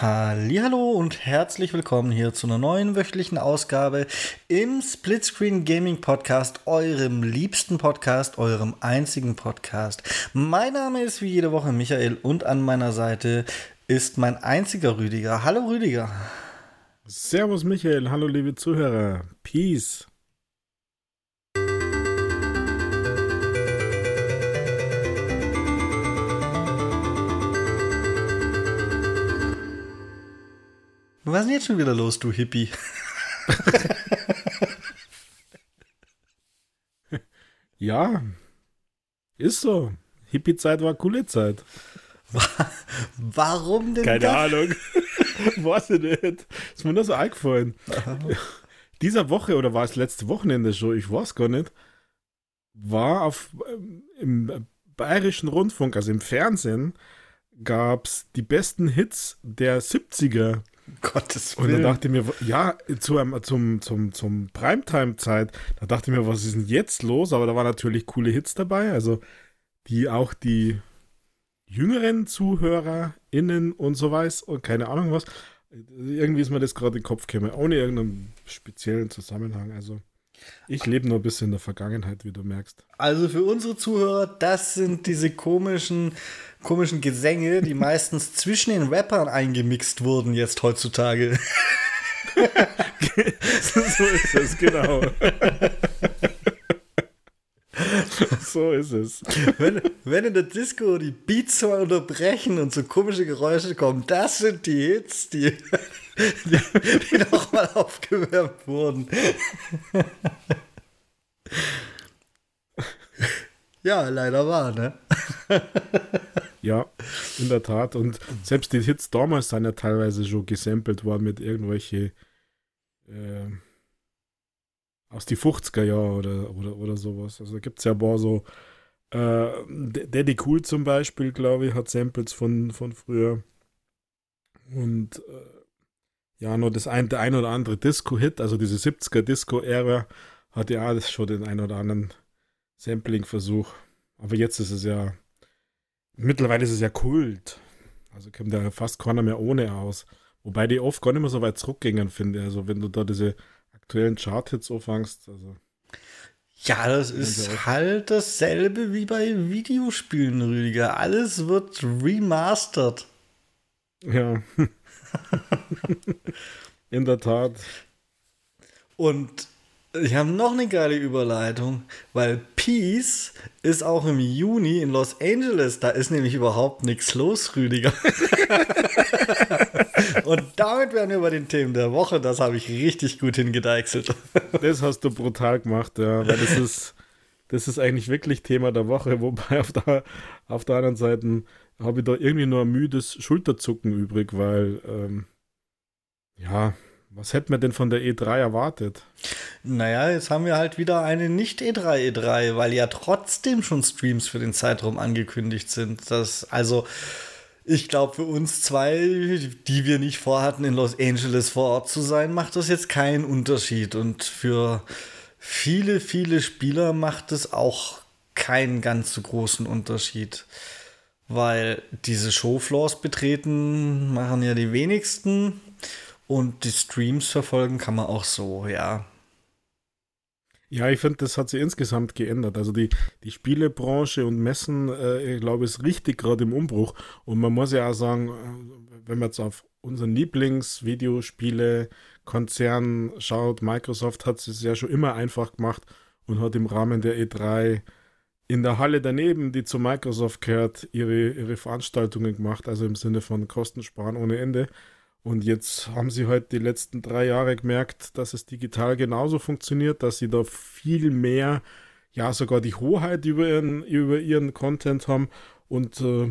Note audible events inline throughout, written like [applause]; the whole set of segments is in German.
Hallo und herzlich willkommen hier zu einer neuen wöchentlichen Ausgabe im Splitscreen Gaming Podcast, eurem liebsten Podcast, eurem einzigen Podcast. Mein Name ist wie jede Woche Michael und an meiner Seite ist mein einziger Rüdiger. Hallo Rüdiger. Servus Michael, hallo liebe Zuhörer. Peace. Was ist denn jetzt schon wieder los, du Hippie? [laughs] ja, ist so. Hippie-Zeit war coole Zeit. Warum denn Keine das? Ahnung. [laughs] Weiß ich nicht. Ist mir nur so eingefallen. [laughs] Dieser Woche, oder war es letzte Wochenende schon, ich weiß gar nicht, war auf, ähm, im Bayerischen Rundfunk, also im Fernsehen, gab es die besten Hits der 70er. [laughs] Gottes Willen. Und dann dachte ich mir, ja, zu einem, zum, zum, zum Primetime-Zeit, da dachte ich mir, was ist denn jetzt los? Aber da waren natürlich coole Hits dabei, also die auch die jüngeren ZuhörerInnen und so weiß und keine Ahnung was. Irgendwie ist mir das gerade in den Kopf gekommen, ohne irgendeinen speziellen Zusammenhang. Also ich lebe nur ein bisschen in der Vergangenheit, wie du merkst. Also für unsere Zuhörer, das sind diese komischen, komischen Gesänge, die [laughs] meistens zwischen den Rappern eingemixt wurden jetzt heutzutage. [laughs] so ist es, genau. [laughs] [laughs] so ist es. Wenn, wenn in der Disco die Beats mal unterbrechen und so komische Geräusche kommen, das sind die Hits, die, die, die nochmal aufgewärmt wurden. Ja, leider war, ne? ja, in der Tat. Und selbst die Hits damals sind ja teilweise schon gesampelt worden mit irgendwelche äh, aus die 50er Jahre oder, oder, oder sowas. Also da gibt es ja ein paar so äh, Daddy Cool zum Beispiel, glaube ich, hat Samples von, von früher. Und äh, ja, nur das ein, der ein oder andere Disco-Hit, also diese 70er Disco-Ära, hat ja alles schon den ein oder anderen Sampling-Versuch. Aber jetzt ist es ja, mittlerweile ist es ja Kult. Also kommt ja fast keiner mehr ohne aus. Wobei die oft gar nicht mehr so weit zurückgingen, finde ich. Also wenn du da diese aktuellen Chart-Hits auffangst, also. Ja, das ist halt dasselbe wie bei Videospielen, Rüdiger. Alles wird remastered. Ja. [laughs] In der Tat. Und ich habe noch eine geile Überleitung, weil Peace ist auch im Juni in Los Angeles. Da ist nämlich überhaupt nichts los, Rüdiger. [laughs] Und damit werden wir bei den Themen der Woche. Das habe ich richtig gut hingedeichselt. Das hast du brutal gemacht, ja. Weil das ist, das ist eigentlich wirklich Thema der Woche. Wobei auf der, auf der anderen Seite habe ich da irgendwie nur ein müdes Schulterzucken übrig, weil, ähm, ja, was hätten wir denn von der E3 erwartet? Naja, jetzt haben wir halt wieder eine nicht E3 E3, weil ja trotzdem schon Streams für den Zeitraum angekündigt sind. Das, also, ich glaube, für uns zwei, die wir nicht vorhatten, in Los Angeles vor Ort zu sein, macht das jetzt keinen Unterschied. Und für viele, viele Spieler macht es auch keinen ganz so großen Unterschied. Weil diese Showfloors betreten machen ja die wenigsten. Und die Streams verfolgen kann man auch so, ja. Ja, ich finde, das hat sich insgesamt geändert. Also die, die Spielebranche und Messen, äh, ich glaube, ist richtig gerade im Umbruch. Und man muss ja auch sagen, äh, wenn man jetzt auf unseren Lieblingsvideospiele-Konzern schaut, Microsoft hat es ja schon immer einfach gemacht und hat im Rahmen der E3 in der Halle daneben, die zu Microsoft gehört, ihre, ihre Veranstaltungen gemacht, also im Sinne von Kostensparen ohne Ende. Und jetzt haben sie halt die letzten drei Jahre gemerkt, dass es digital genauso funktioniert, dass sie da viel mehr, ja, sogar die Hoheit über ihren, über ihren Content haben. Und äh,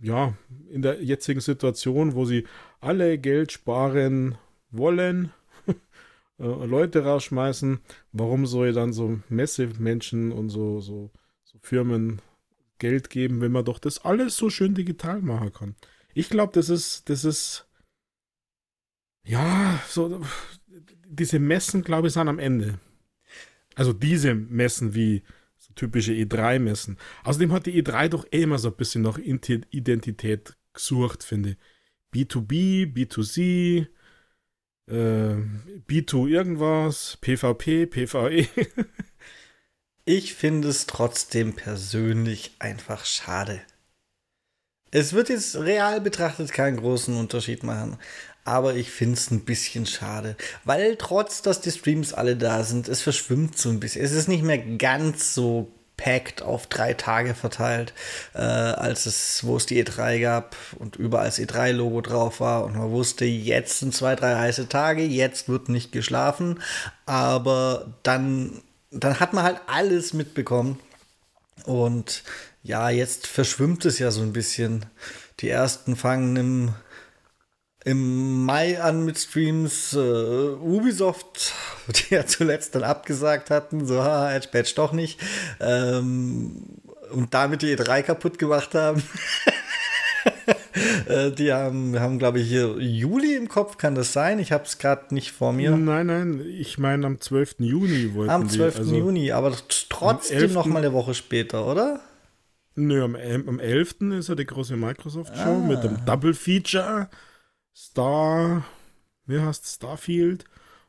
ja, in der jetzigen Situation, wo sie alle Geld sparen wollen, [laughs] äh, Leute rausschmeißen, warum soll ich dann so Messemenschen und so, so, so Firmen Geld geben, wenn man doch das alles so schön digital machen kann? Ich glaube, das ist, das ist ja, so diese Messen, glaube ich, sind am Ende. Also diese Messen wie so typische E3-Messen. Außerdem hat die E3 doch eh immer so ein bisschen nach Identität gesucht, finde ich. B2B, B2C, äh, B2 irgendwas, PvP, PvE. [laughs] ich finde es trotzdem persönlich einfach schade. Es wird jetzt real betrachtet keinen großen Unterschied machen. Aber ich finde es ein bisschen schade. Weil trotz, dass die Streams alle da sind, es verschwimmt so ein bisschen. Es ist nicht mehr ganz so packed auf drei Tage verteilt, äh, als es, wo es die E3 gab und überall das E3-Logo drauf war und man wusste, jetzt sind zwei, drei heiße Tage, jetzt wird nicht geschlafen, aber dann, dann hat man halt alles mitbekommen und ja, jetzt verschwimmt es ja so ein bisschen. Die ersten fangen im im Mai an mit Streams. Uh, Ubisoft, die ja zuletzt dann abgesagt hatten, so, haha, Edge Badge doch nicht. Ähm, und damit die E3 kaputt gemacht haben. [laughs] Äh, die haben, haben glaube ich, hier Juli im Kopf, kann das sein? Ich habe es gerade nicht vor mir. Nein, nein, ich meine am 12. Juni wollten Am 12. Die, also Juni, aber trotzdem noch mal eine Woche später, oder? Nö, am, am 11. ist ja die große Microsoft-Show ah. mit dem Double Feature. Star, wie heißt Starfield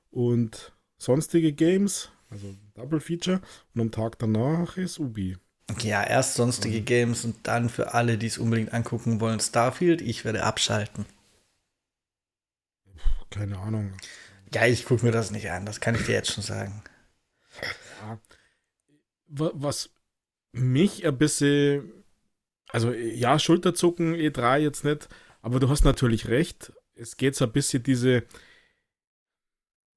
und sonstige Games, also Double Feature. Und am Tag danach ist Ubi. Ja, erst sonstige und Games und dann für alle, die es unbedingt angucken wollen, Starfield. Ich werde abschalten. Keine Ahnung. Ja, ich gucke mir das nicht an, das kann ich dir jetzt schon sagen. Ja. Was mich ein bisschen, also ja, Schulterzucken E3 jetzt nicht, aber du hast natürlich recht. Es geht so ein bisschen diese,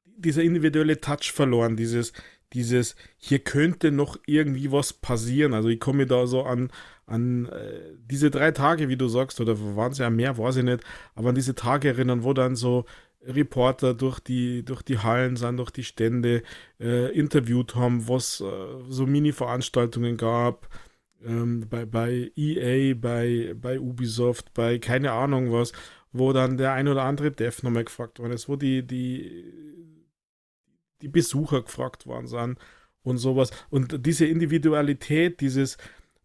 dieser individuelle Touch verloren, dieses, dieses, hier könnte noch irgendwie was passieren. Also ich komme da so an, an äh, diese drei Tage, wie du sagst, oder waren es ja mehr, weiß ich nicht, aber an diese Tage erinnern, wo dann so Reporter durch die, durch die Hallen sind, durch die Stände äh, interviewt haben, was äh, so Mini-Veranstaltungen gab, ähm, bei, bei EA, bei, bei Ubisoft, bei keine Ahnung was, wo dann der ein oder andere Dev nochmal gefragt worden ist, wo die, die, die Besucher gefragt worden sind und sowas. Und diese Individualität, dieses,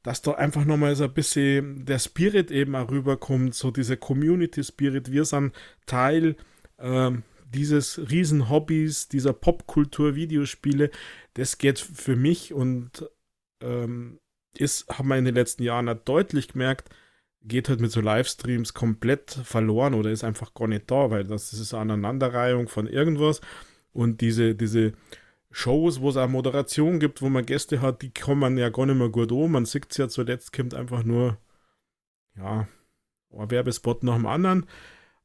dass da einfach nochmal so ein bisschen der Spirit eben auch rüberkommt, so dieser Community-Spirit. Wir sind Teil ähm, dieses Riesen-Hobbys, dieser Popkultur, Videospiele. Das geht für mich und ähm, ist, haben wir in den letzten Jahren halt deutlich gemerkt, geht halt mit so Livestreams komplett verloren oder ist einfach gar nicht da, weil das, ist eine Aneinanderreihung von irgendwas. Und diese, diese Shows, wo es auch Moderation gibt, wo man Gäste hat, die kommen ja gar nicht mehr gut um. Man sieht es ja zuletzt, kommt einfach nur, ja, ein Werbespot nach dem anderen.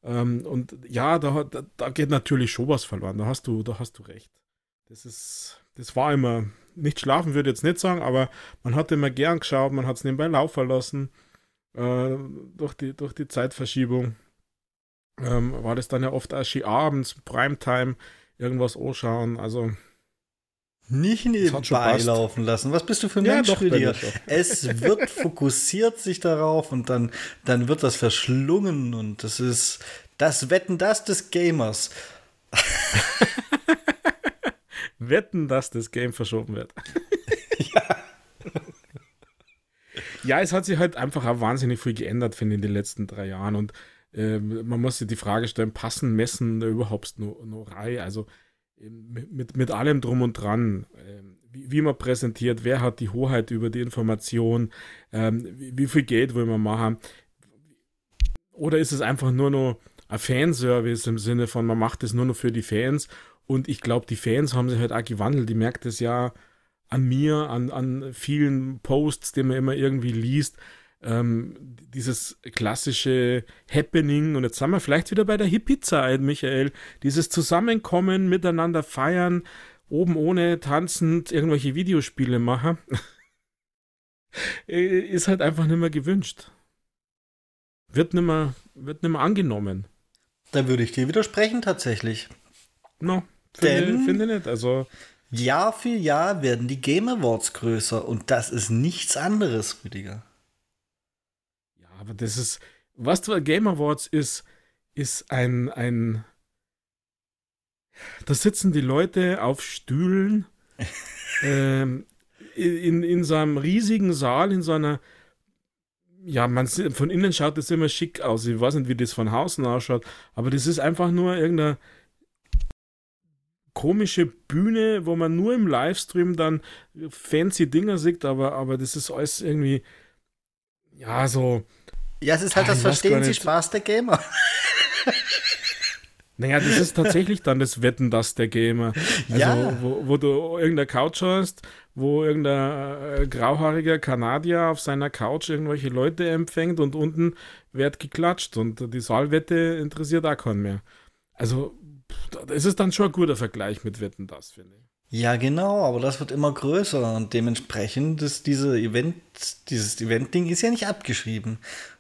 Ähm, und ja, da, da, da, geht natürlich schon was verloren. Da hast du, da hast du recht. Das ist, das war immer, nicht schlafen würde ich jetzt nicht sagen, aber man hat immer gern geschaut, man hat es nebenbei laufen lassen. Äh, durch, die, durch die Zeitverschiebung ähm, war das dann ja oft erst abends, Primetime, irgendwas anschauen. Also nicht nebenbei laufen lassen. Was bist du für ein ja, Mensch, doch, Rüdiger? Es wird [laughs] fokussiert sich darauf und dann, dann wird das verschlungen und das ist das Wetten das des Gamers. [laughs] Wetten, dass das Game verschoben wird. [laughs] ja. Ja, es hat sich halt einfach auch wahnsinnig viel geändert, finde ich, in den letzten drei Jahren. Und äh, man muss sich die Frage stellen, passen Messen überhaupt noch, rein? Also ähm, mit, mit allem drum und dran, äh, wie, wie, man präsentiert, wer hat die Hoheit über die Information, äh, wie, wie, viel Geld will man machen? Oder ist es einfach nur noch ein Fanservice im Sinne von, man macht es nur noch für die Fans und ich glaube, die Fans haben sich halt auch gewandelt. Die merkt es ja an mir, an, an vielen Posts, die man immer irgendwie liest. Ähm, dieses klassische Happening, und jetzt sind wir vielleicht wieder bei der Hippie-Zeit, Michael, dieses Zusammenkommen, miteinander feiern, oben ohne tanzend irgendwelche Videospiele machen, [laughs] ist halt einfach nicht mehr gewünscht. Wird nicht mehr, wird nicht mehr angenommen. Da würde ich dir widersprechen, tatsächlich. No. Finde, finde nicht. Also. Jahr für Jahr werden die Game Awards größer und das ist nichts anderes, Rüdiger. Ja, aber das ist, was du Game Awards ist, ist ein, ein, da sitzen die Leute auf Stühlen [laughs] ähm, in, in so einem riesigen Saal, in so einer ja, man von innen schaut das immer schick aus. Ich weiß nicht, wie das von außen ausschaut, aber das ist einfach nur irgendeine komische Bühne, wo man nur im Livestream dann fancy Dinger sieht, aber, aber das ist alles irgendwie, ja, so. Ja, es ist halt das Verstehen Sie Spaß der Gamer. [laughs] Naja, das ist tatsächlich dann das Wetten, das der Gamer. Also, ja. wo, wo du irgendeine Couch hast, wo irgendein äh, grauhaariger Kanadier auf seiner Couch irgendwelche Leute empfängt und unten wird geklatscht und die Saalwette interessiert auch keinen mehr. Also, es ist dann schon ein guter Vergleich mit Wetten, das, finde ich. Ja, genau, aber das wird immer größer und dementsprechend ist diese Event, dieses Event-Ding ist ja nicht abgeschrieben,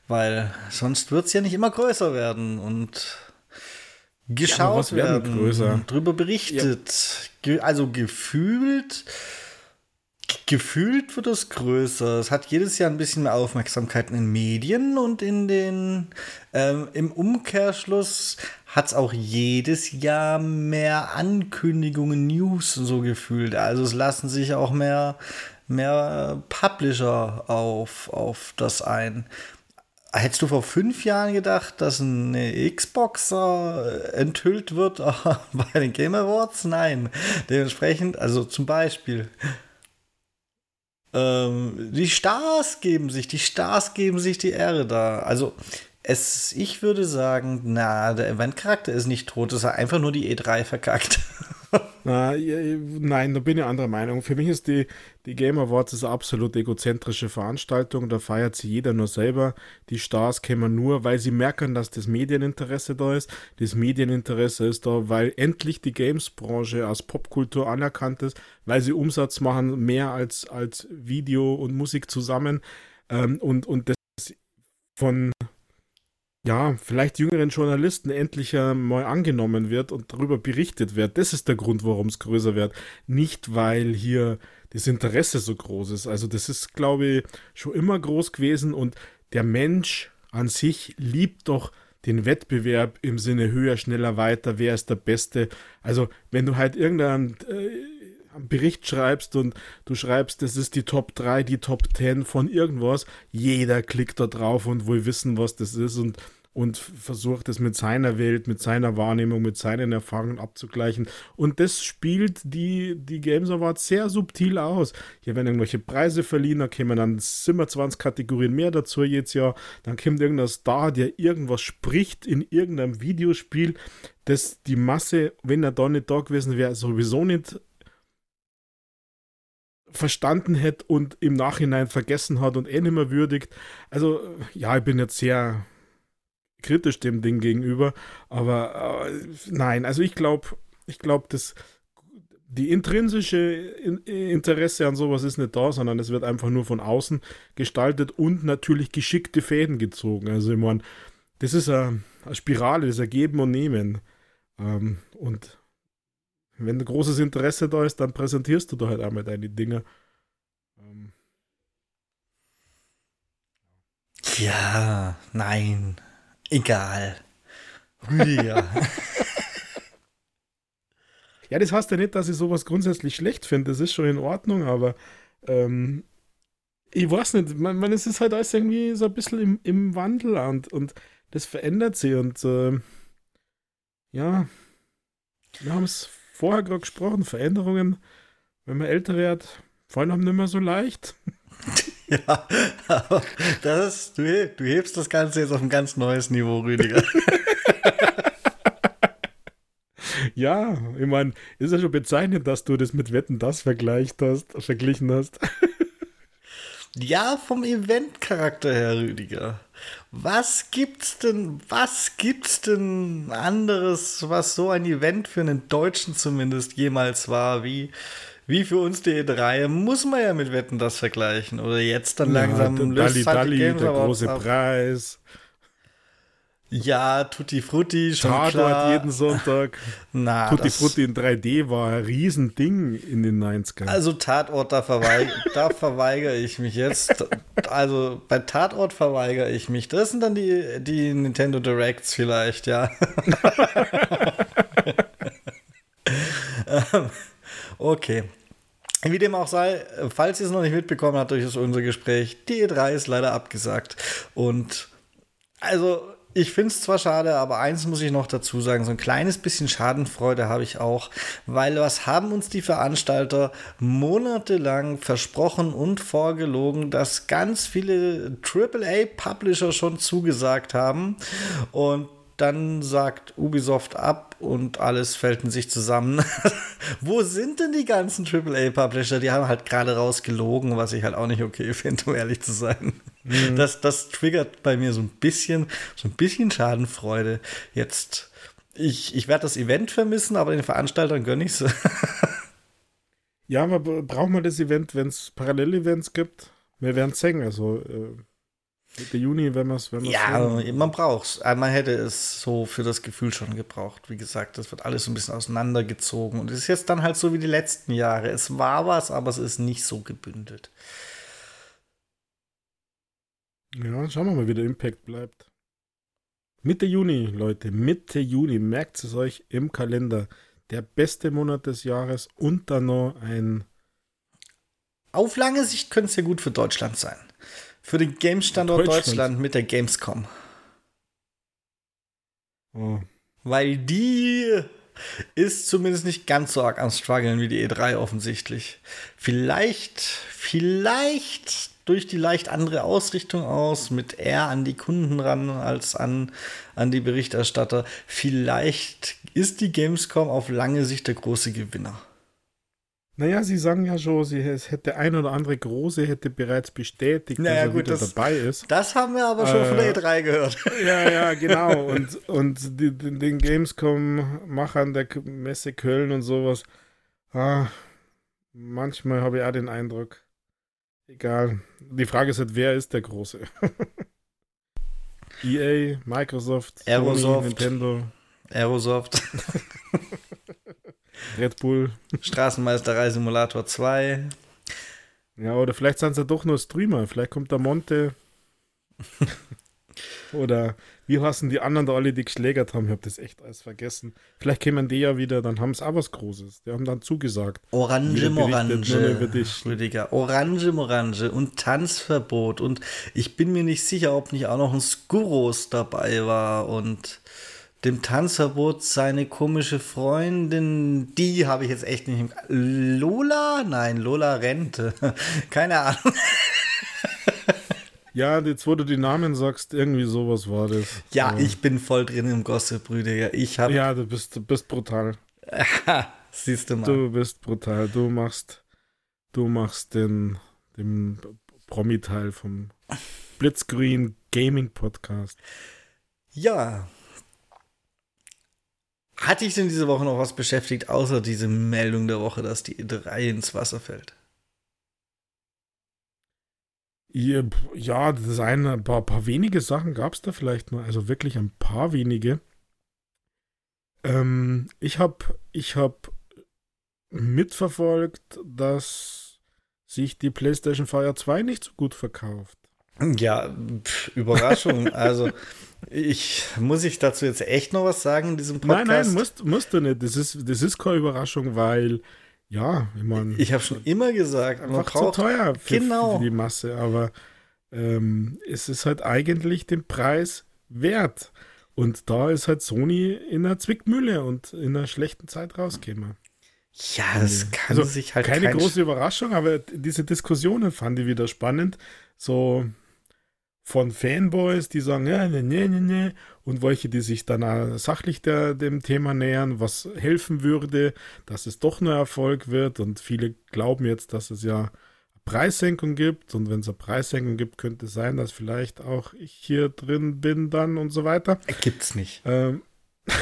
weil sonst wird es ja nicht immer größer werden und geschaut ja, werden, größer? drüber berichtet. Ja. Also gefühlt, gefühlt wird es größer. Es hat jedes Jahr ein bisschen mehr Aufmerksamkeit in den Medien und in den ähm, im Umkehrschluss hat es auch jedes Jahr mehr Ankündigungen, News so gefühlt. Also es lassen sich auch mehr mehr Publisher auf, auf das ein. Hättest du vor fünf Jahren gedacht, dass eine Xbox äh, enthüllt wird [laughs] bei den Game Awards? Nein. Dementsprechend, also zum Beispiel, ähm, die Stars geben sich, die Stars geben sich die Ehre da. Also, es, ich würde sagen, na, der Event-Charakter ist nicht tot, es ist einfach nur die E3 verkackt. [laughs] [laughs] Na, nein, da bin ich anderer Meinung. Für mich ist die, die Game Awards eine absolut egozentrische Veranstaltung. Da feiert sie jeder nur selber. Die Stars kämen nur, weil sie merken, dass das Medieninteresse da ist. Das Medieninteresse ist da, weil endlich die Games-Branche als Popkultur anerkannt ist, weil sie Umsatz machen, mehr als, als Video und Musik zusammen. Ähm, und, und das von ja, vielleicht jüngeren Journalisten endlich mal angenommen wird und darüber berichtet wird. Das ist der Grund, warum es größer wird. Nicht, weil hier das Interesse so groß ist. Also das ist, glaube ich, schon immer groß gewesen und der Mensch an sich liebt doch den Wettbewerb im Sinne höher, schneller, weiter, wer ist der Beste. Also wenn du halt irgendeinen äh, Bericht schreibst und du schreibst, das ist die Top 3, die Top 10 von irgendwas, jeder klickt da drauf und will wissen, was das ist und und versucht es mit seiner Welt, mit seiner Wahrnehmung, mit seinen Erfahrungen abzugleichen. Und das spielt die, die Games Awards sehr subtil aus. Hier werden irgendwelche Preise verliehen, da kommen dann 27 Kategorien mehr dazu jetzt ja. Dann kommt irgendein Star, der irgendwas spricht in irgendeinem Videospiel, das die Masse, wenn er da nicht da gewesen wäre, sowieso nicht verstanden hätte und im Nachhinein vergessen hat und eh nicht mehr würdigt. Also ja, ich bin jetzt sehr kritisch dem Ding gegenüber. Aber äh, nein, also ich glaube, ich glaube, dass die intrinsische Interesse an sowas ist nicht da, sondern es wird einfach nur von außen gestaltet und natürlich geschickte Fäden gezogen. Also ich meine, das ist eine, Spirale, das ist ein Geben und Nehmen. Ähm, und wenn großes Interesse da ist, dann präsentierst du da halt einmal deine Dinge. Ähm. Ja, nein. Egal. Rüdiger. [laughs] ja, das heißt ja nicht, dass ich sowas grundsätzlich schlecht finde. Das ist schon in Ordnung, aber ähm, ich weiß nicht, man, man, es ist halt alles irgendwie so ein bisschen im, im Wandel und, und das verändert sich und äh, ja, wir haben es vorher gerade gesprochen, Veränderungen, wenn man älter wird, fallen einem nicht mehr so leicht. [laughs] Ja, aber das ist, du, du hebst das Ganze jetzt auf ein ganz neues Niveau, Rüdiger. [laughs] ja, ich meine, ist ja schon bezeichnend, dass du das mit Wetten das vergleicht hast, verglichen hast. [laughs] ja, vom Event-Charakter her, Rüdiger. Was gibt's denn, was gibt's denn anderes, was so ein Event für einen Deutschen zumindest jemals war, wie wie für uns die E3 muss man ja mit Wetten das vergleichen. Oder jetzt dann langsam ja, löst Dalli, halt Dalli, der große ab. Preis. Ja, Tutti Frutti, schon Tatort klar. jeden Sonntag. [laughs] Na, Tutti Frutti in 3D war ein Riesending in den 90ern. Also Tatort, da, verweig da verweigere ich mich jetzt. Also bei Tatort verweigere ich mich. Das sind dann die, die Nintendo Directs vielleicht, ja. [laughs] ähm, Okay. Wie dem auch sei, falls ihr es noch nicht mitbekommen habt durch unser Gespräch, die E3 ist leider abgesagt. Und also, ich finde es zwar schade, aber eins muss ich noch dazu sagen: so ein kleines bisschen Schadenfreude habe ich auch, weil was haben uns die Veranstalter monatelang versprochen und vorgelogen, dass ganz viele AAA-Publisher schon zugesagt haben. Und dann sagt Ubisoft ab und alles fällt in sich zusammen. [laughs] Wo sind denn die ganzen AAA-Publisher? Die haben halt gerade rausgelogen, was ich halt auch nicht okay [laughs] finde, um ehrlich zu sein. Mhm. Das, das triggert bei mir so ein bisschen, so ein bisschen Schadenfreude. Jetzt, ich, ich werde das Event vermissen, aber den Veranstaltern gönne ich es. [laughs] ja, aber braucht man das Event, wenn es Parallelevents gibt? Wir werden es sehen. Also, äh Mitte Juni, wenn man es. Wenn ja, sehen. man braucht es. Äh, man hätte es so für das Gefühl schon gebraucht. Wie gesagt, das wird alles so ein bisschen auseinandergezogen. Und es ist jetzt dann halt so wie die letzten Jahre. Es war was, aber es ist nicht so gebündelt. Ja, schauen wir mal, wie der Impact bleibt. Mitte Juni, Leute, Mitte Juni, merkt es euch im Kalender. Der beste Monat des Jahres und dann noch ein. Auf lange Sicht könnte es ja gut für Deutschland sein. Für den Game-Standort Deutschland. Deutschland mit der Gamescom. Oh. Weil die ist zumindest nicht ganz so arg am struggeln wie die E3 offensichtlich. Vielleicht, vielleicht durch die leicht andere Ausrichtung aus, mit eher an die Kunden ran als an, an die Berichterstatter. Vielleicht ist die Gamescom auf lange Sicht der große Gewinner. Naja, sie sagen ja schon, sie, es hätte ein oder andere große hätte bereits bestätigt, naja, dass er gut, wieder das, dabei ist. Das haben wir aber schon äh, von der E3 gehört. [laughs] Ja, ja, genau. [laughs] Und, und die, den Gamescom-Machern der Messe Köln und sowas, ah, manchmal habe ich auch den Eindruck, egal. Die Frage ist halt, wer ist der Große? [laughs] EA, Microsoft, Aerosoft, Sony, Nintendo. Aerosoft. Red Bull. Straßenmeisterei Simulator 2. Ja, oder vielleicht sind es ja doch nur Streamer. Vielleicht kommt der Monte. [laughs] oder wie heißen die anderen da alle, die geschlägert haben? Ich habe das echt alles vergessen. Vielleicht kämen die ja wieder, dann haben sie auch was Großes. Die haben dann zugesagt. Orange Morange, Rüdiger. Orange Morange und Tanzverbot. Und ich bin mir nicht sicher, ob nicht auch noch ein Skuros dabei war und dem Tanzverbot seine komische Freundin, die habe ich jetzt echt nicht. Im Lola? Nein, Lola Rente. [laughs] Keine Ahnung. Ja, jetzt wo du die Namen sagst, irgendwie sowas war das. Ja, ja. ich bin voll drin im Gossip, Brüder. Ich hab ja, du bist, du bist brutal. Siehst du mal. Du bist brutal. Du machst, du machst den, den Promi-Teil vom Blitzgreen Gaming Podcast. Ja, hat dich denn diese Woche noch was beschäftigt, außer diese Meldung der Woche, dass die E3 ins Wasser fällt? Ja, das eine, ein paar, paar wenige Sachen gab es da vielleicht nur, also wirklich ein paar wenige. Ähm, ich habe ich hab mitverfolgt, dass sich die PlayStation Fire 2 nicht so gut verkauft. Ja, pff, Überraschung. also [laughs] ich muss ich dazu jetzt echt noch was sagen in diesem Podcast? Nein, nein, musst, musst du nicht. Das ist, das ist keine Überraschung, weil ja, ich meine. Ich habe schon immer gesagt, man braucht zu teuer für, genau. für die Masse, aber ähm, es ist halt eigentlich den Preis wert. Und da ist halt Sony in der Zwickmühle und in einer schlechten Zeit rausgekommen. Ja, das kann also sich halt keine kein große Überraschung, aber diese Diskussionen fand ich wieder spannend. So, von Fanboys, die sagen, ja, ne, ne, ne, ne, und welche, die sich dann sachlich der, dem Thema nähern, was helfen würde, dass es doch nur Erfolg wird. Und viele glauben jetzt, dass es ja Preissenkung gibt. Und wenn es eine Preissenkung gibt, könnte es sein, dass vielleicht auch ich hier drin bin dann und so weiter. Gibt's nicht. Ähm [laughs]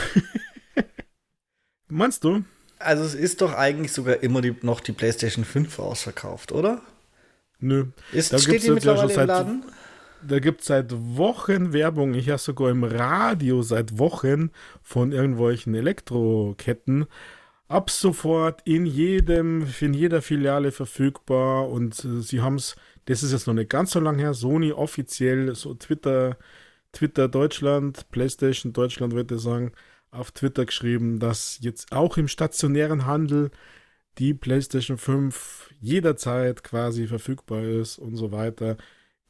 Meinst du? Also es ist doch eigentlich sogar immer die, noch die PlayStation 5 ausverkauft, oder? Nö. Ist, da steht die mittlerweile ja im Laden? Da gibt es seit Wochen Werbung, ich habe sogar im Radio seit Wochen von irgendwelchen Elektroketten. Ab sofort in jedem, in jeder Filiale verfügbar und äh, sie haben es, das ist jetzt noch nicht ganz so lange her, Sony offiziell, so Twitter, Twitter Deutschland, PlayStation Deutschland würde ich sagen, auf Twitter geschrieben, dass jetzt auch im stationären Handel die PlayStation 5 jederzeit quasi verfügbar ist und so weiter.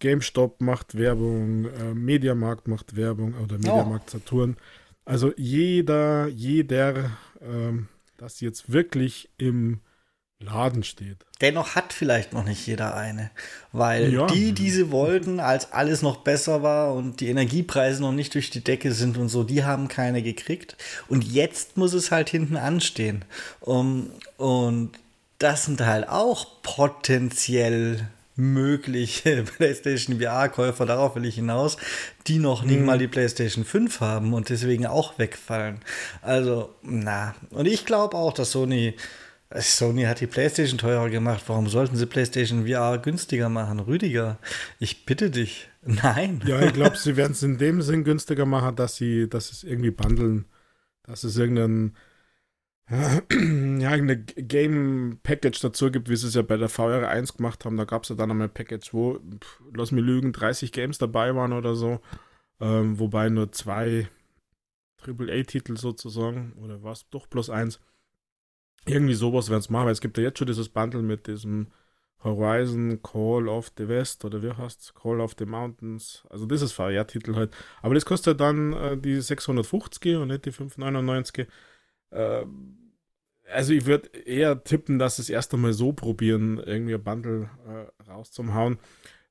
GameStop macht Werbung, äh, Mediamarkt macht Werbung oder Mediamarkt Saturn. Also jeder, jeder, ähm, das jetzt wirklich im Laden steht. Dennoch hat vielleicht noch nicht jeder eine, weil ja. die, die sie wollten, als alles noch besser war und die Energiepreise noch nicht durch die Decke sind und so, die haben keine gekriegt. Und jetzt muss es halt hinten anstehen. Um, und das sind halt auch potenziell mögliche [laughs] PlayStation VR-Käufer, darauf will ich hinaus, die noch nicht mhm. mal die PlayStation 5 haben und deswegen auch wegfallen. Also, na. Und ich glaube auch, dass Sony Sony hat die PlayStation teurer gemacht. Warum sollten sie PlayStation VR günstiger machen? Rüdiger, ich bitte dich. [laughs] Nein. Ja, ich glaube, sie [laughs] werden es in dem Sinn günstiger machen, dass sie, dass es irgendwie bundeln. Dass es irgendein, ja, irgendeine Game-Package dazu gibt, wie sie es ja bei der VR 1 gemacht haben. Da gab es ja dann einmal ein Package, wo, pff, lass mich lügen, 30 Games dabei waren oder so. Ähm, wobei nur zwei AAA-Titel sozusagen, oder was, doch bloß eins irgendwie sowas werden es machen, weil es gibt ja jetzt schon dieses Bundle mit diesem Horizon Call of the West oder wie heißt? Call of the Mountains. Also das ist VR-Titel halt. Aber das kostet dann äh, die 650 und nicht die 599. Äh, also ich würde eher tippen, dass es erst einmal so probieren, irgendwie ein Bundle äh, rauszuhauen.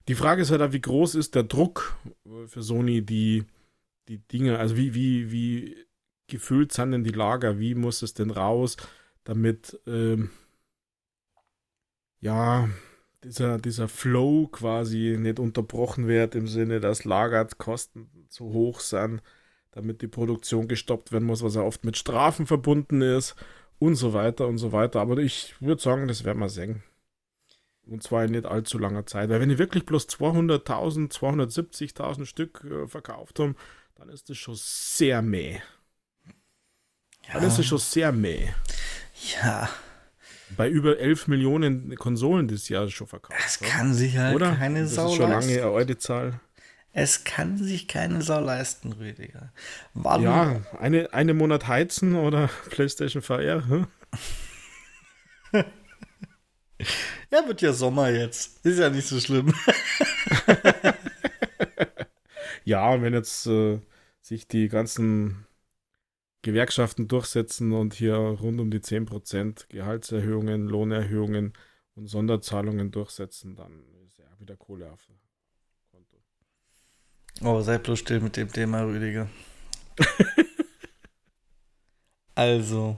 Die Frage ist halt auch, wie groß ist der Druck äh, für Sony, die, die Dinge, also wie, wie, wie gefüllt sind denn die Lager, wie muss es denn raus? damit ähm, ja dieser, dieser Flow quasi nicht unterbrochen wird im Sinne, dass Lagerkosten zu hoch sind, damit die Produktion gestoppt werden muss, was ja oft mit Strafen verbunden ist und so weiter und so weiter. Aber ich würde sagen, das werden wir sehen. Und zwar in nicht allzu langer Zeit. Weil wenn die wirklich bloß 200.000, 270.000 Stück äh, verkauft haben, dann ist das schon sehr mäh. Ja. Dann ist das schon sehr mäh. Ja. Bei über 11 Millionen Konsolen dieses Jahr schon verkauft. Es kann sich halt oder? keine das Sau ist schon lange eine alte Zahl. Es kann sich keine Sau leisten, Rüdiger. Warum? Ja, eine, eine Monat heizen oder [laughs] PlayStation VR. Hm? [laughs] ja, wird ja Sommer jetzt. Ist ja nicht so schlimm. [laughs] ja, wenn jetzt äh, sich die ganzen Gewerkschaften durchsetzen und hier rund um die 10% Gehaltserhöhungen, Lohnerhöhungen und Sonderzahlungen durchsetzen, dann ist ja wieder Kohle auf. Oh, sei bloß still mit dem Thema, Rüdiger. [laughs] also,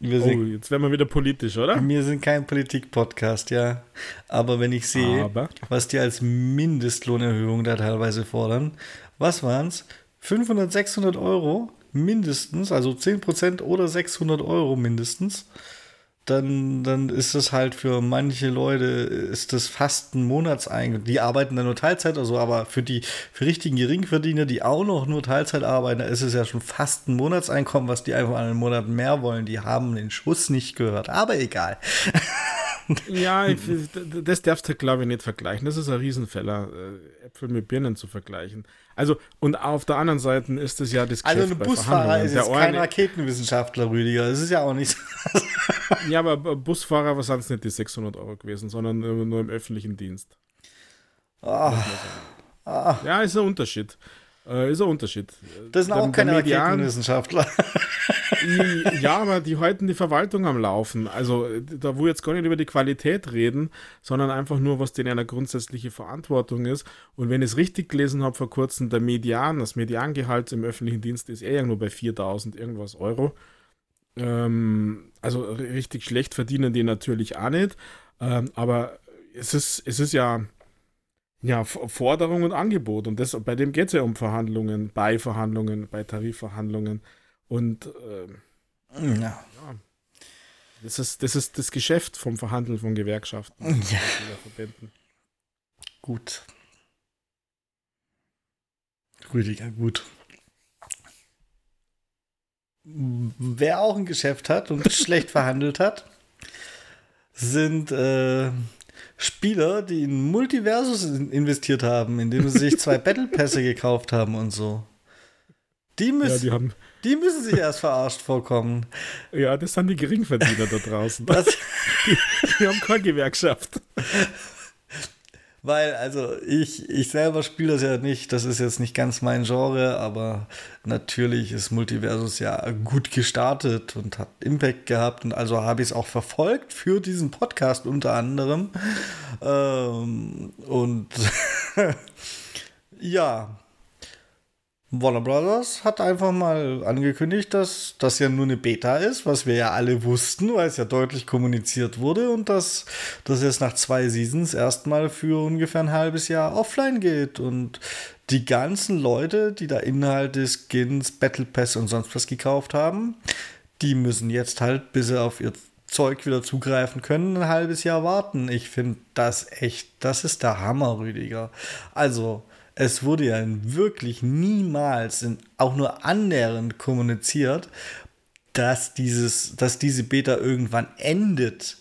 wir sind, oh, jetzt werden wir wieder politisch, oder? Wir sind kein Politik-Podcast, ja. Aber wenn ich sehe, Aber? was die als Mindestlohnerhöhung da teilweise fordern, was waren es? 500, 600 Euro mindestens, also 10% oder 600 Euro mindestens, dann, dann ist das halt für manche Leute, ist das fast ein Monatseinkommen. Die arbeiten dann nur Teilzeit oder so, aber für die für richtigen Geringverdiener, die auch noch nur Teilzeit arbeiten, da ist es ja schon fast ein Monatseinkommen, was die einfach an einen Monat mehr wollen. Die haben den Schuss nicht gehört, aber egal. [laughs] ja, ich, das darfst du, glaube ich, nicht vergleichen. Das ist ein Riesenfäller, äh, Äpfel mit Birnen zu vergleichen. Also, und auf der anderen Seite ist es ja das Geschäft Also, ein Busfahrer ist jetzt kein Raketenwissenschaftler, Rüdiger. Das ist ja auch nicht so. Ja, aber Busfahrer waren es nicht die 600 Euro gewesen, sondern nur im öffentlichen Dienst. Oh. Oh. Ja, ist ein Unterschied. Äh, ist ein Unterschied. Das sind der, auch keine Raketenwissenschaftler. [laughs] ja, aber die halten die Verwaltung am Laufen. Also da wo jetzt gar nicht über die Qualität reden, sondern einfach nur, was denen eine grundsätzliche Verantwortung ist. Und wenn ich es richtig gelesen habe vor kurzem, der Median, das Mediangehalt im öffentlichen Dienst ist eher nur bei 4000 irgendwas Euro. Ähm, also richtig schlecht verdienen die natürlich auch nicht. Ähm, aber es ist, es ist ja ja, Forderung und Angebot. Und das, bei dem geht es ja um Verhandlungen, bei Verhandlungen, bei Tarifverhandlungen. Und äh, ja. ja. Das, ist, das ist das Geschäft vom Verhandeln von Gewerkschaften. Ja. Verbänden. Gut. Rüdiger, gut. Wer auch ein Geschäft hat und [laughs] schlecht verhandelt hat, sind äh, Spieler, die in Multiversus investiert haben, indem sie sich zwei [laughs] Battle Pässe gekauft haben und so. Die müssen, Ja, die haben, die müssen sich erst verarscht vorkommen. ja, das sind die Geringverdiener da draußen. Das, [laughs] Die, die haben keine Gewerkschaft. Weil, also ich, ich selber spiele das ja nicht, das ist jetzt nicht ganz mein Genre, aber natürlich ist Multiversus ja gut gestartet und hat Impact gehabt und also habe ich es auch verfolgt für diesen Podcast unter anderem. Ähm, und [laughs] ja, Warner Brothers hat einfach mal angekündigt, dass das ja nur eine Beta ist, was wir ja alle wussten, weil es ja deutlich kommuniziert wurde und dass das jetzt nach zwei Seasons erstmal für ungefähr ein halbes Jahr offline geht und die ganzen Leute, die da Inhalte, Skins, Battle Pass und sonst was gekauft haben, die müssen jetzt halt, bis sie auf ihr Zeug wieder zugreifen können, ein halbes Jahr warten. Ich finde das echt, das ist der Hammer, Rüdiger. Also, es wurde ja wirklich niemals in, auch nur annähernd kommuniziert, dass, dieses, dass diese Beta irgendwann endet.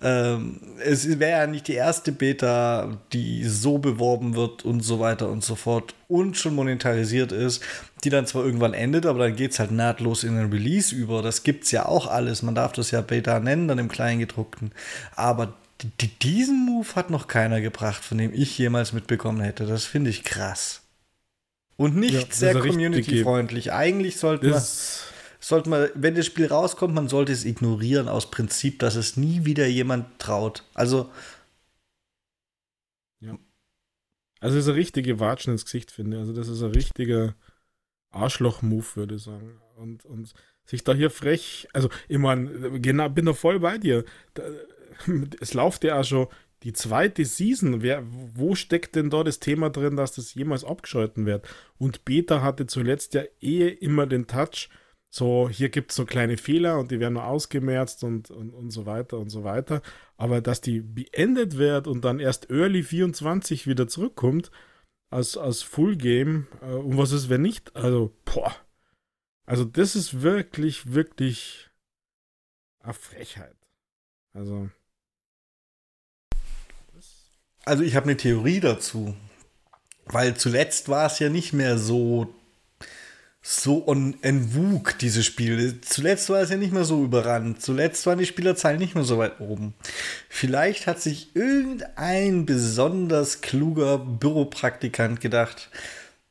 Ähm, es wäre ja nicht die erste Beta, die so beworben wird und so weiter und so fort und schon monetarisiert ist, die dann zwar irgendwann endet, aber dann geht es halt nahtlos in den Release über. Das gibt es ja auch alles. Man darf das ja Beta nennen, dann im Kleingedruckten. Aber diesen Move hat noch keiner gebracht, von dem ich jemals mitbekommen hätte. Das finde ich krass. Und nicht Ja, sehr community-freundlich. Eigentlich sollte man, sollte man, wenn das Spiel rauskommt, man sollte es ignorieren aus Prinzip, dass es nie wieder jemand traut. Also, also das ist eine richtige Watschen ins Gesicht, finde ich. Also das ist ein richtiger Arschloch-Move, würde ich sagen. Und, und sich da hier frech, also ich meine, genau, bin da voll bei dir. Da, [laughs] es läuft ja auch schon die zweite Season. Wer, wo steckt denn da das Thema drin, dass das jemals abgeschalten wird? Und Beta hatte zuletzt ja eh immer den Touch, so hier gibt es so kleine Fehler und die werden nur ausgemerzt und, und, und so weiter und so weiter. Aber dass die beendet wird und dann erst Early 24 wieder zurückkommt als, als Full Game, äh, und was ist, wenn nicht? Also, boah. Also, das ist wirklich, wirklich eine Frechheit. Also. Also ich habe eine Theorie dazu. Weil zuletzt war es ja nicht mehr so so en, en vogue, diese Spiele. Zuletzt war es ja nicht mehr so überrannt. Zuletzt waren die Spielerzahlen nicht mehr so weit oben. Vielleicht hat sich irgendein besonders kluger Büropraktikant gedacht,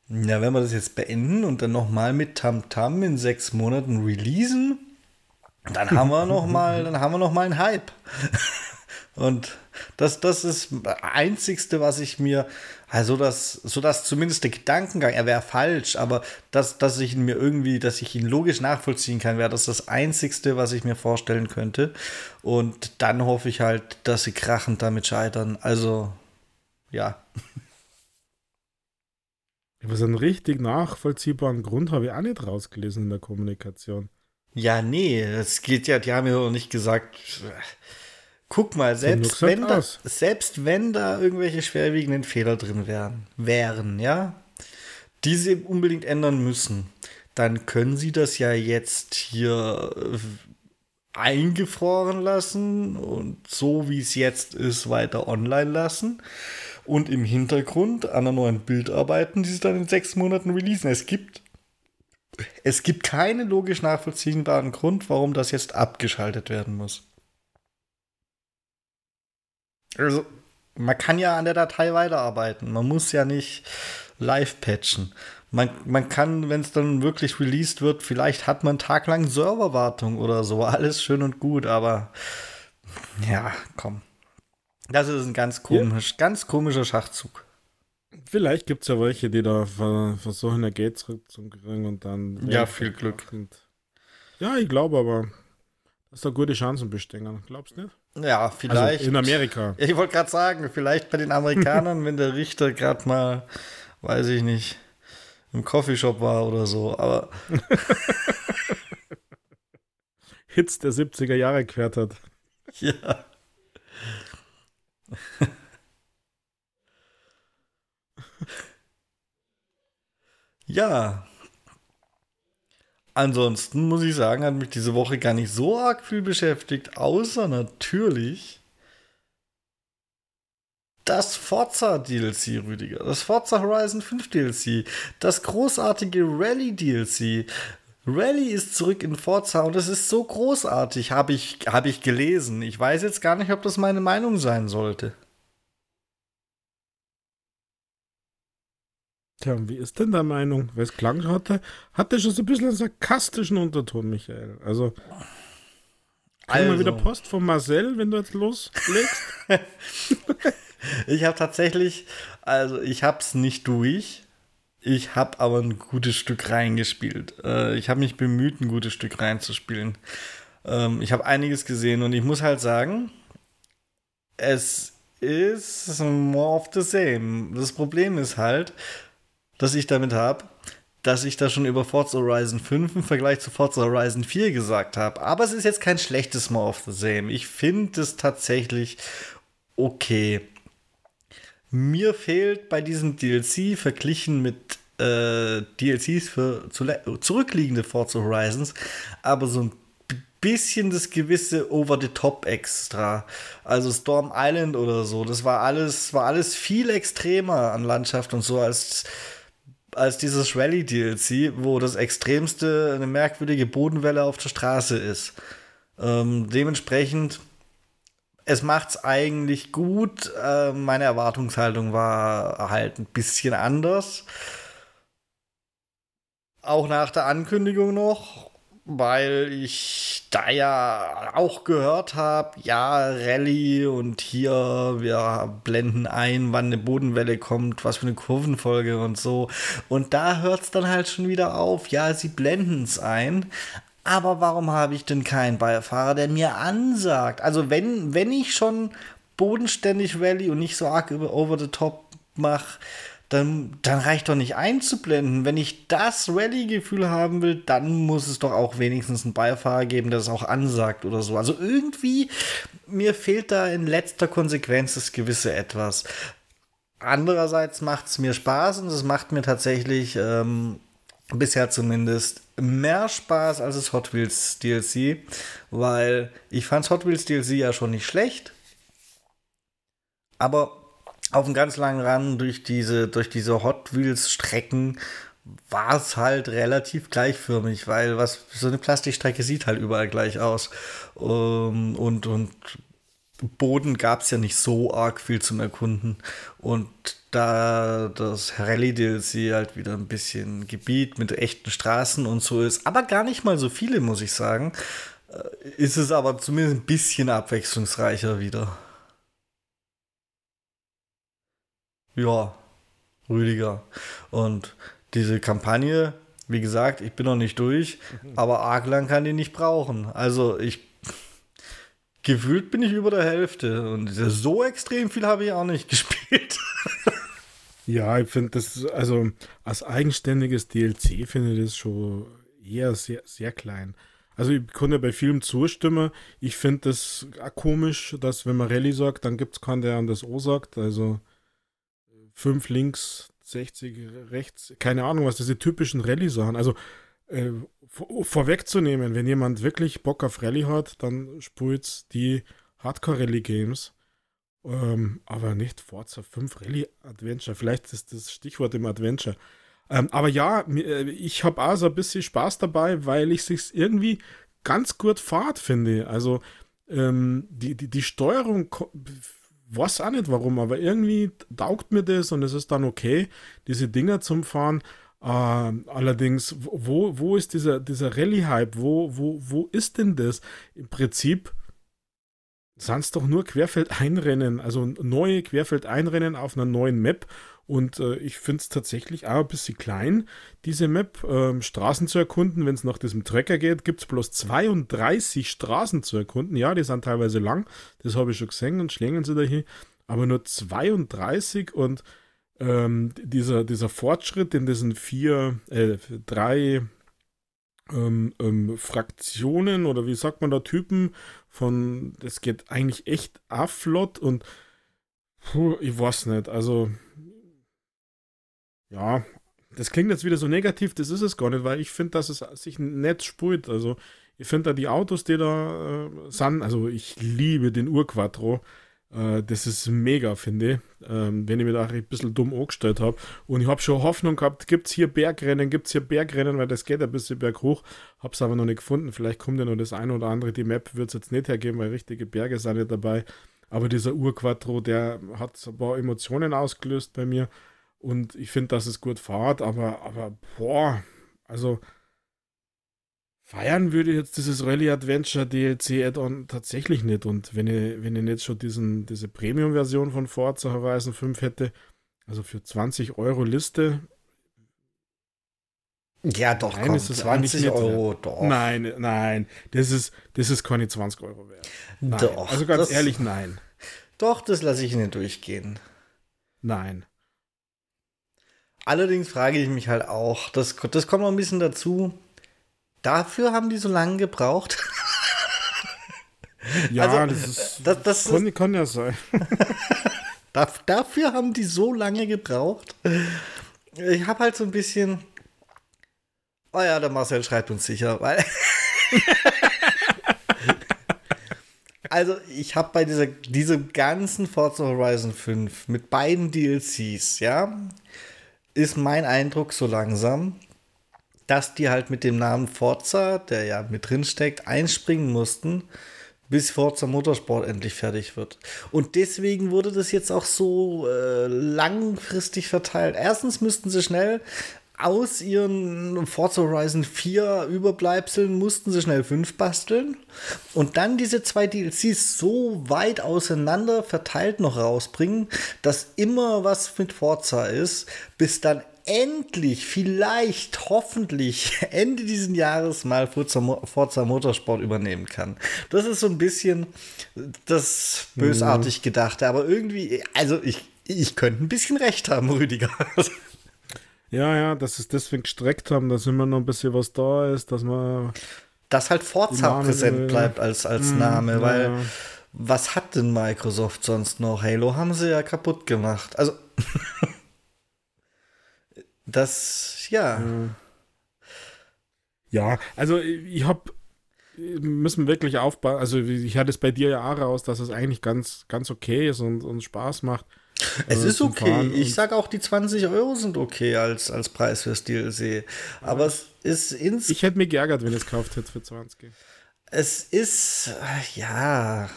ja, wenn wir das jetzt beenden und dann nochmal mit Tamtam in sechs Monaten releasen, dann haben wir noch mal, dann haben wir noch mal einen Hype. [laughs] Und das, das ist das Einzigste, was ich mir, also das, so dass zumindest der Gedankengang, er wäre falsch, aber dass, dass ich ihn mir irgendwie, dass ich ihn logisch nachvollziehen kann, wäre das das Einzigste, was ich mir vorstellen könnte. Und dann hoffe ich halt, dass sie krachend damit scheitern. Also, ja. Aber so einen richtig nachvollziehbaren Grund habe ich auch nicht rausgelesen in der Kommunikation. Ja, nee, es geht ja, die haben ja auch nicht gesagt, guck mal, selbst wenn, da, aus. selbst wenn da irgendwelche schwerwiegenden Fehler drin wären, wären, ja, die sie unbedingt ändern müssen, dann können sie das ja jetzt hier äh, eingefroren lassen und so wie es jetzt ist, weiter online lassen und im Hintergrund an einer neuen Bild arbeiten, die sie dann in sechs Monaten releasen. Es gibt es gibt keinen logisch nachvollziehbaren Grund, warum das jetzt abgeschaltet werden muss. Also, man kann ja an der Datei weiterarbeiten. Man muss ja nicht live patchen. Man, man kann, wenn es dann wirklich released wird, vielleicht hat man taglang Serverwartung oder so. [laughs] Alles schön und gut, aber ja, komm. Das ist ein ganz komisch, ganz komischer Schachzug. Vielleicht gibt es ja welche, die da ver versuchen, ihr Geld zurückzukriegen und dann. Ja, viel Glück. Und ja, ich glaube aber, dass da gute Chancen bestehen. Glaubst du nicht? Ja, vielleicht. Also in Amerika. Ich wollte gerade sagen, vielleicht bei den Amerikanern, [laughs] wenn der Richter gerade mal, weiß ich nicht, im Coffeeshop war oder so. Aber [laughs] Hits der 70er Jahre gehört hat. [laughs] ja. ja. Ansonsten muss ich sagen, hat mich diese Woche gar nicht so arg viel beschäftigt, außer natürlich das Forza DLC, Rüdiger, das Forza Horizon 5 DLC, das großartige Rally DLC. Rally ist zurück in Forza und es ist so großartig, habe ich, hab ich gelesen. Ich weiß jetzt gar nicht, ob das meine Meinung sein sollte. Tja, wie ist denn deine Meinung? Weil es klang hatte, hatte schon so ein bisschen einen sarkastischen Unterton, Michael. Also, also. mal wieder Post von Marcel, wenn du jetzt loslegst? [laughs] ich habe tatsächlich, also ich habe es nicht durch. Ich habe aber ein gutes Stück reingespielt. Äh, ich habe mich bemüht, ein gutes Stück reinzuspielen. Ähm, ich habe einiges gesehen und ich muss halt sagen, es ist more of the same. Das Problem ist halt, dass ich damit habe, dass ich da schon über Forza Horizon 5 im Vergleich zu Forza Horizon 4 gesagt habe. Aber es ist jetzt kein schlechtes More of the Same. Ich finde es tatsächlich okay. Mir fehlt bei diesem DLC verglichen mit äh, DLCs für zurückliegende Forza Horizons, aber so ein bisschen das gewisse Over-the-Top-Extra. Also Storm Island oder so, das war alles, war alles viel extremer an Landschaft und so als als dieses Rally-DLC, wo das Extremste eine merkwürdige Bodenwelle auf der Straße ist. Ähm, dementsprechend, es macht's eigentlich gut. Äh, meine Erwartungshaltung war halt ein bisschen anders. Auch nach der Ankündigung noch weil ich da ja auch gehört habe, ja, Rallye und hier, wir blenden ein, wann eine Bodenwelle kommt, was für eine Kurvenfolge und so. Und da hört es dann halt schon wieder auf, ja, sie blenden es ein. Aber warum habe ich denn keinen Beifahrer, der mir ansagt? Also wenn, wenn ich schon bodenständig Rallye und nicht so arg über over the top mache, dann, dann reicht doch nicht einzublenden. Wenn ich das Rallye-Gefühl haben will, dann muss es doch auch wenigstens einen Beifahrer geben, der es auch ansagt oder so. Also irgendwie, mir fehlt da in letzter Konsequenz das gewisse Etwas. Andererseits macht es mir Spaß und es macht mir tatsächlich ähm, bisher zumindest mehr Spaß als das Hot Wheels DLC, weil ich fand Hot Wheels DLC ja schon nicht schlecht. Aber auf einem ganz langen Run durch diese, durch diese Hot Wheels Strecken war es halt relativ gleichförmig, weil was so eine Plastikstrecke sieht halt überall gleich aus. Ähm, und, und Boden gab es ja nicht so arg viel zum Erkunden. Und da das Rallye DLC halt wieder ein bisschen Gebiet mit echten Straßen und so ist, aber gar nicht mal so viele, muss ich sagen, äh, ist es aber zumindest ein bisschen abwechslungsreicher wieder. Ja, Rüdiger. Und diese Kampagne, wie gesagt, ich bin noch nicht durch, mhm. aber arg lang kann die nicht brauchen. Also ich gefühlt bin ich über der Hälfte und so extrem viel habe ich auch nicht [laughs] gespielt. ja, ich finde das, also als eigenständiges DLC finde ich das schon eher sehr, sehr klein. Also ich konnte bei Filmen zustimmen. Ich finde das komisch, dass wenn man Rallye sagt, dann gibt es keinen, der an das O sagt. Also 5 links, 60 rechts, keine Ahnung, was diese typischen Rallye-Sachen. Also äh, vor, vorwegzunehmen, wenn jemand wirklich Bock auf Rallye hat, dann spielt die Hardcore-Rallye-Games. Ähm, aber nicht Forza 5 Rallye Adventure. Vielleicht ist das Stichwort im Adventure. Ähm, aber ja, äh, ich habe auch so ein bisschen Spaß dabei, weil ich es irgendwie ganz gut fahrt finde. Also ähm, die, die, die Steuerung weiß auch nicht warum, aber irgendwie taugt mir das und es ist dann okay, diese Dinger zum Fahren. Äh, allerdings, wo, wo ist dieser, dieser Rallye-Hype? Wo, wo, wo ist denn das? Im Prinzip sind es doch nur Querfeldeinrennen, also neue Querfeldeinrennen auf einer neuen Map. Und äh, ich finde es tatsächlich auch ein bisschen klein, diese Map. Ähm, Straßen zu erkunden, wenn es nach diesem Tracker geht, gibt es bloß 32 Straßen zu erkunden. Ja, die sind teilweise lang, das habe ich schon gesehen und schlängen sie dahin. Aber nur 32 und ähm, dieser, dieser Fortschritt in diesen vier, äh, drei ähm, ähm, Fraktionen oder wie sagt man da, Typen von, das geht eigentlich echt afflott und puh, ich weiß nicht, also ja, das klingt jetzt wieder so negativ, das ist es gar nicht, weil ich finde, dass es sich nett spult. Also, ich finde da die Autos, die da äh, sind, also ich liebe den Urquattro. Äh, das ist mega, finde ich. Ähm, wenn ich mir da ein bisschen dumm angestellt habe. Und ich habe schon Hoffnung gehabt, gibt es hier Bergrennen, gibt es hier Bergrennen, weil das geht ein bisschen berghoch. Habe es aber noch nicht gefunden. Vielleicht kommt ja noch das eine oder andere. Die Map wird es jetzt nicht hergeben, weil richtige Berge sind nicht dabei. Aber dieser Urquattro, der hat ein paar Emotionen ausgelöst bei mir. Und ich finde, dass es gut fahrt, aber, aber boah, also feiern würde ich jetzt dieses Rally Adventure DLC Add-on tatsächlich nicht. Und wenn ich, wenn ich nicht schon diesen, diese Premium-Version von Forza Horizon 5 hätte, also für 20 Euro Liste. Ja, doch, nein, komm, ist das 20 Euro, wert. doch. Nein, nein, das ist, das ist keine 20 Euro wert. Nein. Doch. Also ganz ehrlich, nein. Doch, das lasse ich Ihnen durchgehen. Nein. Allerdings frage ich mich halt auch, das, das kommt noch ein bisschen dazu, Dafür haben die so lange gebraucht. [laughs] ja, also, das ist. Das, das kann, kann ja sein. [laughs] dafür haben die so lange gebraucht. Ich habe halt so ein bisschen. Oh ja, der Marcel schreibt uns sicher, weil. [laughs] also, ich habe bei dieser, diesem ganzen Forza Horizon 5 mit beiden DLCs, ja, ist mein Eindruck so langsam, dass die halt mit dem Namen Forza, der ja mit drin steckt, einspringen mussten, bis Forza Motorsport endlich fertig wird. Und deswegen wurde das jetzt auch so äh, langfristig verteilt. Erstens müssten sie schnell aus ihren Forza Horizon 4 Überbleibseln mussten sie schnell fünf basteln und dann diese zwei DLCs so weit auseinander verteilt noch rausbringen, dass immer was mit Forza ist, bis dann endlich, vielleicht, hoffentlich [laughs] Ende dieses Jahres mal Forza, Forza Motorsport übernehmen kann. Das ist so ein bisschen das bösartig mhm. Gedachte, aber irgendwie, also ich, ich könnte ein bisschen recht haben, Rüdiger. [laughs] Ja, ja, dass es deswegen gestreckt haben, dass immer noch ein bisschen was da ist, dass man. Dass halt Forza präsent bleibt als, als mhm, Name, weil ja. was hat denn Microsoft sonst noch? Halo haben sie ja kaputt gemacht. Also. [laughs] Das, ja. Ja, also ich habe müssen wirklich aufbauen. Also ich hatte es bei dir ja auch raus, dass es eigentlich ganz, ganz okay ist und, und Spaß macht. Es äh, ist okay. Ich sage auch, die 20 Euro sind okay als, als Preis fürs DLC. Aber ja. es ist ins. Ich hätte mich geärgert, wenn ich es gekauft hätte für 20. Es ist, ja.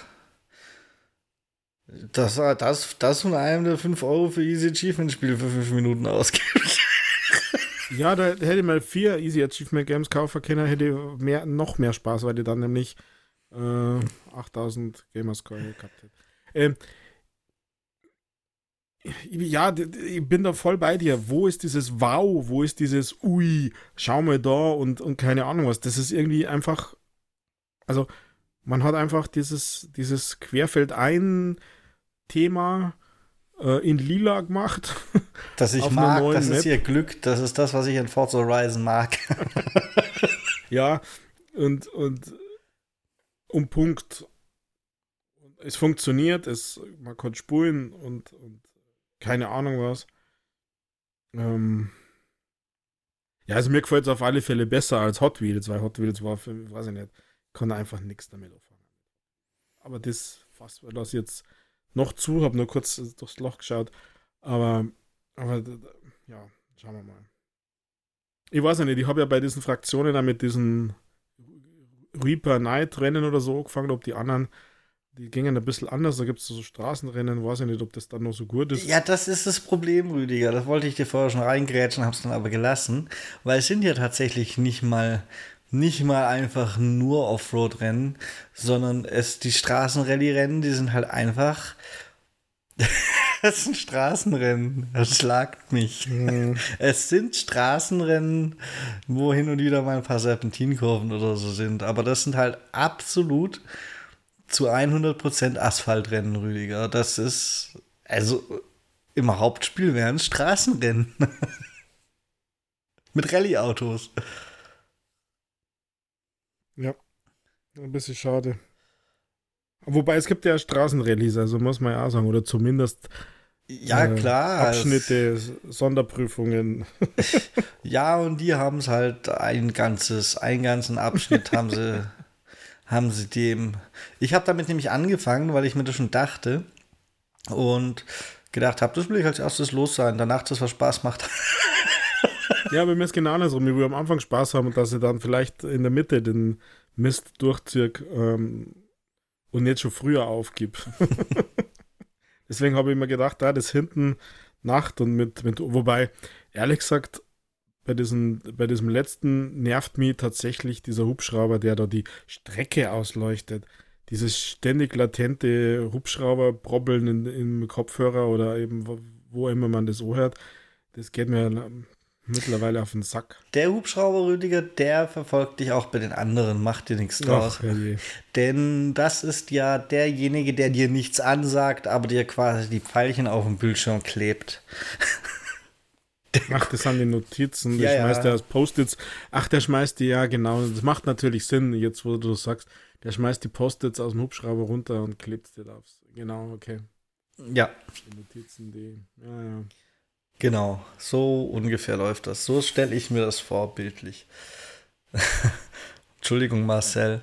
Das, das, das von einem der 5 Euro für Easy Achievement Spiel für 5 Minuten ausgibt. Ja, da hätte ich mal vier Easy Achievement Games kaufen können, hätte ich mehr, noch mehr Spaß, weil die dann nämlich äh, 8000 Gamerscore gehabt hätte. Ähm, ja, ich bin da voll bei dir. Wo ist dieses Wow? Wo ist dieses Ui, schau mal da und, und keine Ahnung was? Das ist irgendwie einfach. Also, man hat einfach dieses, dieses Querfeld ein Thema äh, in lila gemacht. [laughs] Das ich mag, das Map. ist ihr Glück, das ist das, was ich in Forza Horizon mag. [laughs] ja, und, und um Punkt. Es funktioniert, es, man kann spulen und, und keine Ahnung was. Ähm, ja, also mir gefällt es auf alle Fälle besser als Hot Wheels, weil Hot Wheels war für mich, weiß ich nicht, kann einfach nichts damit anfangen. Aber das, was wir das jetzt noch zu, habe nur kurz durchs Loch geschaut. Aber, aber ja, schauen wir mal. Ich weiß ja nicht, ich habe ja bei diesen Fraktionen dann mit diesen Reaper Night Rennen oder so angefangen, ob die anderen, die gingen ein bisschen anders. Da gibt es so Straßenrennen, weiß ich nicht, ob das dann noch so gut ist. Ja, das ist das Problem, Rüdiger. Das wollte ich dir vorher schon reingrätschen, habe es dann aber gelassen, weil es sind ja tatsächlich nicht mal nicht mal einfach nur Offroad-Rennen, sondern es, die Straßenrallye-Rennen, die sind halt einfach. [laughs] es sind Straßenrennen. Das schlagt mich. Mhm. [laughs] Es sind Straßenrennen, wo hin und wieder mal ein paar Serpentinkurven oder so sind. Aber das sind halt absolut zu 100% Asphaltrennen, Rüdiger. Das ist, also im Hauptspiel wären Straßenrennen. [laughs] Mit Rallye-Autos. Ja, ein bisschen schade. Wobei es gibt ja Straßenrallyes, also muss man ja auch sagen, oder zumindest ja, äh, klar. Abschnitte, Sonderprüfungen. [laughs] ja, und die haben es halt ein ganzes, einen ganzen Abschnitt haben sie, [laughs] haben sie dem. Ich habe damit nämlich angefangen, weil ich mir das schon dachte. und gedacht habe, das will ich als erstes los sein, danach das, was Spaß macht. [laughs] ja, bei mir ist genau andersrum. Ich will am Anfang Spaß haben und dass ich dann vielleicht in der Mitte den Mist durchziehe ähm, und nicht schon früher aufgib. [laughs] Deswegen habe ich mir gedacht, da das hinten Nacht und mit, mit, wobei, ehrlich gesagt, bei diesem, bei diesem letzten nervt mich tatsächlich dieser Hubschrauber, der da die Strecke ausleuchtet. Dieses ständig latente Hubschrauber-Brobbeln in, im Kopfhörer oder eben wo, wo immer man das so hört, das geht mir mittlerweile auf den Sack. Der Hubschrauber, Rüdiger, der verfolgt dich auch bei den anderen, macht dir nichts draus. Denn das ist ja derjenige, der dir nichts ansagt, aber dir quasi die Pfeilchen auf dem Bildschirm klebt. Macht das an den Notizen, ja, der schmeißt ja. das Post-its. Ach, der schmeißt die, ja genau, das macht natürlich Sinn, jetzt wo du sagst, der schmeißt die Post-its aus dem Hubschrauber runter und klebt da aufs. Genau, okay. Ja. Die Notizen, die, ja, ja. Genau, so ungefähr läuft das. So stelle ich mir das vor, bildlich. [laughs] Entschuldigung, Marcel.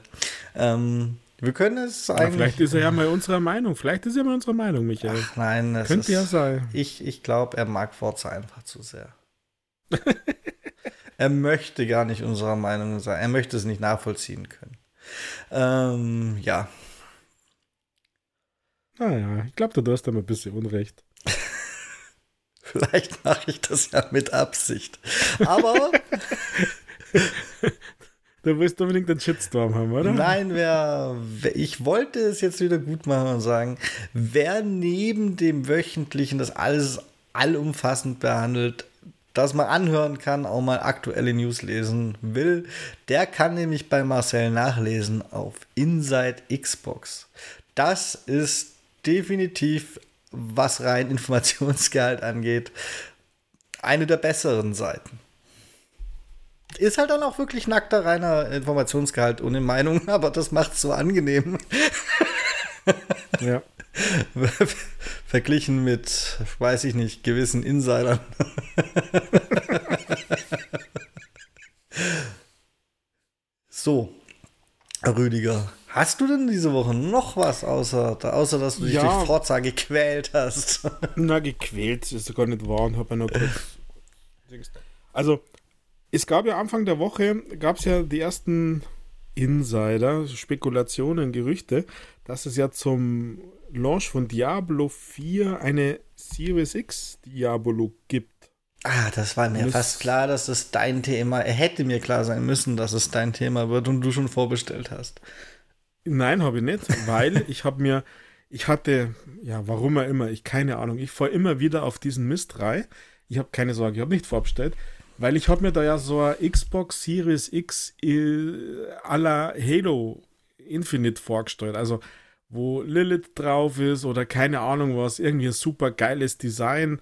Ähm, wir können es eigentlich. Ja, vielleicht ist er ja mal unserer Meinung. Vielleicht ist er mal unserer Meinung, Michael. Ach, nein, das könnte ist, ja sein. Ich, ich glaube, er mag Forza einfach zu sehr. [laughs] er möchte gar nicht unserer Meinung sein. Er möchte es nicht nachvollziehen können. Ähm, ja. Naja, ich glaube, du hast da mal ein bisschen Unrecht. [laughs] Vielleicht mache ich das ja mit Absicht. Aber. [laughs] Du willst unbedingt den Shitstorm haben, oder? Nein, wer, ich wollte es jetzt wieder gut machen und sagen, wer neben dem wöchentlichen das alles allumfassend behandelt, das man anhören kann, auch mal aktuelle News lesen will, der kann nämlich bei Marcel nachlesen auf Inside Xbox. Das ist definitiv was rein [laughs] Informationsgehalt angeht, eine der besseren Seiten. Ist halt dann auch wirklich nackter reiner Informationsgehalt ohne Meinung, [laughs] aber das macht es so angenehm. ja. [laughs] Verglichen mit, weiß ich nicht, gewissen Insidern. [laughs] so, Rüdiger, Hast du denn diese Woche noch was, außer, außer dass du dich ja. durch Forza gequält hast? Na, gequält ist gar nicht wahr und habe ja noch kurz. Also, es gab ja Anfang der Woche, gab es ja die ersten Insider, Spekulationen, Gerüchte, dass es ja zum Launch von Diablo 4 eine Series X Diablo gibt. Ah, das war mir das fast klar, dass es dein Thema, er hätte mir klar sein müssen, dass es dein Thema wird und du schon vorbestellt hast. Nein, habe ich nicht, weil [laughs] ich habe mir, ich hatte, ja, warum auch immer, ich keine Ahnung, ich fahre immer wieder auf diesen Mist rein. Ich habe keine Sorge, ich habe nicht vorbestellt, weil ich habe mir da ja so eine Xbox Series X à la Halo Infinite vorgestellt. Also, wo Lilith drauf ist oder keine Ahnung was, irgendwie ein super geiles Design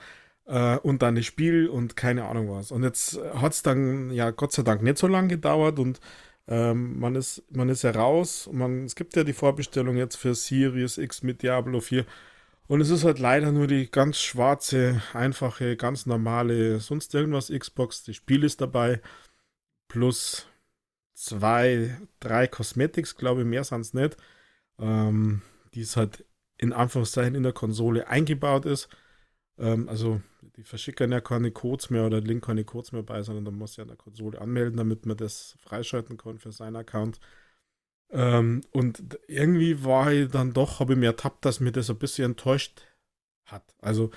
äh, und dann das Spiel und keine Ahnung was. Und jetzt hat es dann ja Gott sei Dank nicht so lange gedauert und ähm, man, ist, man ist heraus. Man, es gibt ja die Vorbestellung jetzt für Series X mit Diablo 4. Und es ist halt leider nur die ganz schwarze, einfache, ganz normale, sonst irgendwas Xbox. Das Spiel ist dabei. Plus zwei, drei Cosmetics, glaube ich, mehr sind es nicht. Ähm, die es halt in Anführungszeichen in der Konsole eingebaut ist. Ähm, also die verschicken ja keine Codes mehr oder Link keine Codes mehr bei, sondern man muss ja in der Konsole anmelden, damit man das freischalten kann für seinen Account. Ähm, und irgendwie war ich dann doch, habe ich mir ertappt, dass mir das ein bisschen enttäuscht hat. Also,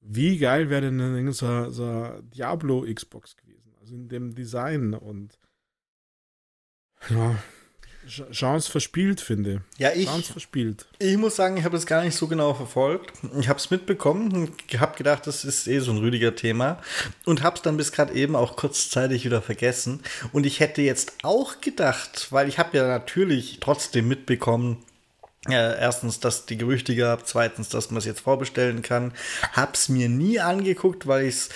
wie geil wäre denn so, so Diablo Xbox gewesen? Also in dem Design und ja, Chance verspielt, finde. Ja, ich. Chance verspielt. Ich muss sagen, ich habe es gar nicht so genau verfolgt. Ich habe es mitbekommen und habe gedacht, das ist eh so ein rüdiger Thema und habe es dann bis gerade eben auch kurzzeitig wieder vergessen. Und ich hätte jetzt auch gedacht, weil ich habe ja natürlich trotzdem mitbekommen, äh, erstens, dass die Gerüchte gab, zweitens, dass man es jetzt vorbestellen kann. Hab's mir nie angeguckt, weil ich es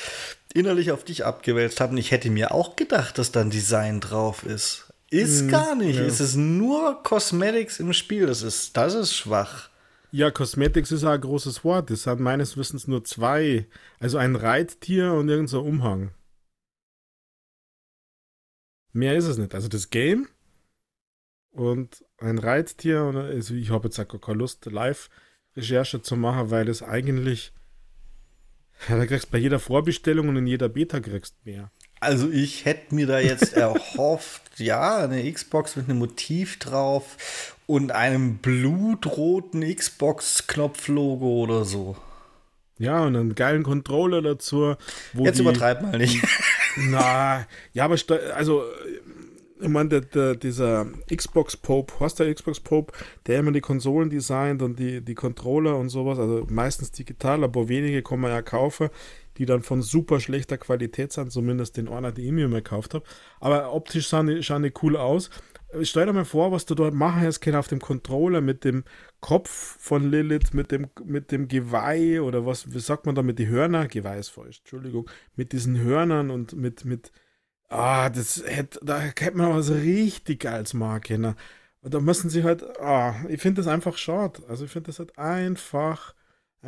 innerlich auf dich abgewälzt habe. Und ich hätte mir auch gedacht, dass dann Design drauf ist. Ist hm, gar nicht. Ja. Es ist nur Cosmetics im Spiel. Das ist, das ist schwach. Ja, Cosmetics ist ein großes Wort. Es hat meines Wissens nur zwei. Also ein Reittier und irgendein so Umhang. Mehr ist es nicht. Also das Game und ein Reittier. Und also ich habe jetzt auch keine Lust, live Recherche zu machen, weil es eigentlich, ja, da kriegst bei jeder Vorbestellung und in jeder Beta kriegst mehr. Also ich hätte mir da jetzt [laughs] erhofft, ja, eine Xbox mit einem Motiv drauf und einem blutroten Xbox-Knopflogo oder so. Ja, und einen geilen Controller dazu. jetzt die, übertreib mal nicht. [laughs] Na, ja, aber also ich meine, der, der, dieser Xbox Pope, hast der Xbox Pope, der immer die Konsolen designt und die, die Controller und sowas, also meistens digital, aber wenige kann man ja kaufen, die dann von super schlechter Qualität sind, zumindest den einer, die ich mir mal gekauft habe. Aber optisch schauen die, schauen die cool aus. Stell dir mal vor, was du dort machen hast können auf dem Controller mit dem Kopf von Lilith, mit dem, mit dem Geweih oder was, wie sagt man da, mit den Hörner? Geweih ist falsch, Entschuldigung. Mit diesen Hörnern und mit, mit, Ah, das hätte, da hätte man was richtig geiles machen können. Da müssen sie halt, ah, ich finde das einfach schade. Also ich finde das halt einfach,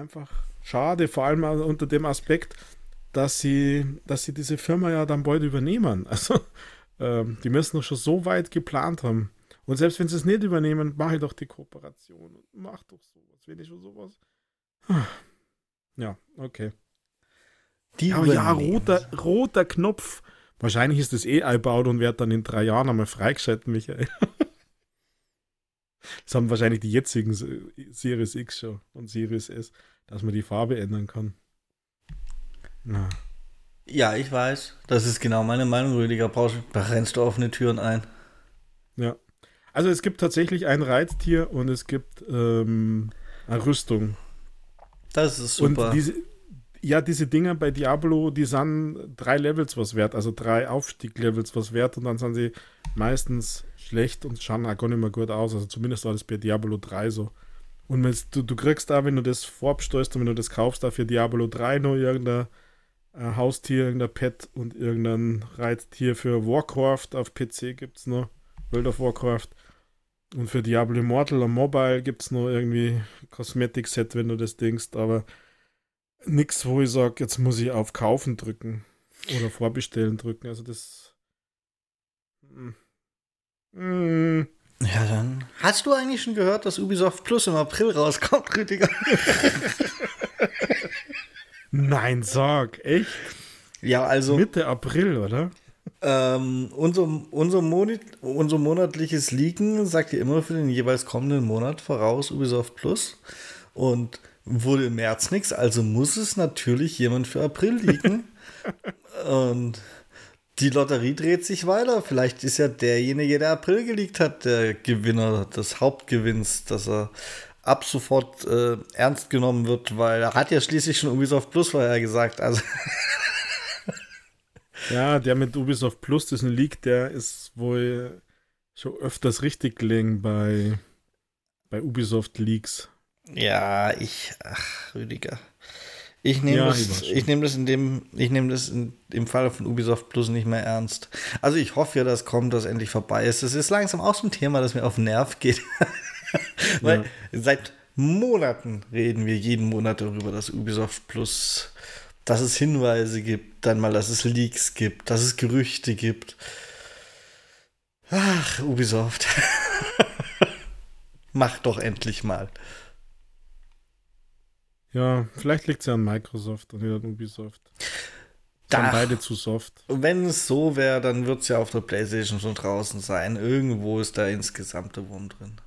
einfach schade, vor allem unter dem Aspekt, dass sie, dass sie diese Firma ja dann bald übernehmen. [laughs] Also ähm, die müssen doch schon so weit geplant haben. Und selbst wenn sie es nicht übernehmen, mache ich doch die Kooperation. Mach doch sowas, wenn ich schon sowas. Ja, okay. Die Aber ja, roter, roter Knopf Wahrscheinlich ist das eh eingebaut und wird dann in drei Jahren einmal freigeschalten, Michael. [laughs] das haben wahrscheinlich die jetzigen Series X schon und Series S, dass man die Farbe ändern kann. Na. Ja, ich weiß. Das ist genau meine Meinung, Rüdiger. Da rennst du offene Türen ein. Ja. Also es gibt tatsächlich ein Reittier und es gibt ähm, eine Rüstung. Das ist super. Und diese, ja, diese Dinger bei Diablo, die sind drei Levels was wert, also drei Aufstieg-Levels was wert und dann sind sie meistens schlecht und schauen auch gar nicht mehr gut aus. Also zumindest war das bei Diablo 3 so. Und du, du kriegst da, wenn du das vorbsteuerst und wenn du das kaufst, da für Diablo 3 noch irgendein äh, Haustier, irgendein Pet und irgendein Reittier für Warcraft auf PC gibt es noch. World of Warcraft. Und für Diablo Immortal und Mobile gibt es noch irgendwie Cosmetic-Set, wenn du das denkst, aber nichts, wo ich sage, jetzt muss ich auf Kaufen drücken oder Vorbestellen drücken. Also das. Mm. Ja, dann. Hast du eigentlich schon gehört, dass Ubisoft Plus im April rauskommt, Rüdiger? Nein, sag, echt? Ja, also. Mitte April, oder? Ähm, unser, unser, Monat, unser monatliches Leaken sagt ja immer für den jeweils kommenden Monat voraus Ubisoft Plus. Und wurde im März nichts, also muss es natürlich jemand für April liegen. [laughs] Und die Lotterie dreht sich weiter. Vielleicht ist ja derjenige, der April geleakt hat, der Gewinner des Hauptgewinns, dass er ab sofort äh, ernst genommen wird, weil er hat ja schließlich schon Ubisoft Plus vorher gesagt. Also [laughs] ja, der mit Ubisoft Plus, das ist ein Leak, der ist wohl schon öfters richtig gelegen bei, bei Ubisoft Leaks. Ja, ich, ach, Rüdiger. Ich nehme ja, das, ich nehme das in dem, ich nehme das in, im Fall von Ubisoft Plus nicht mehr ernst. Also ich hoffe ja, dass kommt, dass endlich vorbei ist. Das ist langsam auch so ein Thema, das mir auf den Nerv geht. [laughs] Weil ja. seit Monaten reden wir jeden Monat darüber, dass Ubisoft Plus, dass es Hinweise gibt, dann mal, dass es Leaks gibt, dass es Gerüchte gibt. Ach, Ubisoft. [laughs] Mach doch endlich mal. Ja, vielleicht liegt es ja an Microsoft und nicht an Ubisoft. Sind beide zu soft. Wenn es so wäre, dann wird es ja auf der PlayStation schon draußen sein. Irgendwo ist da insgesamt der Wurm drin.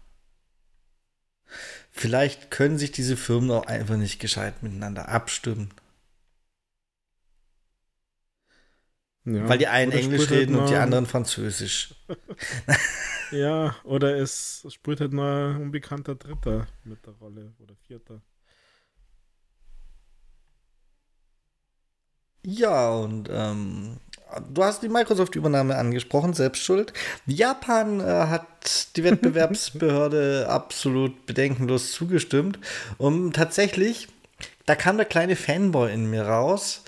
Vielleicht können sich diese Firmen auch einfach nicht gescheit miteinander abstimmen. Ja, Weil die einen Englisch halt reden halt und die anderen Französisch. [laughs] ja, oder es spielt halt nur ein unbekannter Dritter mit der Rolle oder Vierter. Ja, und ähm, du hast die Microsoft-Übernahme angesprochen, selbst schuld. Japan äh, hat die [laughs] Wettbewerbsbehörde absolut bedenkenlos zugestimmt. Und tatsächlich, da kam der kleine Fanboy in mir raus,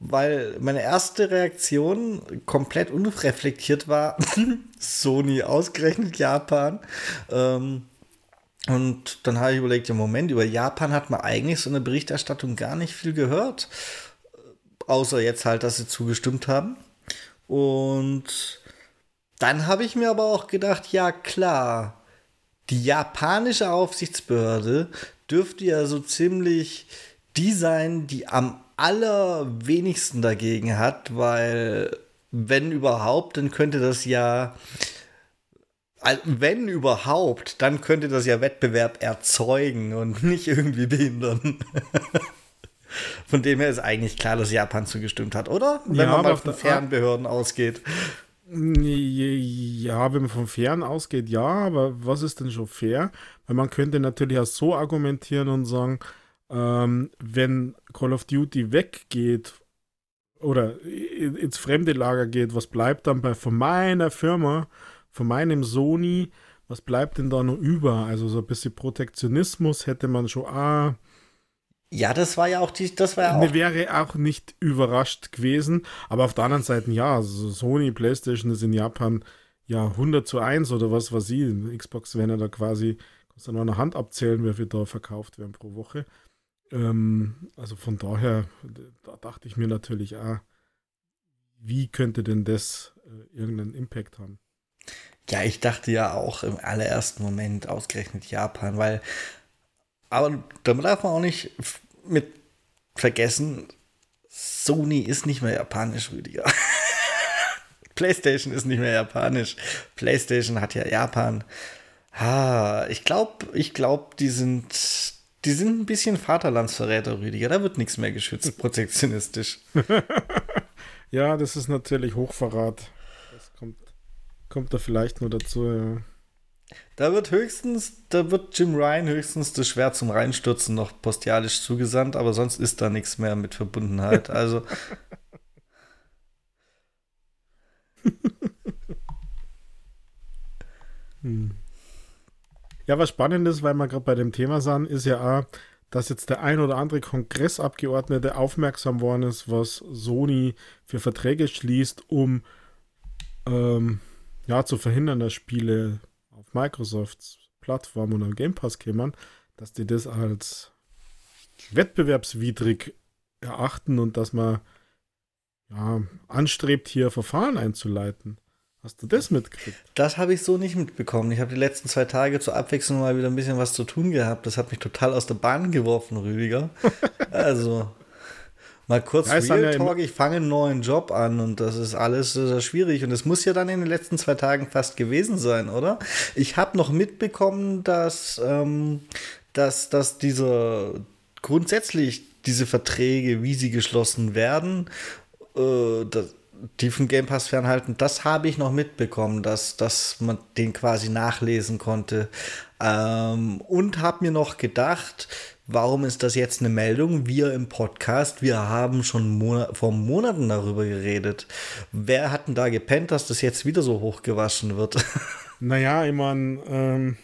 weil meine erste Reaktion komplett unreflektiert war, [laughs] Sony ausgerechnet Japan. Ähm, und dann habe ich überlegt, ja Moment, über Japan hat man eigentlich so eine Berichterstattung gar nicht viel gehört. Außer jetzt halt, dass sie zugestimmt haben. Und dann habe ich mir aber auch gedacht, ja klar, die japanische Aufsichtsbehörde dürfte ja so ziemlich die sein, die am allerwenigsten dagegen hat, weil wenn überhaupt, dann könnte das ja, wenn überhaupt, dann könnte das ja Wettbewerb erzeugen und nicht irgendwie behindern. [laughs] Von dem her ist eigentlich klar, dass Japan zugestimmt hat, oder? Wenn ja, man mal von Fernbehörden ausgeht. Ja, wenn man von fern ausgeht, ja, aber was ist denn schon fair? Weil man könnte natürlich auch so argumentieren und sagen, ähm, wenn Call of Duty weggeht oder ins fremde Lager geht, was bleibt dann bei von meiner Firma, von meinem Sony, was bleibt denn da noch über? Also so ein bisschen Protektionismus hätte man schon ah, ja, das war ja auch die, das war ja auch. wäre auch nicht überrascht gewesen, aber auf der anderen Seite, ja, also Sony, PlayStation ist in Japan ja 100 zu 1 oder was was sie. Xbox wenn er da quasi, kannst du nur eine Hand abzählen, wer wird da verkauft werden pro Woche. Ähm, also von daher, da dachte ich mir natürlich, ah, wie könnte denn das äh, irgendeinen Impact haben? Ja, ich dachte ja auch im allerersten Moment ausgerechnet Japan, weil aber da darf man auch nicht mit vergessen, Sony ist nicht mehr japanisch, Rüdiger. [laughs] PlayStation ist nicht mehr japanisch. PlayStation hat ja Japan. Ah, ich glaube, ich glaube, die sind, die sind ein bisschen Vaterlandsverräter, Rüdiger. Da wird nichts mehr geschützt, [laughs] protektionistisch. [laughs] ja, das ist natürlich Hochverrat. Das kommt, kommt da vielleicht nur dazu, ja. Da wird höchstens, da wird Jim Ryan höchstens das Schwert zum Reinstürzen noch postialisch zugesandt, aber sonst ist da nichts mehr mit Verbundenheit. [laughs] Also. hm. Ja, was spannend ist, weil wir gerade bei dem Thema sind, ist ja auch, dass jetzt der ein oder andere Kongressabgeordnete aufmerksam worden ist, was Sony für Verträge schließt, um ähm, ja, zu verhindern, dass Spiele auf Microsofts Plattform und am Game Pass kämen, dass die das als wettbewerbswidrig erachten und dass man ja, anstrebt, hier Verfahren einzuleiten. Hast du das mitgekriegt? Das habe ich so nicht mitbekommen. Ich habe die letzten zwei Tage zur Abwechslung mal wieder ein bisschen was zu tun gehabt. Das hat mich total aus der Bahn geworfen, Rüdiger. [laughs] also, mal kurz ja, Real Talk, ich fange einen neuen Job an und das ist alles sehr schwierig und es muss ja dann in den letzten zwei Tagen fast gewesen sein, oder? Ich habe noch mitbekommen, dass, ähm, dass, dass diese grundsätzlich diese Verträge, wie sie geschlossen werden, äh, das, die vom Game Pass fernhalten, das habe ich noch mitbekommen, dass, dass man den quasi nachlesen konnte. Ähm, und habe mir noch gedacht, Warum ist das jetzt eine Meldung? Wir im Podcast, wir haben schon Monat, vor Monaten darüber geredet. Wer hat denn da gepennt, dass das jetzt wieder so hochgewaschen wird? [laughs] Naja, ich meine, ähm,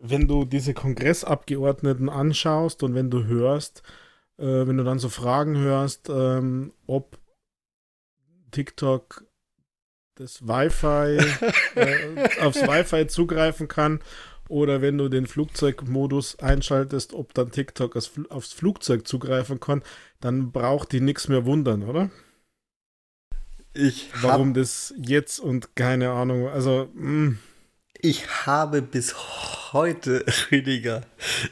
wenn du diese Kongressabgeordneten anschaust und wenn du hörst, äh, wenn du dann so Fragen hörst, ähm, ob TikTok das Wi-Fi [laughs] äh, aufs Wi-Fi zugreifen kann oder wenn du den Flugzeugmodus einschaltest, ob dann TikTok aufs Flugzeug zugreifen kann, dann braucht die nichts mehr wundern, oder? Ich Warum das jetzt und keine Ahnung, also. Mh. Mm. Ich habe bis heute, [laughs] Rüdiger,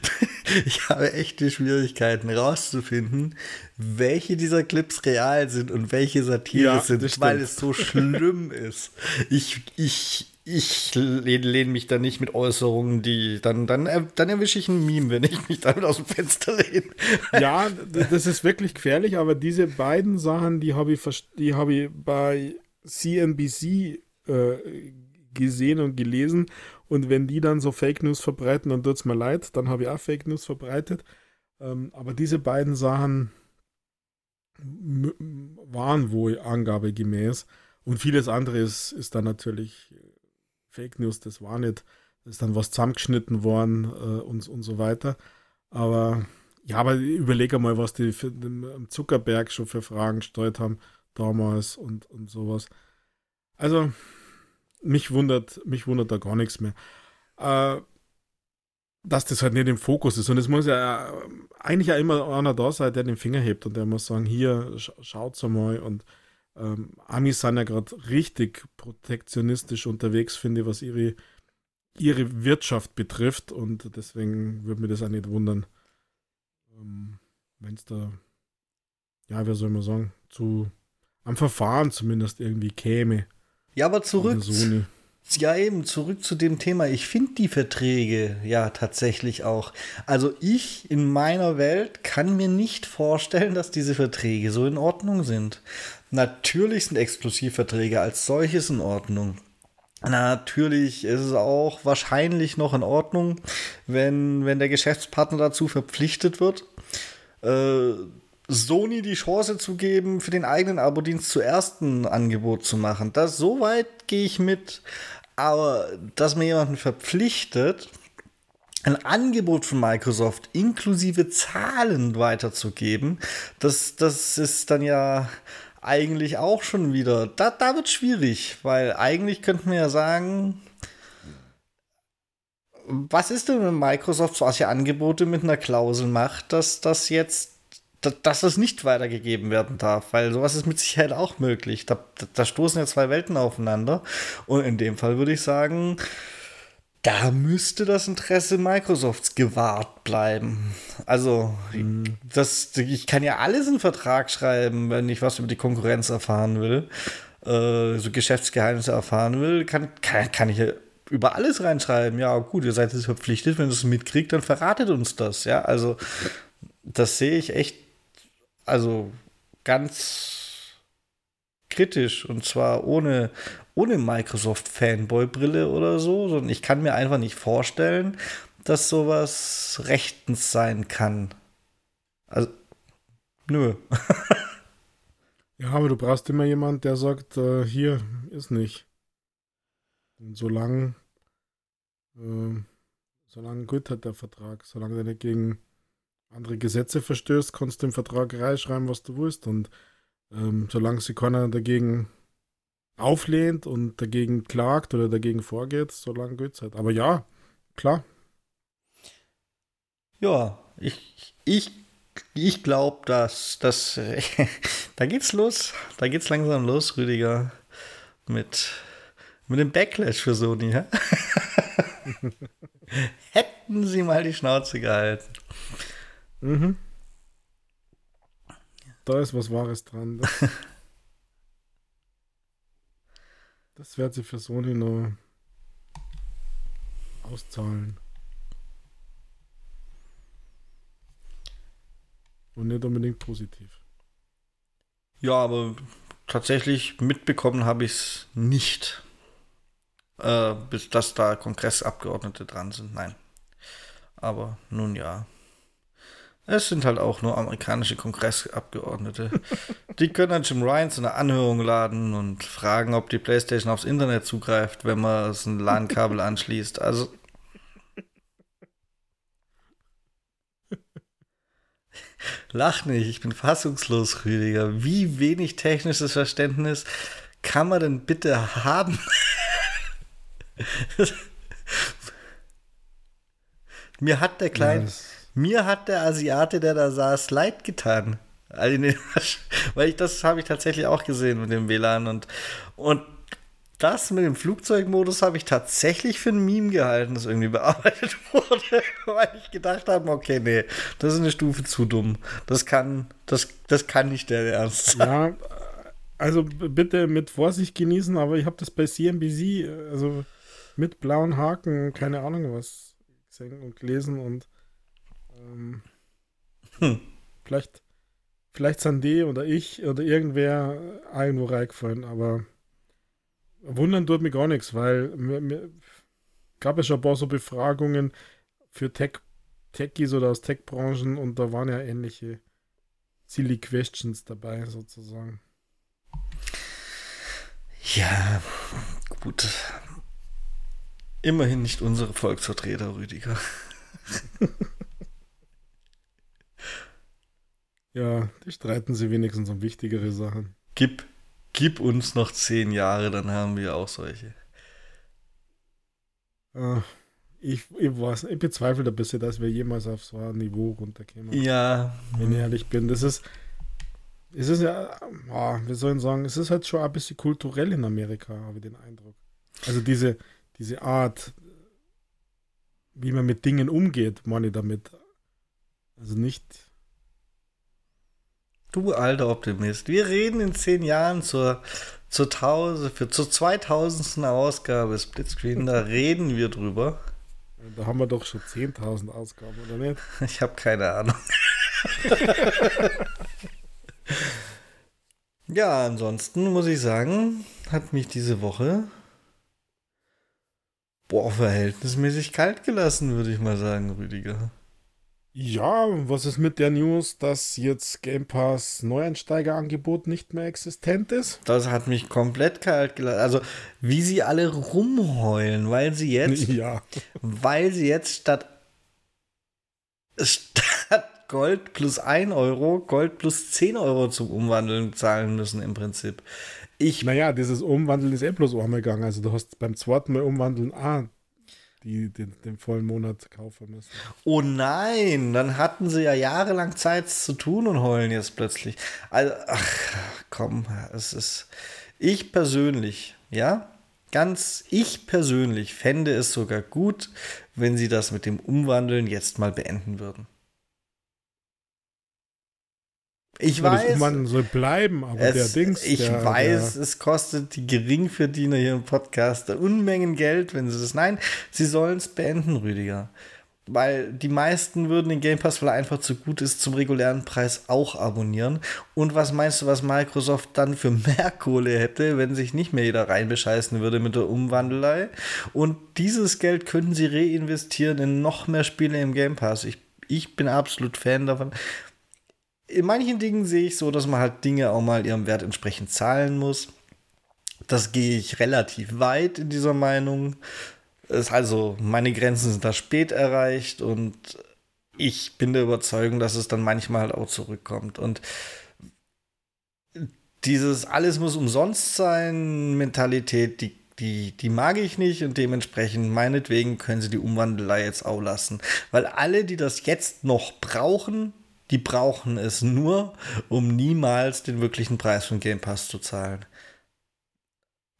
[laughs] ich habe echte Schwierigkeiten rauszufinden, welche dieser Clips real sind und welche Satire ja, sind, weil es so schlimm [laughs] ist. Ich, ich, ich lehne lehn mich da nicht mit Äußerungen, die dann, dann, dann erwische ich ein Meme, wenn ich mich damit aus dem Fenster lehne. [laughs] Ja, das ist wirklich gefährlich, aber diese beiden Sachen, die habe ich, hab ich bei CNBC äh, gesehen und gelesen. Und wenn die dann so Fake News verbreiten, dann tut es mir leid, dann habe ich auch Fake News verbreitet. Ähm, aber diese beiden Sachen waren wohl angabegemäß. Und vieles andere ist, ist dann natürlich Fake News, das war nicht, da ist dann was zusammengeschnitten worden äh, und, und so weiter. Aber ja, aber überlege mal, was die für, dem Zuckerberg schon für Fragen gestellt haben damals und, und sowas. Also, mich wundert, mich wundert da gar nichts mehr. Äh, dass das halt nicht im Fokus ist. Und es muss ja eigentlich ja immer einer da sein, der den Finger hebt und der muss sagen, hier, sch schaut's mal und ähm, Amis sind ja gerade richtig protektionistisch unterwegs, finde ich, was ihre, ihre Wirtschaft betrifft. Und deswegen würde mir das auch nicht wundern, ähm, wenn es da, ja, wie soll man sagen, zu am Verfahren zumindest irgendwie käme. Ja, aber zurück. Ja, eben, zurück zu dem Thema. Ich finde die Verträge ja tatsächlich auch. Also ich in meiner Welt kann mir nicht vorstellen, dass diese Verträge so in Ordnung sind. Natürlich sind Exklusivverträge als solches in Ordnung. Natürlich ist es auch wahrscheinlich noch in Ordnung, wenn, wenn der Geschäftspartner dazu verpflichtet wird, äh, Sony die Chance zu geben, für den eigenen Abo-Dienst zuerst ein Angebot zu machen. Das so weit gehe ich mit. Aber dass man jemanden verpflichtet, ein Angebot von Microsoft inklusive Zahlen weiterzugeben, das, das ist dann ja eigentlich auch schon wieder, da, da wird schwierig, weil eigentlich könnten wir ja sagen, was ist denn, wenn Microsoft solche Angebote mit einer Klausel macht, dass das jetzt, dass das nicht weitergegeben werden darf, weil sowas ist mit Sicherheit auch möglich. Da, da stoßen ja zwei Welten aufeinander. Und in dem Fall würde ich sagen, da müsste das Interesse Microsofts gewahrt bleiben. Also, mhm. das, ich kann ja alles in Vertrag schreiben, wenn ich was über die Konkurrenz erfahren will, äh, so Geschäftsgeheimnisse erfahren will, kann, kann, kann ich ja über alles reinschreiben. Ja, gut, ihr seid jetzt verpflichtet, wenn ihr es mitkriegt, dann verratet uns das. Ja, also, das sehe ich echt, also ganz kritisch und zwar ohne, ohne Microsoft-Fanboy-Brille oder so, sondern ich kann mir einfach nicht vorstellen, dass sowas rechtens sein kann. Also, nö. [laughs] ja, aber du brauchst immer jemand, der sagt, äh, hier ist nicht. Und solange, äh, solange gut hat der Vertrag, solange du nicht gegen andere Gesetze verstößt, kannst du im Vertrag reinschreiben, was du willst. Und ähm, solange sich keiner dagegen auflehnt und dagegen klagt oder dagegen vorgeht, solange geht es halt. Aber ja, klar. Ja, ich, ich, ich glaube, dass das. [laughs] da geht's los. Da geht's langsam los, Rüdiger. Mit, mit dem Backlash für Sony. Ja? [laughs] Hätten sie mal die Schnauze gehalten. Mhm. Da ist was Wahres dran. [laughs] Das, wird sie für Sony noch auszahlen. Und nicht unbedingt positiv. Ja, aber tatsächlich mitbekommen habe ich es nicht. Äh, bis dass da Kongressabgeordnete dran sind. Nein. Aber nun ja. Es sind halt auch nur amerikanische Kongressabgeordnete. die können dann Jim Ryan zu einer Anhörung laden und fragen, ob die PlayStation aufs Internet zugreift, wenn man es ein LAN-Kabel [laughs] anschließt. Also. Lach nicht, ich bin fassungslos, Rüdiger. Wie wenig technisches Verständnis kann man denn bitte haben? [laughs] Mir hat der kleine. Yes mir hat der Asiate, der da saß, leid getan. [laughs] Weil ich das habe ich tatsächlich auch gesehen mit dem WLAN und, und das mit dem Flugzeugmodus habe ich tatsächlich für ein Meme gehalten, das irgendwie [laughs] bearbeitet wurde, weil ich gedacht habe, okay, nee, das ist eine Stufe zu dumm. Das kann, das, das kann nicht der Ernst sein. Ja, also bitte mit Vorsicht genießen, aber ich habe das bei CNBC, also mit blauen Haken, keine Ahnung was, gesehen und gelesen und ähm, hm. Vielleicht, vielleicht Sandé oder ich oder irgendwer irgendwo reingefallen, aber wundern tut mir gar nichts, weil mir, mir gab es schon ein paar so Befragungen für Tech, Techies oder aus Tech-Branchen und da waren ja ähnliche Silly Questions dabei sozusagen. Ja, gut. Immerhin nicht unsere Volksvertreter, Rüdiger. [laughs] Ja, die streiten sie wenigstens um wichtigere Sachen. Gib, gib uns noch zehn Jahre, dann haben wir auch solche. Ah, ich, ich, weiß, ich bezweifle ein bisschen, dass wir jemals auf so ein Niveau runterkommen. Ja. Wenn ich ehrlich bin. Das ist, es ist ja, oh, wie soll ich sagen, es ist halt schon ein bisschen kulturell in Amerika, habe ich den Eindruck. Also diese, diese Art, wie man mit Dingen umgeht, meine ich damit. Also nicht Du alter Optimist. Wir reden in zehn Jahren zur, zur, Tausend, für, zur 2000. Ausgabe Splitscreen. Da reden wir drüber. Da haben wir doch schon 10.000 Ausgaben, oder nicht? [laughs] Ich habe keine Ahnung. [laughs] ja, ansonsten muss ich sagen, hat mich diese Woche boah, verhältnismäßig kalt gelassen, würde ich mal sagen, Rüdiger. Ja, was ist mit der News, dass jetzt Game Pass Neueinsteigerangebot nicht mehr existent ist? Das hat mich komplett kalt gelassen. Also, wie sie alle rumheulen, weil sie jetzt, [laughs] ja. weil sie jetzt statt, statt Gold plus 1 Euro, Gold plus 10 Euro zum Umwandeln zahlen müssen im Prinzip. Ich, naja, dieses Umwandeln ist eh bloß einmal gegangen. Also du hast beim zweiten Mal umwandeln, ah, die den, den, vollen Monat kaufen müssen. Oh nein, dann hatten sie ja jahrelang Zeit zu tun und heulen jetzt plötzlich. Also, ach, komm, es ist. Ich persönlich, ja, ganz ich persönlich fände es sogar gut, wenn sie das mit dem Umwandeln jetzt mal beenden würden. Ich weiß. Man soll bleiben, aber es, der Dings. Ich der, weiß, der, es kostet die Geringverdiener hier im Podcast Unmengen Geld, wenn sie das. Nein, sie sollen es beenden, Rüdiger. Weil die meisten würden den Game Pass, weil er einfach zu gut ist, zum regulären Preis auch abonnieren. Und was meinst du, was Microsoft dann für mehr Kohle hätte, wenn sich nicht mehr jeder reinbescheißen würde mit der Umwandelei? Und dieses Geld könnten sie reinvestieren in noch mehr Spiele im Game Pass. Ich, ich bin absolut Fan davon in manchen Dingen sehe ich so, dass man halt Dinge auch mal ihrem Wert entsprechend zahlen muss. Das gehe ich relativ weit in dieser Meinung. Ist also, meine Grenzen sind da spät erreicht und ich bin der Überzeugung, dass es dann manchmal halt auch zurückkommt. Und dieses alles muss umsonst sein, Mentalität, die, die, die mag ich nicht und dementsprechend, meinetwegen können sie die Umwandelei jetzt auch lassen. Weil alle, die das jetzt noch brauchen, die brauchen es nur, um niemals den wirklichen Preis von Game Pass zu zahlen.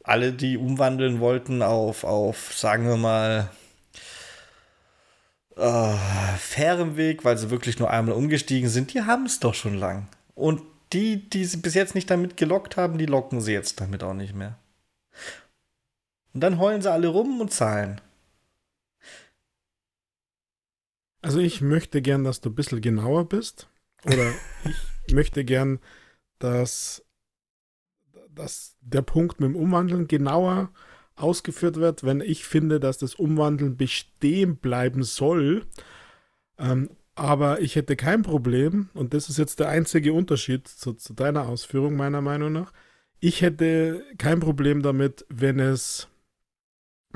Alle, die umwandeln wollten auf, auf sagen wir mal, äh, fairem Weg, weil sie wirklich nur einmal umgestiegen sind, die haben es doch schon lang. Und die, die sie bis jetzt nicht damit gelockt haben, die locken sie jetzt damit auch nicht mehr. Und dann heulen sie alle rum und zahlen. Also ich möchte gern, dass du ein bisschen genauer bist. Oder [laughs] ich möchte gern, dass, dass der Punkt mit dem Umwandeln genauer ausgeführt wird, wenn ich finde, dass das Umwandeln bestehen bleiben soll. Ähm, aber ich hätte kein Problem, und das ist jetzt der einzige Unterschied zu, zu deiner Ausführung meiner Meinung nach, ich hätte kein Problem damit, wenn es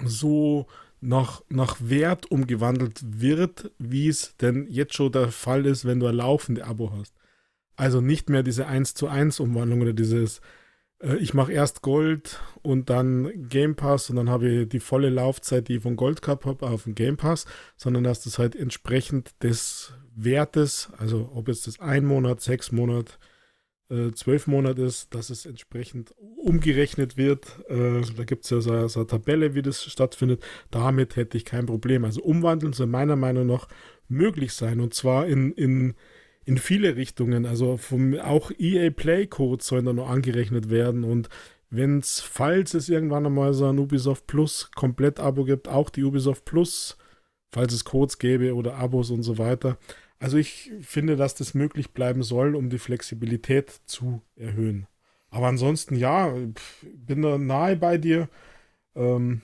so nach, nach Wert umgewandelt wird, wie es denn jetzt schon der Fall ist, wenn du ein laufendes Abo hast. Also nicht mehr diese 1 zu 1 Umwandlung oder dieses, äh, ich mache erst Gold und dann Game Pass und dann habe ich die volle Laufzeit, die ich von Gold Cup habe, auf dem Game Pass, sondern dass das halt entsprechend des Wertes, also ob es das ein Monat, sechs Monat, äh, zwölf Monate ist, dass es entsprechend umgerechnet wird. Äh, da gibt es ja so, so, eine Tabelle, wie das stattfindet. Damit hätte ich kein Problem. Also umwandeln soll meiner Meinung nach möglich sein und zwar in, in, in viele Richtungen. Also vom, auch EA Play Codes sollen da noch angerechnet werden und wenn es, falls es irgendwann einmal so ein Ubisoft Plus Komplett-Abo gibt, auch die Ubisoft Plus, falls es Codes gäbe oder Abos und so weiter, also ich finde, dass das möglich bleiben soll, um die Flexibilität zu erhöhen. Aber ansonsten, ja, bin da nahe bei dir. Ähm,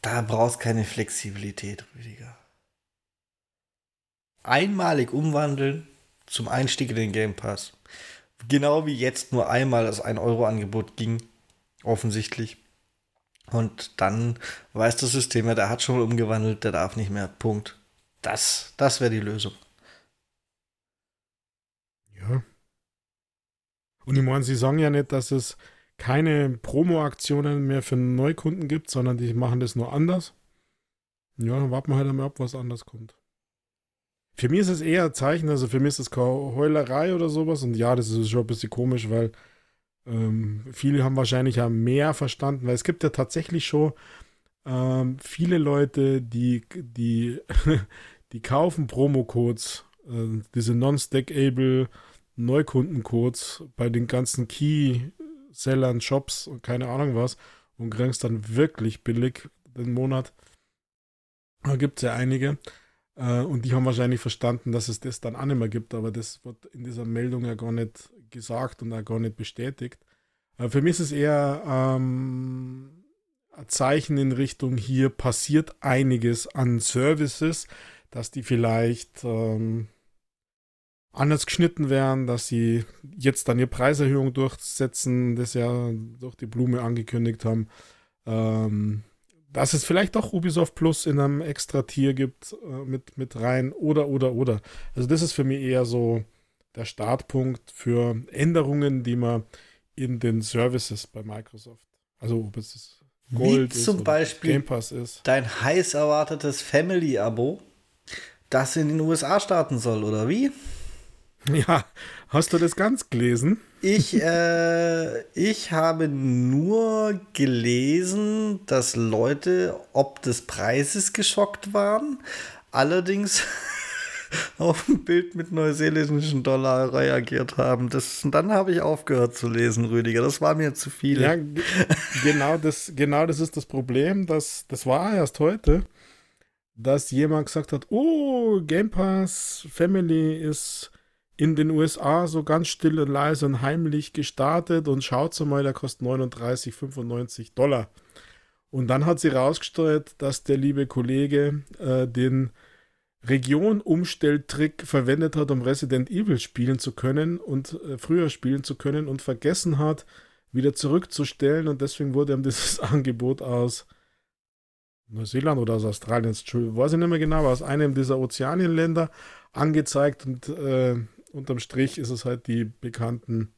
da brauchst keine Flexibilität, Rüdiger. Einmalig umwandeln zum Einstieg in den Game Pass. Genau wie jetzt nur einmal das 1-Euro-Angebot ging, offensichtlich. Und dann weiß das System ja, der hat schon mal umgewandelt, der darf nicht mehr. Punkt. Das, das wäre die Lösung. Ja. Und ich meine, sie sagen ja nicht, dass es keine Promo-Aktionen mehr für Neukunden gibt, sondern die machen das nur anders. Ja, dann warten wir halt einmal ab, was anders kommt. Für mich ist es eher ein Zeichen, also für mich ist es keine Heulerei oder sowas. Und ja, das ist schon ein bisschen komisch, weil ähm, viele haben wahrscheinlich ja mehr verstanden, weil es gibt ja tatsächlich schon ähm, viele Leute, die, die, [laughs] die kaufen Promo-Codes, äh, diese Non-Stackable Neukundencodes bei den ganzen Key-Sellern, Shops und keine Ahnung was und kriegst dann wirklich billig den Monat. Da gibt es ja einige. Äh, und die haben wahrscheinlich verstanden, dass es das dann auch nicht mehr gibt, aber das wird in dieser Meldung ja gar nicht gesagt und auch gar nicht bestätigt. Äh, für mich ist es eher ähm, ein Zeichen in Richtung, hier passiert einiges an Services, dass die vielleicht ähm, anders geschnitten werden, dass sie jetzt dann ihre Preiserhöhung durchsetzen, das ja durch die Blume angekündigt haben. Ähm, dass es vielleicht doch Ubisoft Plus in einem extra Tier gibt äh, mit, mit rein oder, oder, oder. Also das ist für mich eher so der Startpunkt für Änderungen, die man in den Services bei Microsoft, also ob es Gold Wie zum ist Beispiel Game Pass ist. dein heiß erwartetes Family-Abo, das in den USA starten soll, oder wie? [laughs] Ja, hast du das ganz gelesen? Ich, äh, ich habe nur gelesen, dass Leute ob des Preises geschockt waren. Allerdings [laughs] auf ein Bild mit neuseeländischen Dollar reagiert haben. Das, dann habe ich aufgehört zu lesen, Rüdiger. Das war mir zu viel. Ja, genau das, genau das ist das Problem. Das, das war erst heute, dass jemand gesagt hat, oh, Game Pass Family ist in den USA so ganz still und leise und heimlich gestartet und schaut mal, der kostet 39,95 Dollar. Und dann hat sie rausgestellt, dass der liebe Kollege äh, den Region-Umstelltrick verwendet hat, um Resident Evil spielen zu können und äh, früher spielen zu können und vergessen hat, wieder zurückzustellen. Und deswegen wurde ihm [laughs] dieses Angebot aus Neuseeland oder aus Australien, weiß ich nicht mehr genau, aus einem dieser Ozeanienländer angezeigt und äh, unterm Strich ist es halt die bekannten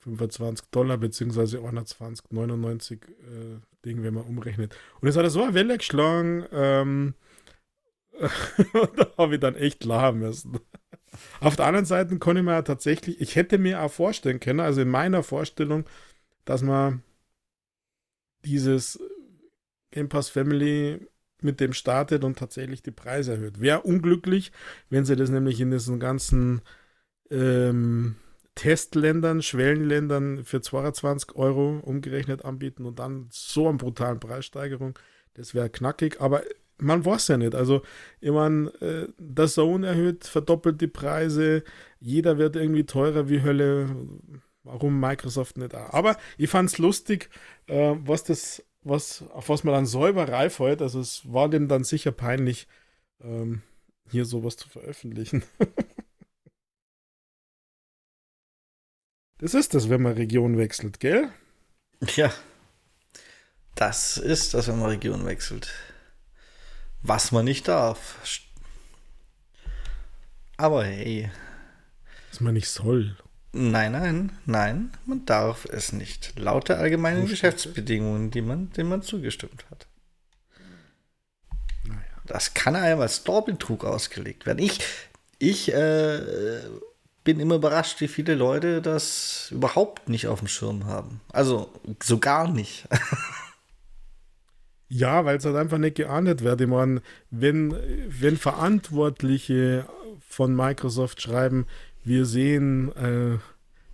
25 Dollar beziehungsweise 120,99 äh, Ding, wenn man umrechnet. Und es hat so eine Welle geschlagen, ähm, [laughs] da habe ich dann echt lachen müssen. Auf der anderen Seite konnte mir ja tatsächlich, ich hätte mir auch vorstellen können, also in meiner Vorstellung, dass man dieses Game Pass Family mit dem startet und tatsächlich die Preise erhöht. Wäre unglücklich, wenn sie das nämlich in diesen ganzen ähm, Testländern, Schwellenländern für 22 Euro umgerechnet anbieten und dann so eine brutale Preissteigerung. Das wäre knackig, aber man weiß ja nicht. Also, ich meine, äh, der Zone erhöht, verdoppelt die Preise, jeder wird irgendwie teurer wie Hölle. Warum Microsoft nicht auch? Aber ich fand es lustig, äh, was das, was, auf was man dann Säuberei fällt. Also, es war dem dann sicher peinlich, ähm, hier sowas zu veröffentlichen. [laughs] Das ist das, wenn man Region wechselt, gell? Ja. Das ist das, wenn man Region wechselt. Was man nicht darf. Aber hey. Was man nicht soll. Nein, nein, nein, man darf es nicht. Laut der allgemeinen Geschäftsbedingungen, die man, denen man zugestimmt hat. Naja. Das kann einem als Dorbetrug ausgelegt werden. Ich, ich äh, bin immer überrascht, wie viele Leute das überhaupt nicht auf dem Schirm haben. Also so gar nicht. [laughs] ja, weil es halt einfach nicht geahndet wird. Ich meine, wenn, wenn Verantwortliche von Microsoft schreiben, wir sehen äh,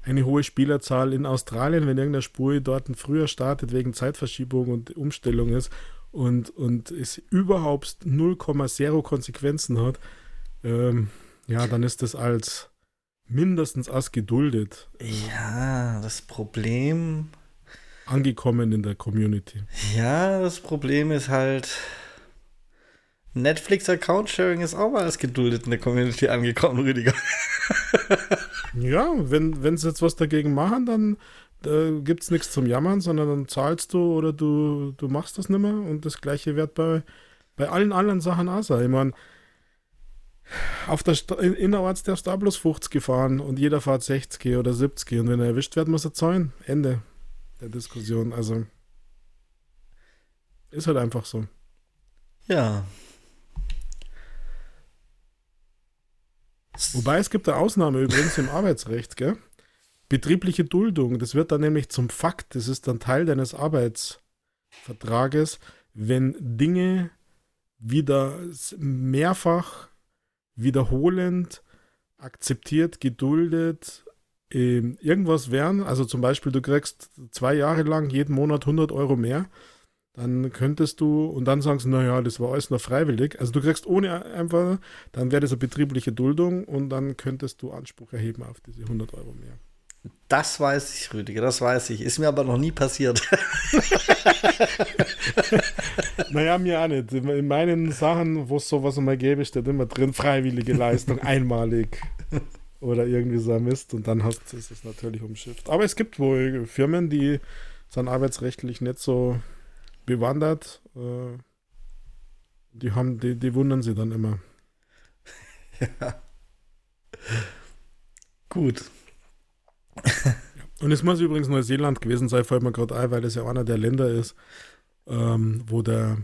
eine hohe Spielerzahl in Australien, wenn irgendeine Spur dort früher startet wegen Zeitverschiebung und Umstellung ist und, und es überhaupt 0,0 Konsequenzen hat, ähm, ja, dann ist das als mindestens als geduldet. Ja, das Problem. Angekommen in der Community. Ja, das Problem ist halt. Netflix Account Sharing ist auch mal als geduldet in der Community angekommen, Rüdiger. [laughs] ja, wenn, wenn sie jetzt was dagegen machen, dann da gibt es nichts zum Jammern, sondern dann zahlst du oder du, du machst das nicht mehr und das gleiche wird bei, bei allen anderen Sachen auch sein. Ich meine, auf der Sta innerorts der da bloß 50 gefahren und jeder fährt 60 oder 70 und wenn er erwischt wird, muss er zahlen. Ende der Diskussion. Also ist halt einfach so. Ja. Wobei es gibt eine Ausnahme übrigens im Arbeitsrecht, gell? Betriebliche Duldung, das wird dann nämlich zum Fakt, das ist dann Teil deines Arbeitsvertrages, wenn Dinge wieder mehrfach wiederholend akzeptiert, geduldet, äh, irgendwas werden. Also zum Beispiel, du kriegst zwei Jahre lang jeden Monat 100 Euro mehr. Dann könntest du, und dann sagst du, naja, das war alles noch freiwillig. Also du kriegst ohne einfach, dann wäre das eine betriebliche Duldung und dann könntest du Anspruch erheben auf diese 100 Euro mehr. Das weiß ich, Rüdiger, das weiß ich. Ist mir aber noch nie passiert. [laughs] naja, mir auch nicht. In meinen Sachen, wo es sowas einmal gäbe, steht immer drin, freiwillige Leistung, [laughs] einmalig. Oder irgendwie so ein Mist. Und dann hast, ist es natürlich umschifft. Aber es gibt wohl Firmen, die sind arbeitsrechtlich nicht so bewandert. Äh, die haben, die, die wundern sie dann immer. [laughs] Ja. Gut. [laughs] Und es muss übrigens Neuseeland gewesen sein, fällt mir gerade ein, weil das ja einer der Länder ist, ähm, wo der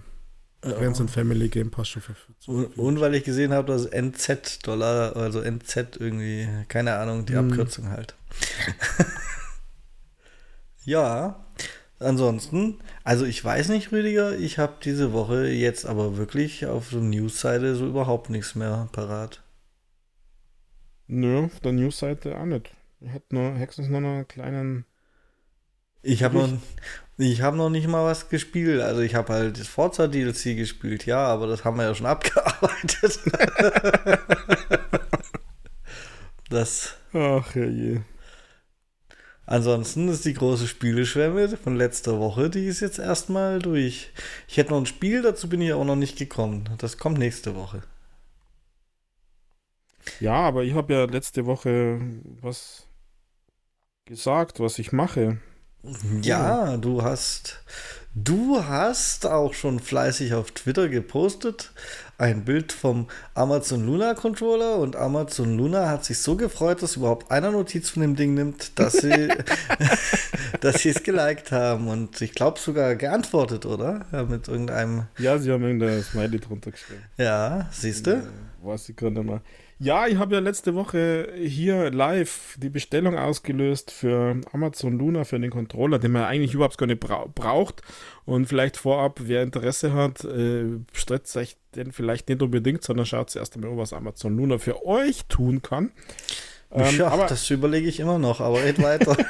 Friends and Family Game Pass schon verfügbar Und, und, weil ich gesehen habe, dass NZ-Dollar, also NZ irgendwie, keine Ahnung, die hm. Abkürzung halt. [laughs] ja, ansonsten, also ich weiß nicht, Rüdiger, ich habe diese Woche jetzt aber wirklich auf der News-Seite so überhaupt nichts mehr parat. Nö, auf der News-Seite auch nicht. Ich hätte nur höchstens noch einen kleinen. Ich habe noch, ich noch nicht mal was gespielt. Also ich habe halt das Forza DLC gespielt, ja, aber das haben wir ja schon [laughs] abgearbeitet. das. Ach je. Ansonsten ist die große Spieleschwemme von letzter Woche, die ist jetzt erstmal durch. Ich hätte noch ein Spiel, dazu bin ich auch noch nicht gekommen. Das kommt nächste Woche. Ja, aber ich habe ja letzte Woche was gesagt, was ich mache. Ja, du hast du hast auch schon fleißig auf Twitter gepostet ein Bild vom Amazon Luna Controller und Amazon Luna hat sich so gefreut, dass überhaupt einer Notiz von dem Ding nimmt, dass sie [laughs] [laughs] dass sie es geliked haben und ich glaube sogar geantwortet, oder? Ja, mit irgendeinem Ja, sie haben irgendein Smiley drunter geschrieben. Ja, siehst du? Weiß ich gerade mal. Ja, ich habe ja letzte Woche hier live die Bestellung ausgelöst für Amazon Luna für den Controller, den man eigentlich überhaupt gar nicht bra braucht. Und vielleicht vorab, wer Interesse hat, äh, stretzt sich den vielleicht nicht unbedingt, sondern schaut zuerst einmal, was Amazon Luna für euch tun kann. Ähm, ja, aber, das überlege ich immer noch, aber red weiter. [laughs]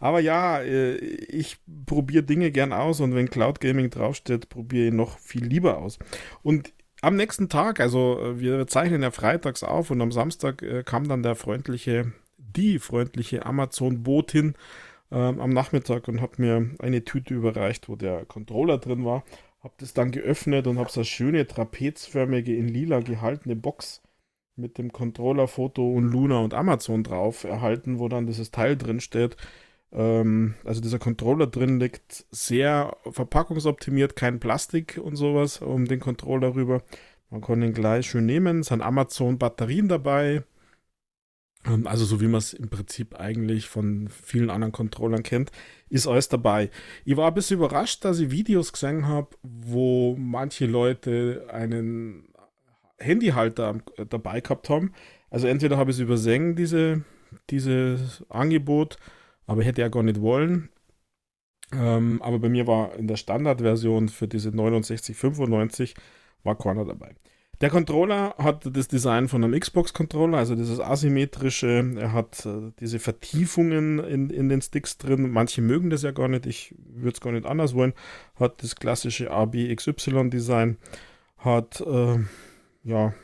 aber ja, äh, ich probiere Dinge gern aus und wenn Cloud Gaming draufsteht, probiere ich noch viel lieber aus. Und am nächsten Tag, also äh, wir zeichnen ja freitags auf und am Samstag äh, kam dann der freundliche, die freundliche Amazon-Botin ähm, am Nachmittag und hat mir eine Tüte überreicht, wo der Controller drin war. Hab das dann geöffnet und habe so eine schöne trapezförmige in lila gehaltene Box mit dem Controller-Foto und Luna und Amazon drauf erhalten, wo dann dieses Teil drin steht. Ähm, also dieser Controller drin liegt sehr verpackungsoptimiert, kein Plastik und sowas um den Controller rüber. Man kann ihn gleich schön nehmen. Es sind Amazon-Batterien dabei. Ähm, also so wie man es im Prinzip eigentlich von vielen anderen Controllern kennt, ist alles dabei. Ich war ein bisschen überrascht, dass ich Videos gesehen habe, wo manche Leute einen Handyhalter dabei gehabt haben. Also entweder habe ich es übersehen, diese, dieses Angebot, aber hätte er gar nicht wollen. Ähm, aber bei mir war in der Standardversion für diese 6995 war keiner dabei. Der Controller hat das Design von einem Xbox-Controller, also dieses asymmetrische. Er hat äh, diese Vertiefungen in, in den Sticks drin. Manche mögen das ja gar nicht. Ich würde es gar nicht anders wollen. Hat das klassische ABXY-Design. Hat, äh, ja,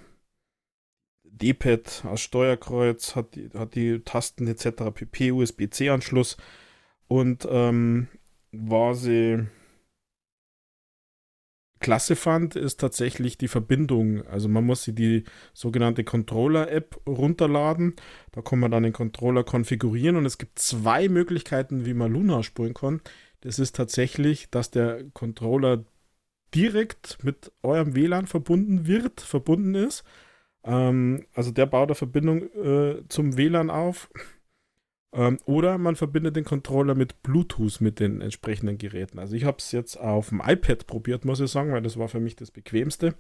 D-Pad als Steuerkreuz, hat die, hat die Tasten etc. pp, USB-C-Anschluss und ähm, war sie klasse fand, ist tatsächlich die Verbindung. Also man muss sie die sogenannte Controller-App runterladen. Da kann man dann den Controller konfigurieren und es gibt zwei Möglichkeiten, wie man Luna spulen kann. Das ist tatsächlich, dass der Controller direkt mit eurem WLAN verbunden wird, verbunden ist ähm, also der baut eine Verbindung äh, zum WLAN auf. Ähm, oder man verbindet den Controller mit Bluetooth mit den entsprechenden Geräten. Also ich habe es jetzt auf dem iPad probiert, muss ich sagen, weil das war für mich das bequemste.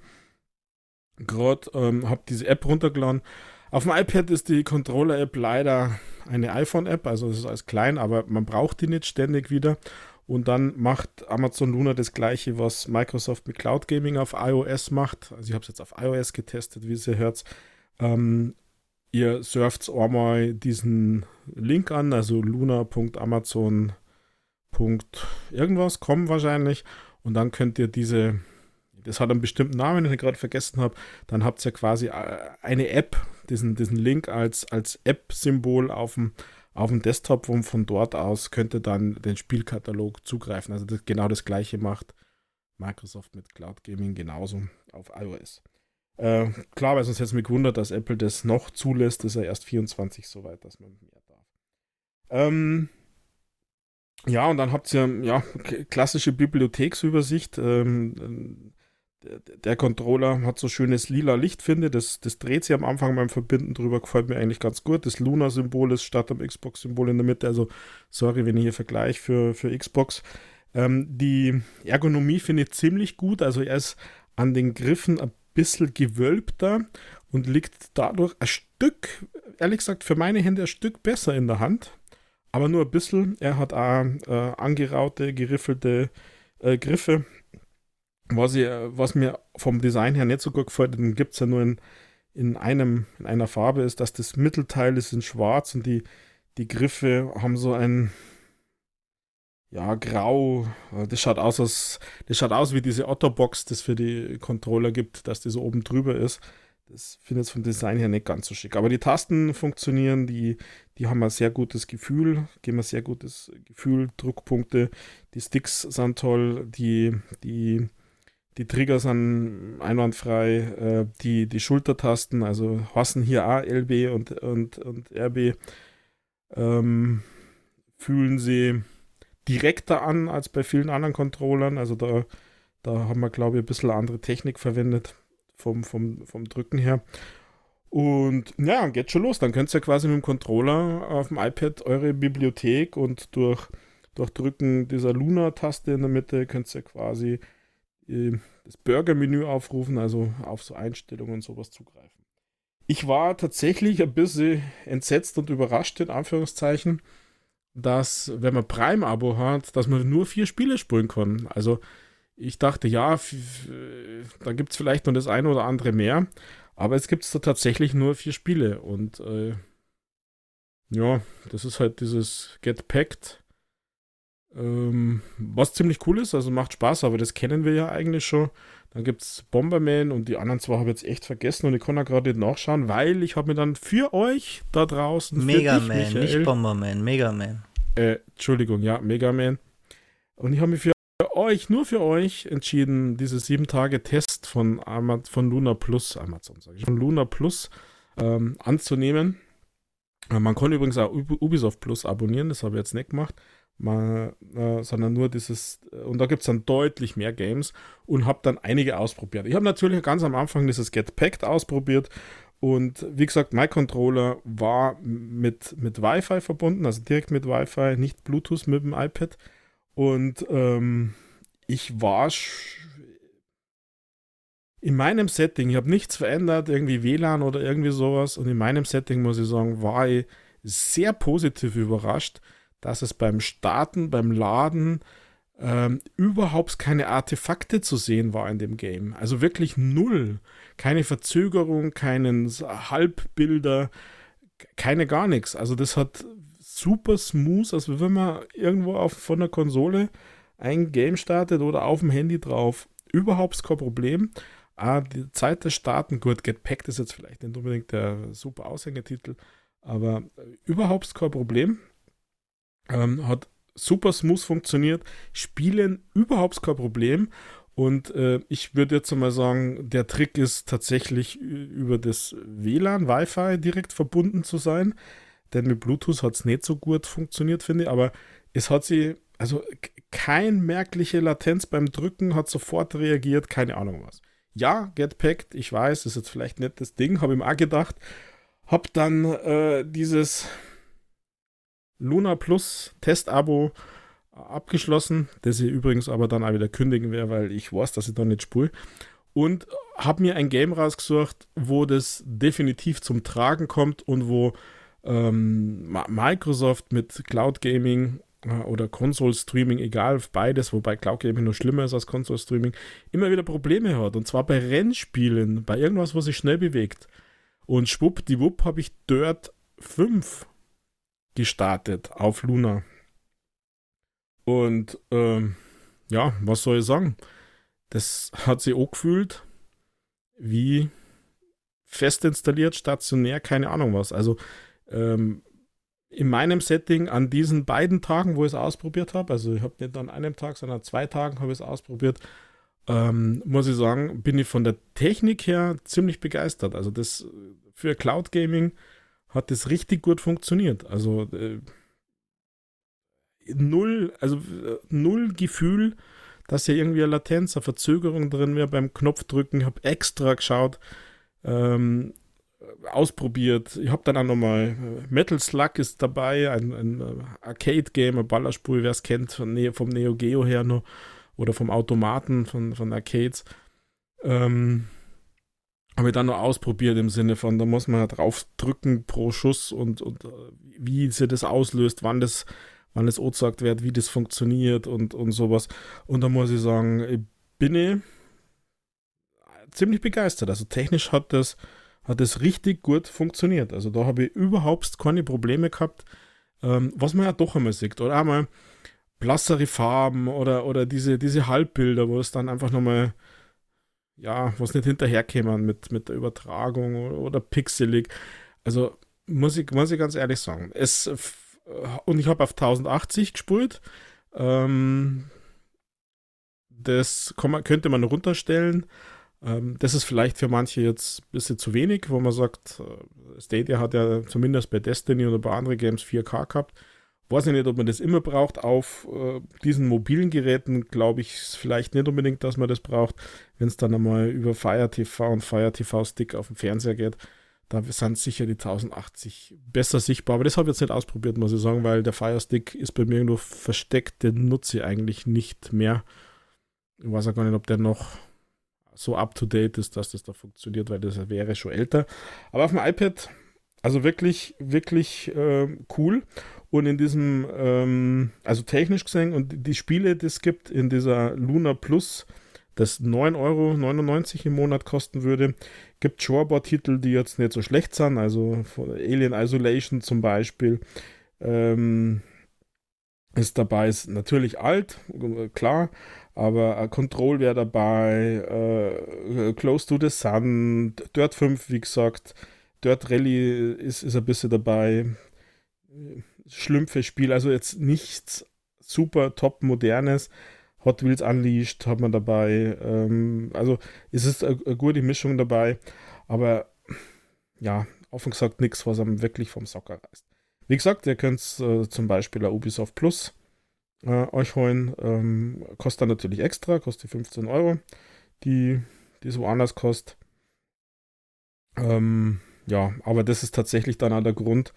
Gerade ähm, habe diese App runtergeladen. Auf dem iPad ist die Controller-App leider eine iPhone-App, also es ist alles klein, aber man braucht die nicht ständig wieder. Und dann macht Amazon Luna das gleiche, was Microsoft mit Cloud Gaming auf iOS macht. Also ich habe es jetzt auf iOS getestet, wie ihr hört. Ähm, ihr surft einmal diesen Link an, also luna.amazon. irgendwas, kommen wahrscheinlich. Und dann könnt ihr diese, das hat einen bestimmten Namen, den ich gerade vergessen habe, dann habt ihr quasi äh, eine App, diesen, diesen Link als, als App-Symbol auf dem auf dem Desktop und von dort aus könnte dann den Spielkatalog zugreifen. Also das, genau das gleiche macht Microsoft mit Cloud Gaming genauso auf iOS. Äh, klar, weil sonst hätte es mich gewundert, dass Apple das noch zulässt, ist er erst 24 soweit, dass man mehr darf. Ähm, ja, und dann habt ihr ja klassische Bibliotheksübersicht. Ähm, der Controller hat so schönes lila Licht, finde das, das dreht sich am Anfang beim Verbinden drüber, gefällt mir eigentlich ganz gut. Das Luna-Symbol ist statt am Xbox-Symbol in der Mitte, also sorry, wenn ich hier vergleiche für, für Xbox. Ähm, die Ergonomie finde ich ziemlich gut, also er ist an den Griffen ein bisschen gewölbter und liegt dadurch ein Stück, ehrlich gesagt, für meine Hände ein Stück besser in der Hand, aber nur ein bisschen. Er hat auch äh, angeraute, geriffelte äh, Griffe was, ich, was mir vom Design her nicht so gut gefällt, den gibt es ja nur in, in, einem, in einer Farbe, ist, dass das Mittelteil ist in schwarz und die, die Griffe haben so ein ja, grau. Das schaut aus, als, das schaut aus wie diese Otterbox, das für die Controller gibt, dass die so oben drüber ist. Das finde ich vom Design her nicht ganz so schick. Aber die Tasten funktionieren, die, die haben ein sehr gutes Gefühl, geben ein sehr gutes Gefühl, Druckpunkte. Die Sticks sind toll, die, die die Trigger sind einwandfrei. Äh, die, die Schultertasten, also hassen hier A, LB und, und, und RB, ähm, fühlen sie direkter an als bei vielen anderen Controllern. Also da, da haben wir, glaube ich, ein bisschen andere Technik verwendet vom, vom, vom Drücken her. Und ja, geht schon los. Dann könnt ihr quasi mit dem Controller auf dem iPad eure Bibliothek und durch, durch Drücken dieser Luna-Taste in der Mitte könnt ihr quasi das Burger-Menü aufrufen, also auf so Einstellungen und sowas zugreifen. Ich war tatsächlich ein bisschen entsetzt und überrascht, in Anführungszeichen, dass, wenn man Prime-Abo hat, dass man nur vier Spiele spielen kann. Also ich dachte, ja, da gibt es vielleicht noch das eine oder andere mehr, aber es gibt da tatsächlich nur vier Spiele und äh, ja, das ist halt dieses Get Packed ähm, was ziemlich cool ist, also macht Spaß, aber das kennen wir ja eigentlich schon. Dann gibt es Bomberman und die anderen zwei habe ich jetzt echt vergessen und ich kann da gerade nicht nachschauen, weil ich habe mir dann für euch da draußen. Megaman, nicht Bomberman, Megaman. Äh, Entschuldigung, ja, Megaman. Und ich habe mich für euch, nur für euch entschieden, diese sieben Tage Test von, Ama von Luna Plus, Amazon sage ich, von Luna Plus ähm, anzunehmen. Äh, man kann übrigens auch Ubisoft Plus abonnieren, das habe ich jetzt nicht gemacht mal, äh, sondern nur dieses, äh, und da gibt es dann deutlich mehr Games und habe dann einige ausprobiert. Ich habe natürlich ganz am Anfang dieses Get Packed ausprobiert und wie gesagt, mein Controller war mit, mit Wi-Fi verbunden, also direkt mit Wi-Fi, nicht Bluetooth mit dem iPad. Und ähm, ich war in meinem Setting, ich habe nichts verändert, irgendwie WLAN oder irgendwie sowas. Und in meinem Setting muss ich sagen, war ich sehr positiv überrascht dass es beim Starten, beim Laden ähm, überhaupt keine Artefakte zu sehen war in dem Game. Also wirklich null. Keine Verzögerung, keinen Halbbilder, keine gar nichts. Also das hat super smooth, als wenn man irgendwo auf, von der Konsole ein Game startet oder auf dem Handy drauf. Überhaupt kein Problem. Ah, die Zeit des Starten, gut, Get Packed ist jetzt vielleicht nicht unbedingt der super Aushängetitel, aber überhaupt kein Problem. Ähm, hat super smooth funktioniert. Spielen überhaupt kein Problem. Und äh, ich würde jetzt mal sagen, der Trick ist tatsächlich über das WLAN, Wi-Fi direkt verbunden zu sein. Denn mit Bluetooth hat es nicht so gut funktioniert, finde ich. Aber es hat sie, also kein merkliche Latenz beim Drücken, hat sofort reagiert, keine Ahnung was. Ja, Get Packed, ich weiß, ist jetzt vielleicht nicht das Ding, habe ich mir auch gedacht. Hab dann äh, dieses Luna Plus Testabo abgeschlossen, das ich übrigens aber dann auch wieder kündigen werde, weil ich weiß, dass ich da nicht spule. Und habe mir ein Game rausgesucht, wo das definitiv zum Tragen kommt und wo ähm, Microsoft mit Cloud Gaming oder Console-Streaming, egal, beides, wobei Cloud Gaming noch schlimmer ist als Console-Streaming, immer wieder Probleme hat. Und zwar bei Rennspielen, bei irgendwas, was sich schnell bewegt. Und schwuppdiwupp habe ich Dirt 5 gestartet auf Luna. Und ähm, ja, was soll ich sagen? Das hat sich auch gefühlt wie fest installiert, stationär, keine Ahnung was. Also ähm, in meinem Setting an diesen beiden Tagen, wo ich es ausprobiert habe, also ich habe nicht an einem Tag, sondern an zwei Tagen habe ich es ausprobiert, ähm, muss ich sagen, bin ich von der Technik her ziemlich begeistert. Also das für Cloud Gaming hat das richtig gut funktioniert. Also äh, null, also äh, null Gefühl, dass hier irgendwie eine Latenz, eine Verzögerung drin wäre beim Knopfdrücken. Ich habe extra geschaut, ähm, ausprobiert. Ich habe dann auch nochmal äh, Metal Slug ist dabei, ein, ein äh, Arcade-Game, ein Ballerspiel, wer es kennt, von ne vom Neo Geo her noch oder vom Automaten von, von Arcades. Ähm, habe ich dann noch ausprobiert im Sinne von, da muss man drauf drücken pro Schuss und, und äh, wie sie das auslöst, wann das, wann das angesagt wird, wie das funktioniert und, und sowas. Und da muss ich sagen, ich bin ich ziemlich begeistert. Also technisch hat das hat es richtig gut funktioniert. Also da habe ich überhaupt keine Probleme gehabt, ähm, was man ja doch einmal sieht. Oder einmal blassere Farben oder, oder diese, diese Halbbilder, wo es dann einfach nochmal, ja, was nicht hinterherkämen mit, mit der Übertragung oder, oder pixelig. Also muss ich, muss ich ganz ehrlich sagen. Es, und ich habe auf 1080 gespult. Ähm, das man, könnte man runterstellen. Ähm, das ist vielleicht für manche jetzt ein bisschen zu wenig, wo man sagt, äh, Stadia hat ja zumindest bei Destiny oder bei anderen Games 4K gehabt. Weiß ich nicht, ob man das immer braucht. Auf äh, diesen mobilen Geräten glaube ich vielleicht nicht unbedingt, dass man das braucht. Wenn es dann einmal über Fire TV und Fire TV Stick auf dem Fernseher geht, da sind sicher die 1080 besser sichtbar. Aber das habe ich jetzt nicht ausprobiert, muss ich sagen, weil der Fire Stick ist bei mir nur versteckt. Den nutze ich eigentlich nicht mehr. Ich weiß auch gar nicht, ob der noch so up-to-date ist, dass das da funktioniert, weil das wäre schon älter. Aber auf dem iPad, also wirklich, wirklich äh, cool. Und in diesem, ähm, also technisch gesehen, und die Spiele, die es gibt in dieser Luna Plus, das 9,99 Euro im Monat kosten würde, gibt Shoreball-Titel, die jetzt nicht so schlecht sind, also Alien Isolation zum Beispiel. Ähm, ist dabei, ist natürlich alt, klar, aber Control wäre dabei, äh, Close to the Sun, Dirt 5, wie gesagt, Dirt Rally ist, ist ein bisschen dabei. Schlümpfe Spiel, also jetzt nichts super top modernes. Hot Wheels Unleashed hat man dabei. Ähm, also es ist eine, eine gute Mischung dabei, aber ja, offen gesagt nichts, was einem wirklich vom Socker reißt. Wie gesagt, ihr könnt äh, zum Beispiel ein Ubisoft Plus äh, euch holen. Ähm, kostet dann natürlich extra, kostet 15 Euro, die, die es woanders kostet. Ähm, ja, aber das ist tatsächlich dann auch der Grund,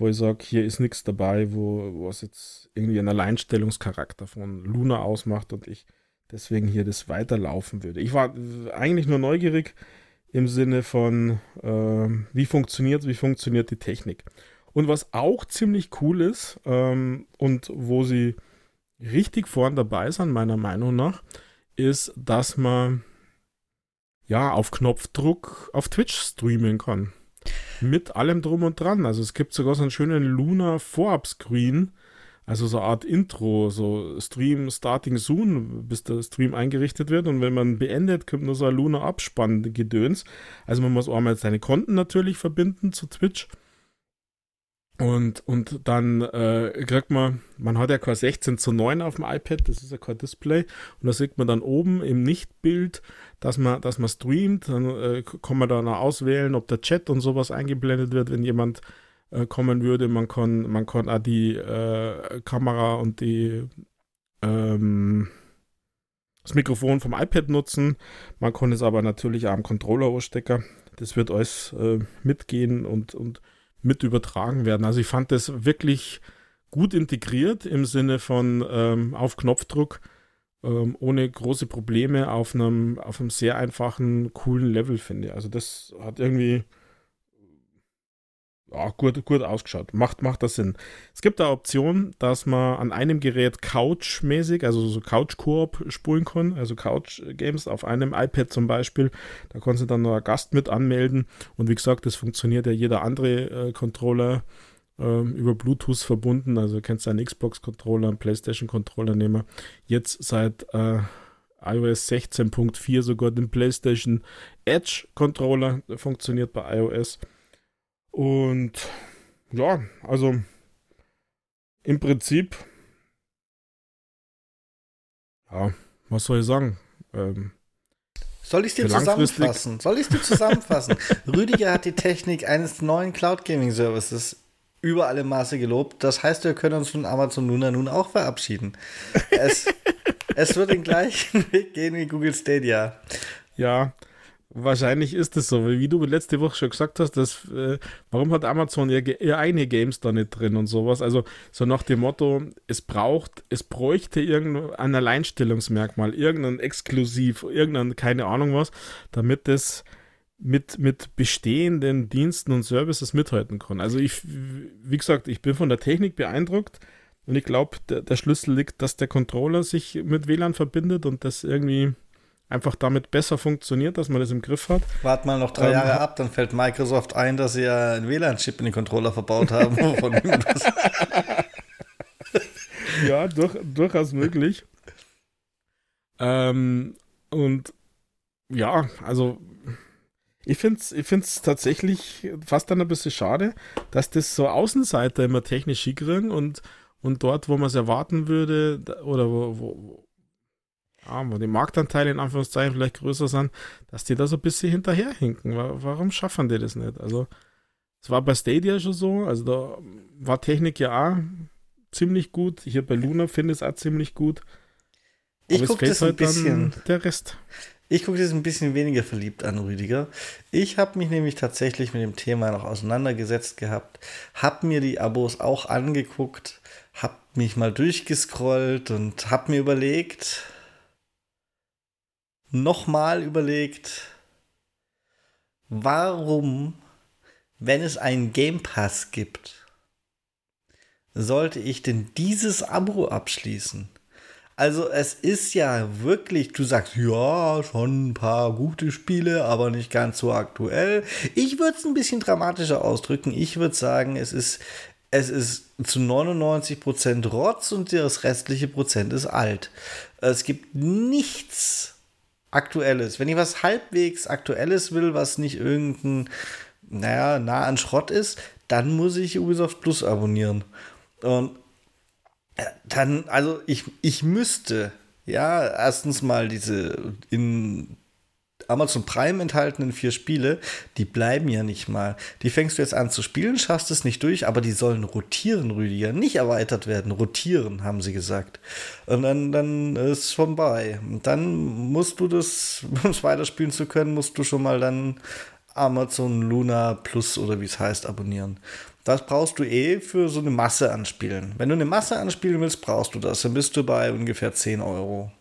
wo ich sage, hier ist nichts dabei, wo was jetzt irgendwie einen Alleinstellungscharakter von Luna ausmacht und ich deswegen hier das weiterlaufen würde. Ich war eigentlich nur neugierig im Sinne von, äh, wie funktioniert, wie funktioniert die Technik. Und was auch ziemlich cool ist ähm, und wo sie richtig vorn dabei sind, meiner Meinung nach, ist, dass man ja auf Knopfdruck auf Twitch streamen kann. Mit allem drum und dran. Also es gibt sogar so einen schönen Luna Vorab-Screen, also so eine Art Intro, so Stream Starting Soon, bis der Stream eingerichtet wird. Und wenn man beendet, kommt nur so ein Luna Abspann-Gedöns. Also man muss auch einmal seine Konten natürlich verbinden zu Twitch. Und, und dann äh, kriegt man, man hat ja kein 16 zu 9 auf dem iPad, das ist ja kein Display. Und da sieht man dann oben im Nichtbild, dass man, dass man streamt. Dann äh, kann man dann auch auswählen, ob der Chat und sowas eingeblendet wird, wenn jemand äh, kommen würde. Man kann, man kann auch die äh, Kamera und die ähm, das Mikrofon vom iPad nutzen. Man kann es aber natürlich auch am Controller ausstecken. Das wird alles äh, mitgehen und, und mit übertragen werden. Also ich fand das wirklich gut integriert im Sinne von ähm, auf Knopfdruck, ähm, ohne große Probleme auf einem, auf einem sehr einfachen, coolen Level, finde ich. Also das hat irgendwie ja, gut, gut ausgeschaut. Macht, macht das Sinn. Es gibt da Option, dass man an einem Gerät Couch-mäßig, also so Couch-Koop spulen kann, also Couch-Games auf einem iPad zum Beispiel. Da kannst du dann noch einen Gast mit anmelden. Und wie gesagt, das funktioniert ja jeder andere äh, Controller äh, über Bluetooth verbunden. Also du kannst einen Xbox-Controller, einen PlayStation-Controller nehmen. Jetzt seit äh, iOS 16.4 sogar den PlayStation Edge Controller funktioniert bei iOS. Und ja, also im Prinzip, ja, was soll ich sagen? Ähm, soll ich es dir zusammenfassen? Soll ich es [laughs] dir zusammenfassen? Rüdiger hat die Technik eines neuen Cloud Gaming Services über alle Maße gelobt. Das heißt, wir können uns von Amazon Luna nun auch verabschieden. Es, [laughs] es wird den gleichen Weg gehen wie Google Stadia. Ja, Wahrscheinlich ist es so, wie du letzte Woche schon gesagt hast, dass, äh, warum hat Amazon ihr, ihr eigene Games da nicht drin und sowas? Also so nach dem Motto, es braucht, es bräuchte irgendein Alleinstellungsmerkmal, irgendein Exklusiv, irgendein, keine Ahnung was, damit es mit, mit bestehenden Diensten und Services mithalten kann. Also ich, wie gesagt, ich bin von der Technik beeindruckt und ich glaube, der, der Schlüssel liegt, dass der Controller sich mit WLAN verbindet und das irgendwie einfach damit besser funktioniert, dass man das im Griff hat. Wart mal noch drei ähm, Jahre ab, dann fällt Microsoft ein, dass sie ja einen WLAN-Chip in den Controller verbaut haben. [laughs] ja, durch, durchaus möglich. Ähm, und ja, also ich finde es ich find's tatsächlich fast dann ein bisschen schade, dass das so Außenseiter immer technisch hinkriegen und, und dort, wo man es erwarten würde, oder wo, wo, ja, wo die Marktanteile in Anführungszeichen vielleicht größer sind, dass die da so ein bisschen hinterherhinken. Warum schaffen die das nicht? Also, es war bei Stadia schon so, also da war Technik ja auch ziemlich gut. Hier bei Luna finde ich es auch ziemlich gut. ich gucke das halt ein bisschen. Der Rest. Ich gucke das ein bisschen weniger verliebt an, Rüdiger. Ich habe mich nämlich tatsächlich mit dem Thema noch auseinandergesetzt gehabt, habe mir die Abos auch angeguckt, habe mich mal durchgescrollt und habe mir überlegt, nochmal überlegt, warum, wenn es einen Game Pass gibt, sollte ich denn dieses Abo abschließen? Also es ist ja wirklich, du sagst, ja, schon ein paar gute Spiele, aber nicht ganz so aktuell. Ich würde es ein bisschen dramatischer ausdrücken. Ich würde sagen, es ist, es ist zu 99% Rotz und das restliche Prozent ist alt. Es gibt nichts, Aktuelles. Wenn ich was halbwegs Aktuelles will, was nicht irgendein, naja, nah an Schrott ist, dann muss ich Ubisoft Plus abonnieren. Und äh, dann, also ich, ich müsste, ja, erstens mal diese in Amazon Prime enthaltenen vier Spiele, die bleiben ja nicht mal. Die fängst du jetzt an zu spielen, schaffst es nicht durch, aber die sollen rotieren, Rüdiger. Nicht erweitert werden, rotieren, haben sie gesagt. Und dann, dann ist es vorbei. Und dann musst du das, [laughs] um es weiterspielen zu können, musst du schon mal dann Amazon Luna Plus oder wie es heißt, abonnieren. Das brauchst du eh für so eine Masse anspielen. Wenn du eine Masse anspielen willst, brauchst du das. Dann bist du bei ungefähr 10 Euro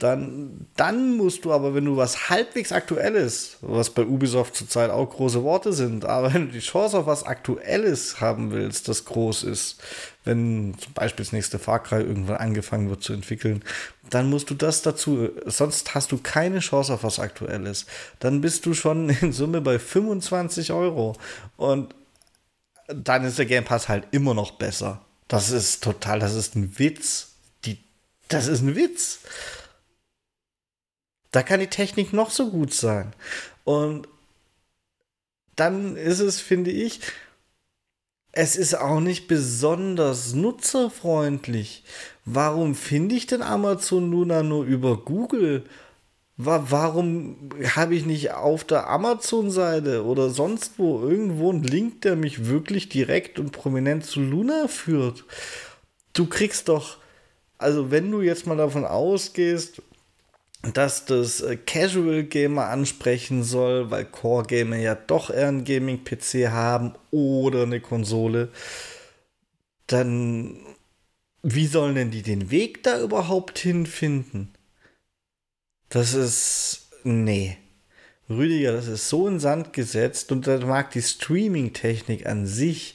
dann, dann musst du aber, wenn du was halbwegs Aktuelles, was bei Ubisoft zurzeit auch große Worte sind, [laughs] aber wenn du die Chance auf was Aktuelles haben willst, das groß ist, wenn zum Beispiel das nächste Far Cry irgendwann angefangen wird zu entwickeln, dann musst du das dazu, sonst hast du keine Chance auf was Aktuelles. Dann bist du schon [laughs] in Summe bei 25 Euro und dann ist der Game Pass halt immer noch besser. Das ist total, das ist ein Witz. Die, das ist ein Witz. Da kann die Technik noch so gut sein. Und dann ist es, finde ich, es ist auch nicht besonders nutzerfreundlich. Warum finde ich denn Amazon Luna nur über Google? Warum habe ich nicht auf der Amazon-Seite oder sonst wo irgendwo einen Link, der mich wirklich direkt und prominent zu Luna führt? Du kriegst doch, also wenn du jetzt mal davon ausgehst, dass das äh, Casual Gamer ansprechen soll, weil Core Gamer ja doch eher einen Gaming PC haben oder eine Konsole, dann wie sollen denn die den Weg da überhaupt hinfinden? Das ist nee. Rüdiger, das ist so in Sand gesetzt und da mag die Streaming-Technik an sich,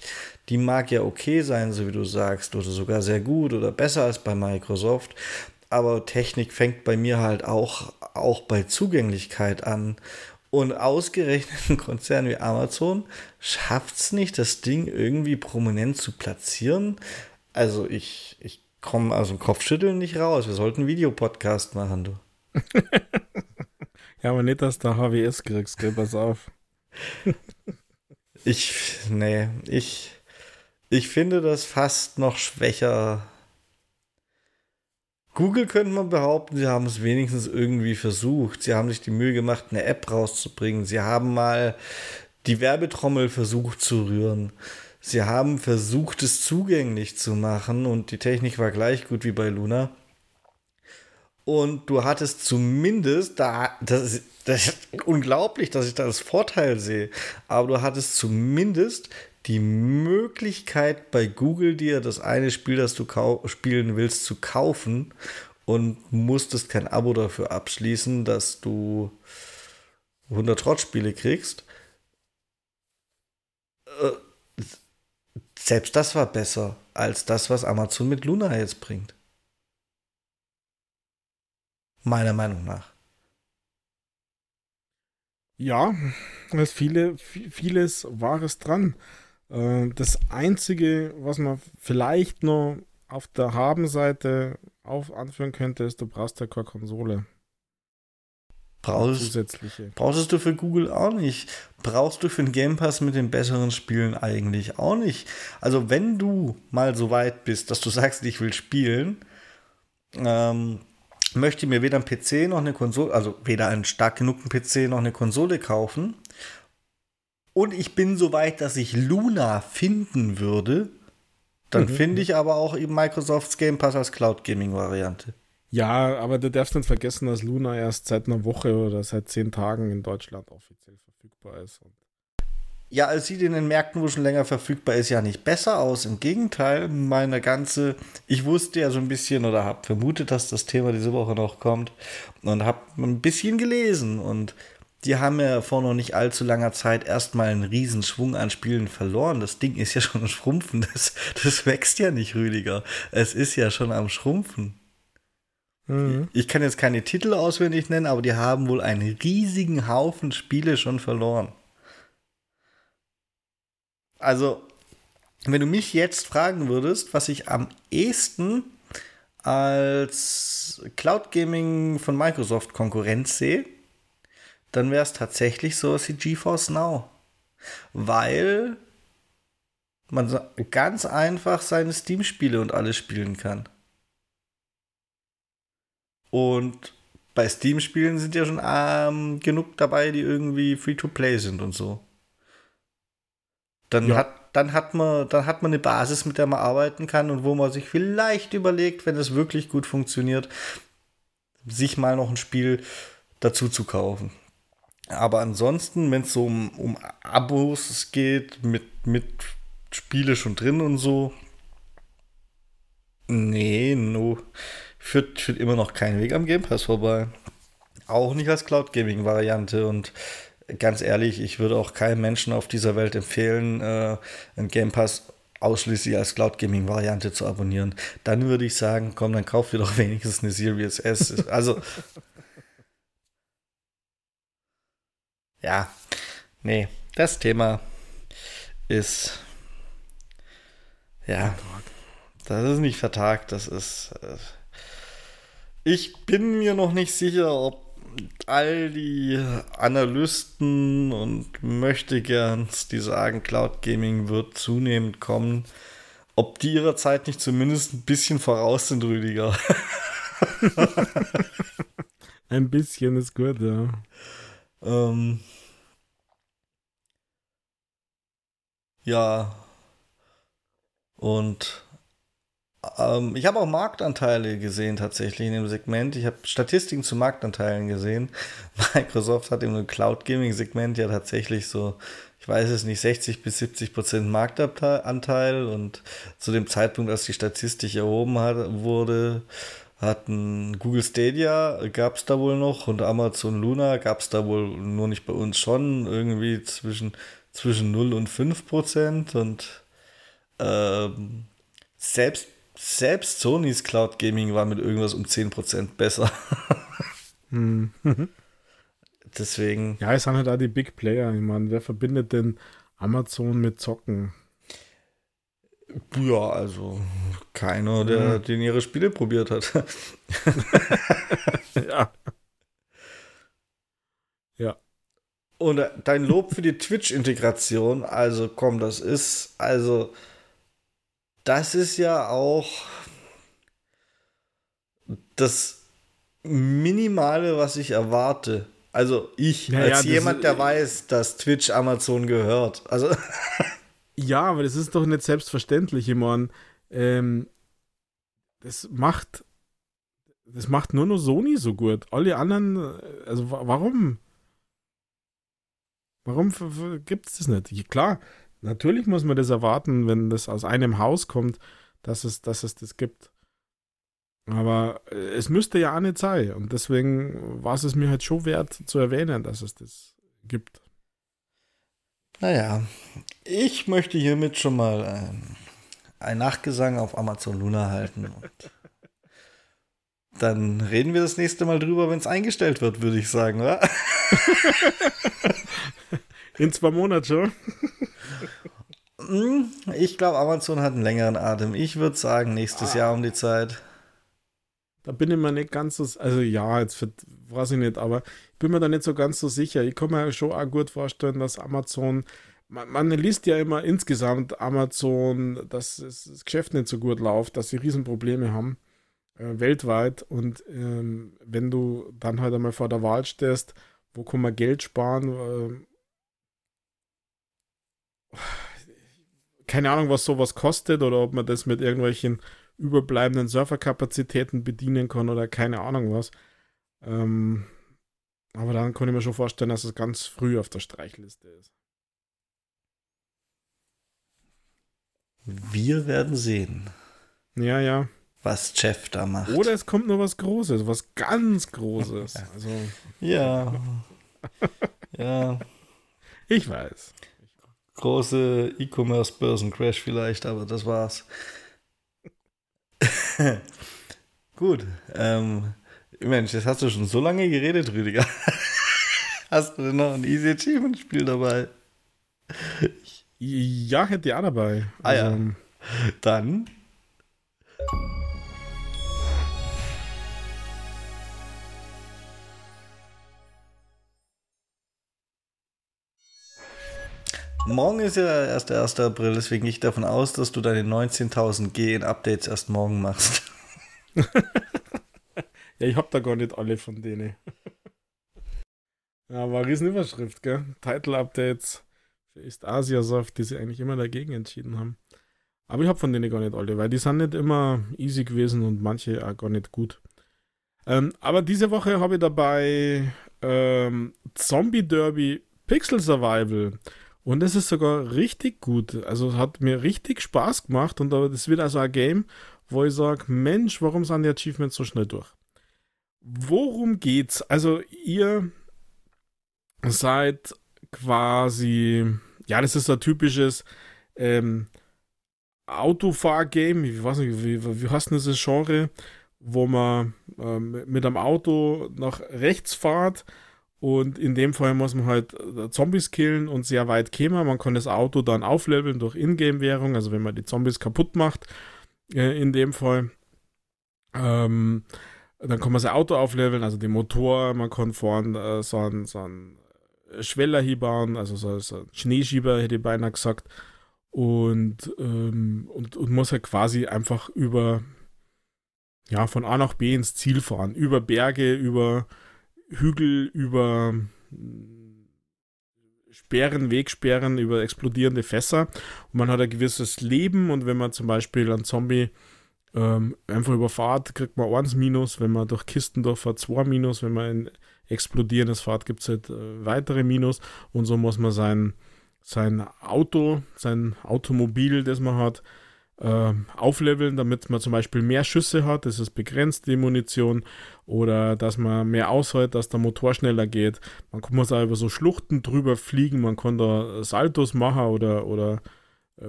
die mag ja okay sein, so wie du sagst, oder sogar sehr gut oder besser als bei Microsoft. Aber Technik fängt bei mir halt auch, auch bei Zugänglichkeit an. Und ausgerechnet ein Konzern wie Amazon schafft es nicht, das Ding irgendwie prominent zu platzieren. Also ich, ich komme aus dem Kopfschütteln nicht raus. Wir sollten einen Videopodcast machen, du. [laughs] ja, aber nicht, dass du HWS kriegst, gell? Pass auf. ich, nee, ich, ich finde das fast noch schwächer. Google könnte man behaupten, sie haben es wenigstens irgendwie versucht. Sie haben sich die Mühe gemacht, eine App rauszubringen. Sie haben mal die Werbetrommel versucht zu rühren. Sie haben versucht, es zugänglich zu machen und die Technik war gleich gut wie bei Luna. Und du hattest zumindest, da, das, ist, das ist unglaublich, dass ich da das Vorteil sehe, aber du hattest zumindest die Möglichkeit bei Google dir das eine Spiel, das du spielen willst, zu kaufen und musstest kein Abo dafür abschließen, dass du 100 Trottspiele kriegst. Äh, selbst das war besser als das, was Amazon mit Luna jetzt bringt. Meiner Meinung nach. Ja, es ist viele, vieles Wahres dran. Äh, das Einzige, was man vielleicht noch auf der Habenseite auf anführen könnte, ist, du brauchst ja keine Konsole. Brauchst, zusätzliche. Brauchst du für Google auch nicht. Brauchst du für den Game Pass mit den besseren Spielen eigentlich auch nicht. Also wenn du mal so weit bist, dass du sagst, ich will spielen, ähm, möchte mir weder ein PC noch eine Konsole, also weder einen stark genugen PC noch eine Konsole kaufen, und ich bin so weit, dass ich Luna finden würde, dann mhm. finde ich aber auch eben Microsofts Game Pass als Cloud Gaming Variante. Ja, aber du darfst nicht vergessen, dass Luna erst seit einer Woche oder seit zehn Tagen in Deutschland offiziell verfügbar ist. ja, es sieht in den Märkten, wo schon länger verfügbar ist, ja nicht besser aus. Im Gegenteil, meine ganze, ich wusste ja so ein bisschen oder habe vermutet, dass das Thema diese Woche noch kommt und habe ein bisschen gelesen und die haben ja vor noch nicht allzu langer Zeit erstmal einen Riesenschwung an Spielen verloren. Das Ding ist ja schon am Schrumpfen. Das, das wächst ja nicht, Rüdiger. Es ist ja schon am Schrumpfen. Mhm. Ich kann jetzt keine Titel auswendig nennen, aber die haben wohl einen riesigen Haufen Spiele schon verloren. Also, wenn du mich jetzt fragen würdest, was ich am ehesten als Cloud Gaming von Microsoft Konkurrenz sehe, dann wäre es tatsächlich so wie GeForce Now. Weil man ganz einfach seine Steam-Spiele und alles spielen kann. Und bei Steam-Spielen sind ja schon ähm, genug dabei, die irgendwie free-to-play sind und so. Dann, ja. hat, dann, hat man, dann hat man eine Basis, mit der man arbeiten kann und wo man sich vielleicht überlegt, wenn es wirklich gut funktioniert, sich mal noch ein Spiel dazu zu kaufen. Aber ansonsten, wenn es so um, um Abos geht, mit, mit Spiele schon drin und so, nee, no, führt, führt immer noch keinen Weg am Game Pass vorbei. Auch nicht als Cloud Gaming Variante und ganz ehrlich, ich würde auch keinem Menschen auf dieser Welt empfehlen, äh, einen Game Pass ausschließlich als Cloud Gaming Variante zu abonnieren. Dann würde ich sagen, komm, dann kauf dir doch [laughs] wenigstens eine Series S. Also ja, nee, das Thema ist ja, das ist nicht vertagt, das ist äh, ich bin mir noch nicht sicher, ob all die Analysten und möchte gern, die sagen, Cloud Gaming wird zunehmend kommen, ob die ihrer Zeit nicht zumindest ein bisschen voraus sind, Rüdiger. [laughs] ein bisschen ist gut, ja. Ähm, ja. Und ähm, ich habe auch Marktanteile gesehen tatsächlich in dem Segment. Ich habe Statistiken zu Marktanteilen gesehen. [laughs] Microsoft hat im Cloud Gaming Segment ja tatsächlich so, ich weiß es nicht, 60 bis 70 Prozent Marktanteil und zu dem Zeitpunkt, als die Statistik erhoben hat, wurde, hatten Google Stadia, gab es da wohl noch, und Amazon Luna gab es da wohl nur nicht bei uns schon, irgendwie zwischen, zwischen 0 und 5 Prozent. Und ähm, selbst, selbst Sony's Cloud Gaming war mit irgendwas um 10 Prozent besser. [laughs] hm. Deswegen. Ja, es sind halt auch die Big Player. Ich meine, wer verbindet denn Amazon mit Zocken? Ja, also keiner, der mhm. den ihre Spiele probiert hat. [laughs] ja. Ja. Und dein Lob für die Twitch-Integration, also komm, das ist, also, das ist ja auch das Minimale, was ich erwarte. Also ich, ja, als jemand, der weiß, dass Twitch Amazon gehört. Also [laughs] Ja, aber das ist doch nicht selbstverständlich. Ich meine, ähm, das macht das macht nur noch Sony so gut. Alle anderen, also warum? Warum gibt es das nicht? Klar, natürlich muss man das erwarten, wenn das aus einem Haus kommt, dass es, dass es das gibt. Aber äh, es müsste ja auch nicht sein. Und deswegen war es mir halt schon wert zu erwähnen, dass es das gibt. Naja, ich möchte hiermit schon mal ein, ein Nachgesang auf Amazon Luna halten. Und [laughs] dann reden wir das nächste Mal drüber, wenn es eingestellt wird, würde ich sagen, oder? [laughs] In zwei Monaten schon. Hm, ich glaube, Amazon hat einen längeren Atem. Ich würde sagen, nächstes ah. Jahr um die Zeit. Da bin ich mir nicht ganz so, also ja, jetzt weiß ich nicht, aber bin mir da nicht so ganz so sicher. Ich kann mir schon auch gut vorstellen, dass Amazon, man, man liest ja immer insgesamt Amazon, dass das Geschäft nicht so gut läuft, dass sie Riesenprobleme haben äh, weltweit und ähm, wenn du dann halt einmal vor der Wahl stehst, wo kann man Geld sparen, äh, keine Ahnung, was sowas kostet oder ob man das mit irgendwelchen überbleibenden Serverkapazitäten bedienen kann oder keine Ahnung was. Ähm, aber dann kann ich mir schon vorstellen, dass es ganz früh auf der Streichliste ist. Wir werden sehen. Ja, ja. Was Jeff da macht. Oder es kommt noch was Großes, was ganz Großes. [laughs] Also, ja. [laughs] ja. Ich weiß. Große E-Commerce-Börsencrash vielleicht, aber das war's. [laughs] Gut. Ähm, Mensch, jetzt hast du schon so lange geredet, Rüdiger. [laughs] hast du denn noch ein Easy Achievement-Spiel dabei? Ja, hätte ich auch dabei. Ah also, ja. Dann. Morgen ist ja erst der 1. April, deswegen gehe ich davon aus, dass du deine 19.000 G in Updates erst morgen machst. [laughs] ja, ich hab da gar nicht alle von denen. [laughs] ja, war eine Riesenüberschrift, gell? Title-Updates für East Asia Soft, die sich eigentlich immer dagegen entschieden haben. Aber ich hab von denen gar nicht alle, weil die sind nicht immer easy gewesen und manche auch gar nicht gut. Ähm, aber diese Woche habe ich dabei ähm, Zombie Derby Pixel Survival. Und es ist sogar richtig gut. Also hat mir richtig Spaß gemacht und das wird also ein Game, wo ich sage, Mensch, warum sind die Achievements so schnell durch? Worum geht's? Also ihr seid quasi, ja, das ist ein typisches ähm, Autofahr-Game, ich weiß nicht, wie, wie heißt denn das Genre, wo man ähm, mit einem Auto nach rechts fährt und in dem Fall muss man halt äh, Zombies killen und sehr weit kämen. Man kann das Auto dann aufleveln durch Ingame-Währung, also wenn man die Zombies kaputt macht, äh, in dem Fall. Ähm, dann kann man sein Auto aufleveln, also den Motor, man kann vorne äh, so einen, so einen Schweller hier bauen, also so, so einen Schneeschieber, hätte ich beinahe gesagt. Und, ähm, und, und muss halt quasi einfach über, ja, von A nach B ins Ziel fahren. Über Berge, über Hügel, über Sperren, Wegsperren, über explodierende Fässer. Und man hat ein gewisses Leben und wenn man zum Beispiel einen Zombie ähm, einfach überfahrt, kriegt man 1 Minus. Wenn man durch Kisten durchfahrt, 2 Minus. Wenn man ein explodierendes fahrt, gibt es halt äh, weitere Minus. Und so muss man sein, sein Auto, sein Automobil, das man hat, äh, aufleveln, damit man zum Beispiel mehr Schüsse hat, das ist begrenzt, die Munition, oder dass man mehr aushält, dass der Motor schneller geht. Man muss auch über so Schluchten drüber fliegen, man kann da Saltos machen oder, oder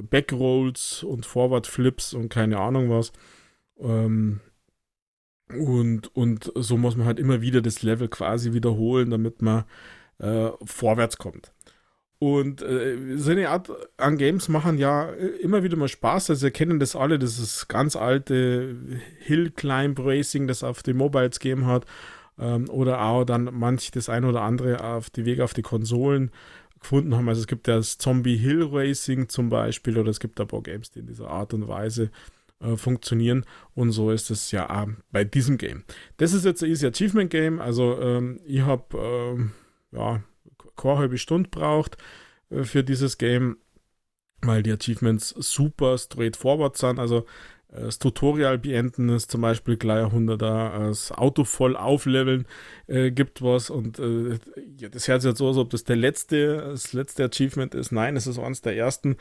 Backrolls und Forward Flips und keine Ahnung was. Ähm, und, und so muss man halt immer wieder das Level quasi wiederholen, damit man äh, vorwärts kommt. Und äh, so eine Art an Games machen ja immer wieder mal Spaß. Also, wir kennen das alle, das ist ganz alte Hill Climb Racing, das auf die Mobiles gegeben hat. Ähm, oder auch dann manch das ein oder andere auf die Wege auf die Konsolen gefunden haben. Also, es gibt das Zombie Hill Racing zum Beispiel, oder es gibt ein paar Games, die in dieser Art und Weise äh, funktionieren. Und so ist es ja auch bei diesem Game. Das ist jetzt ein Easy Achievement Game. Also, ähm, ich habe. Ähm, ja, keine halbe Stunde braucht äh, für dieses Game, weil die Achievements super straightforward sind. Also das Tutorial beenden ist zum Beispiel gleich 100er, das Auto voll aufleveln äh, gibt was und äh, ja, das hört sich jetzt so, als ob das der letzte, das letzte Achievement ist. Nein, es ist eines der ersten,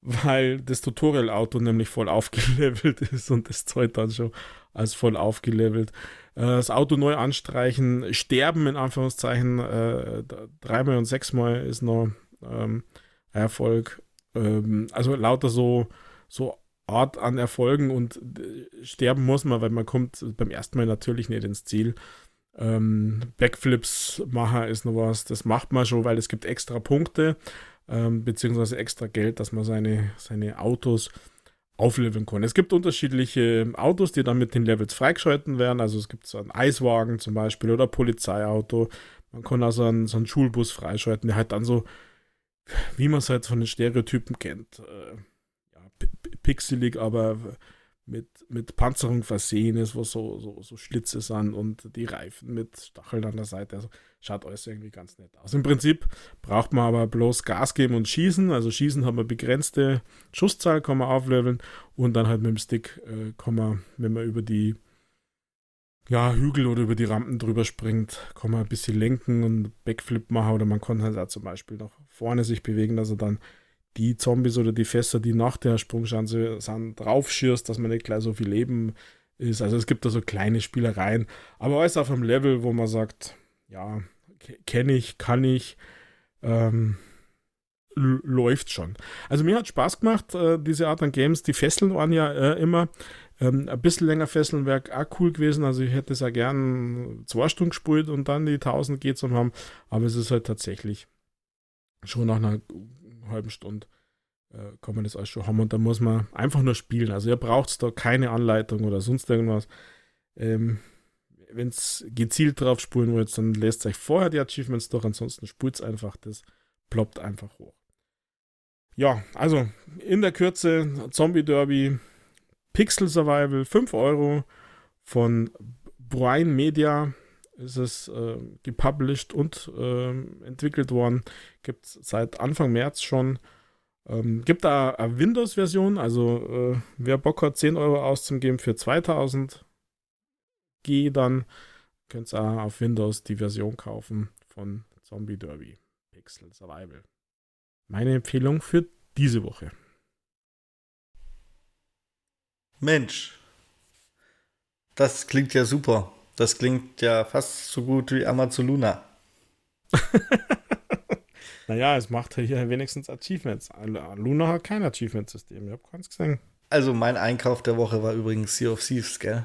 weil das Tutorial-Auto nämlich voll aufgelevelt [laughs] ist und das zahlt dann schon als voll aufgelevelt. Äh, das Auto neu anstreichen, sterben in Anführungszeichen, äh, dreimal und sechsmal ist noch ähm, Erfolg. Ähm, also lauter so, so Art an Erfolgen und äh, sterben muss man, weil man kommt beim ersten Mal natürlich nicht ins Ziel. Ähm, Backflips machen ist noch was, das macht man schon, weil es gibt extra Punkte, ähm, beziehungsweise extra Geld, dass man seine, seine Autos aufleveln kann. Es gibt unterschiedliche Autos, die dann mit den Levels freigeschalten werden. Also es gibt so einen Eiswagen zum Beispiel oder Polizeiauto. Man kann also einen, so einen Schulbus freischalten, der halt dann so, wie man es halt von den Stereotypen kennt, äh, pixelig, aber mit, mit Panzerung versehen ist, wo so, so, so Schlitze sind und die Reifen mit Stacheln an der Seite. Also schaut alles irgendwie ganz nett aus. Im Prinzip braucht man aber bloß Gas geben und schießen. Also schießen haben wir begrenzte Schusszahl, kann man aufleveln und dann halt mit dem Stick äh, kann man, wenn man über die ja, Hügel oder über die Rampen drüber springt, kann man ein bisschen lenken und Backflip machen oder man kann halt auch zum Beispiel nach vorne sich bewegen, dass er dann die Zombies oder die Fässer, die nach der Sprungschanze sind, draufschierst, dass man nicht gleich so viel Leben ist. Also es gibt da so kleine Spielereien, aber alles auf einem Level, wo man sagt, ja, kenne ich, kann ich, ähm, läuft schon. Also mir hat Spaß gemacht, äh, diese Art an Games. Die Fesseln waren ja äh, immer ähm, ein bisschen länger Fesseln wäre auch cool gewesen. Also ich hätte es ja gern zwei Stunden gespielt und dann die 1000 geht zum haben. Aber es ist halt tatsächlich schon nach einer halben Stunde äh, kann man das alles schon haben und da muss man einfach nur spielen. Also ihr braucht da keine Anleitung oder sonst irgendwas. Ähm, Wenn es gezielt drauf spulen wollt, dann lässt euch vorher die Achievements durch, ansonsten spult es einfach, das ploppt einfach hoch. Ja, also in der Kürze Zombie Derby, Pixel Survival, 5 Euro von Brian Media ist es äh, gepublished und äh, entwickelt worden. Gibt es seit Anfang März schon. Ähm, gibt da eine Windows-Version, also äh, wer Bock hat, 10 Euro auszugeben für 2000 G, dann könnt ihr auf Windows die Version kaufen von Zombie Derby Pixel Survival. Meine Empfehlung für diese Woche. Mensch, das klingt ja super. Das klingt ja fast so gut wie Amazoluna. [laughs] naja, es macht hier wenigstens Achievements. Luna hat kein Achievement-System. Ich habe keins gesehen. Also mein Einkauf der Woche war übrigens Sea of Thieves, gell?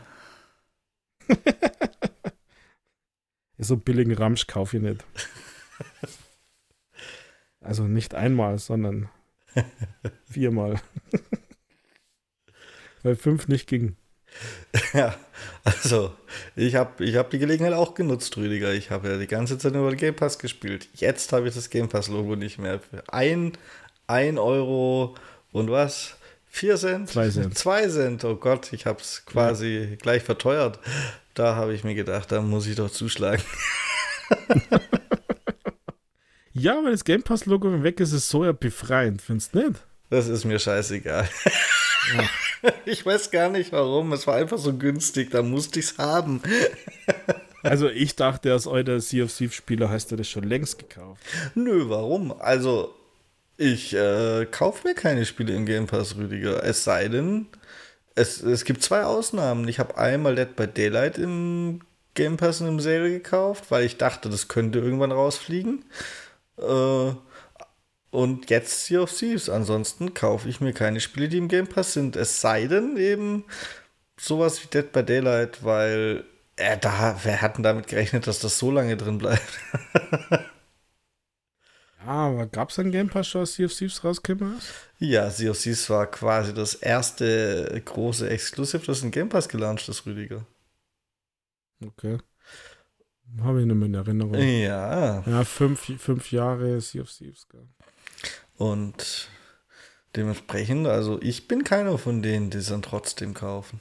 [laughs] so billigen Ramsch kaufe ich nicht. [laughs] also nicht einmal, sondern viermal. Weil fünf nicht ging. [laughs] Ja, also ich habe ich hab die Gelegenheit auch genutzt, Rüdiger. Ich habe ja die ganze Zeit über den Game Pass gespielt. Jetzt habe ich das Game Pass-Logo nicht mehr. Für ein, ein Euro und was? Vier Cent? Zwei [laughs] Cent. Zwei Cent, oh Gott, ich habe es quasi ja. gleich verteuert. Da habe ich mir gedacht, da muss ich doch zuschlagen. [laughs] ja, wenn das Game Pass-Logo weg ist, ist es so ja befreiend, findest du nicht? Das ist mir scheißegal. Ja. [laughs] Ich weiß gar nicht warum. Es war einfach so günstig, da musste ich es haben. [laughs] Also ich dachte, als euer Sea of Thieves Spieler hast du das schon längst gekauft. Nö, warum? Also Ich äh, kaufe mir keine Spiele im Game Pass, Rüdiger. Es sei denn, es, es gibt zwei Ausnahmen. Ich habe einmal Dead by Daylight im Game Pass in einem Sale gekauft, weil ich dachte, das könnte irgendwann rausfliegen. Äh, und jetzt Sea of Thieves. Ansonsten kaufe ich mir keine Spiele, die im Game Pass sind. Es sei denn eben sowas wie Dead by Daylight, weil äh, da, wer hat denn damit gerechnet, dass das so lange drin bleibt? [laughs] Ja, aber gab es ein Game Pass schon, als Sea of Thieves rausgekommen ist? Ja, Sea of Thieves war quasi das erste große Exclusive, das in Game Pass gelauncht ist, Rüdiger. Okay. Habe ich nicht mehr in Erinnerung. Ja. Ja, fünf, fünf Jahre Sea of Thieves. Gell. Und dementsprechend, also ich bin keiner von denen, die es dann trotzdem kaufen.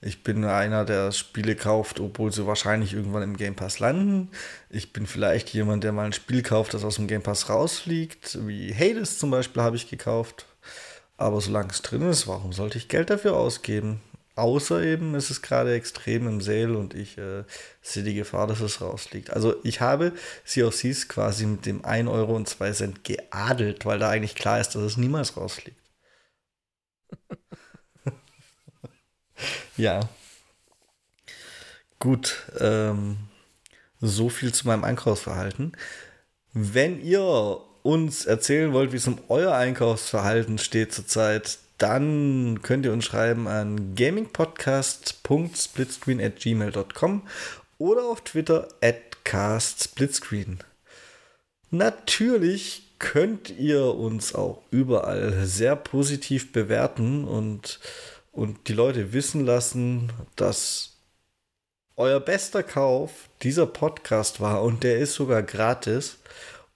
Ich bin einer, der Spiele kauft, obwohl sie wahrscheinlich irgendwann im Game Pass landen. Ich bin vielleicht jemand, der mal ein Spiel kauft, das aus dem Game Pass rausfliegt. Wie Hades zum Beispiel habe ich gekauft. Aber solange es drin ist, warum sollte ich Geld dafür ausgeben? Außer eben, es ist gerade extrem im Sale und ich äh, sehe die Gefahr, dass es rausfliegt. Also ich habe Seas quasi mit dem 1 Euro und 2 Cent geadelt, weil da eigentlich klar ist, dass es niemals rausfliegt. Ja. Gut, ähm, so viel zu meinem Einkaufsverhalten. Wenn ihr uns erzählen wollt, wie es um euer Einkaufsverhalten steht zurzeit, dann könnt ihr uns schreiben an gamingpodcast.splitscreen@gmail.com oder auf Twitter at castsplitscreen. Natürlich könnt ihr uns auch überall sehr positiv bewerten und und die Leute wissen lassen, dass euer bester Kauf dieser Podcast war und der ist sogar gratis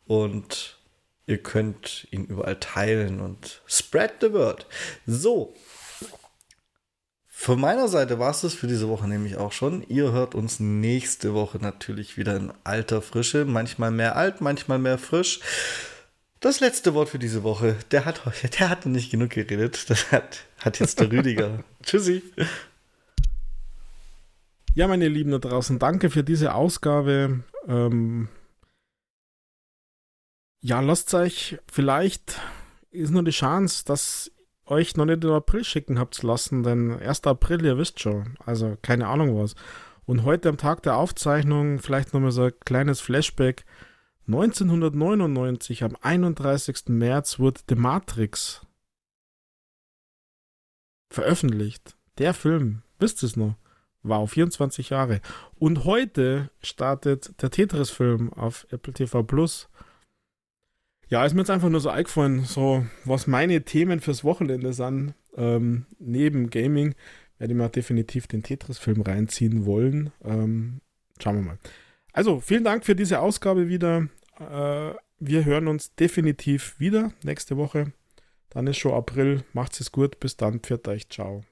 und ihr könnt ihn überall teilen und spread the word. So. Von meiner Seite war es das für diese Woche nämlich auch schon. Ihr hört uns nächste Woche natürlich wieder in alter Frische. Manchmal mehr alt, manchmal mehr frisch. Das letzte Wort für diese Woche. Der hat, [laughs] der hat nicht genug geredet. Das hat, hat jetzt der Rüdiger. [laughs] Tschüssi. Ja, meine Lieben da draußen, danke für diese Ausgabe. Ähm ja, lasst euch, vielleicht ist nur die Chance, dass euch noch nicht den April schicken habt lassen, denn 1. April, ihr wisst schon, also keine Ahnung was. Und heute am Tag der Aufzeichnung vielleicht nochmal so ein kleines Flashback 1999, am 31. März, wurde The Matrix veröffentlicht. Der Film, wisst ihr es noch, war auf 24 Jahre. Und heute startet der Tetris-Film auf Apple TV Plus. Ja, ist mir jetzt einfach nur so eingefallen, so was meine Themen fürs Wochenende sind. Ähm, neben Gaming werde ich mir definitiv den Tetris-Film reinziehen wollen. Ähm, schauen wir mal. Also, vielen Dank für diese Ausgabe wieder. Äh, wir hören uns definitiv wieder nächste Woche. Dann ist schon April. Macht's es gut. Bis dann. Pfiat euch. Ciao.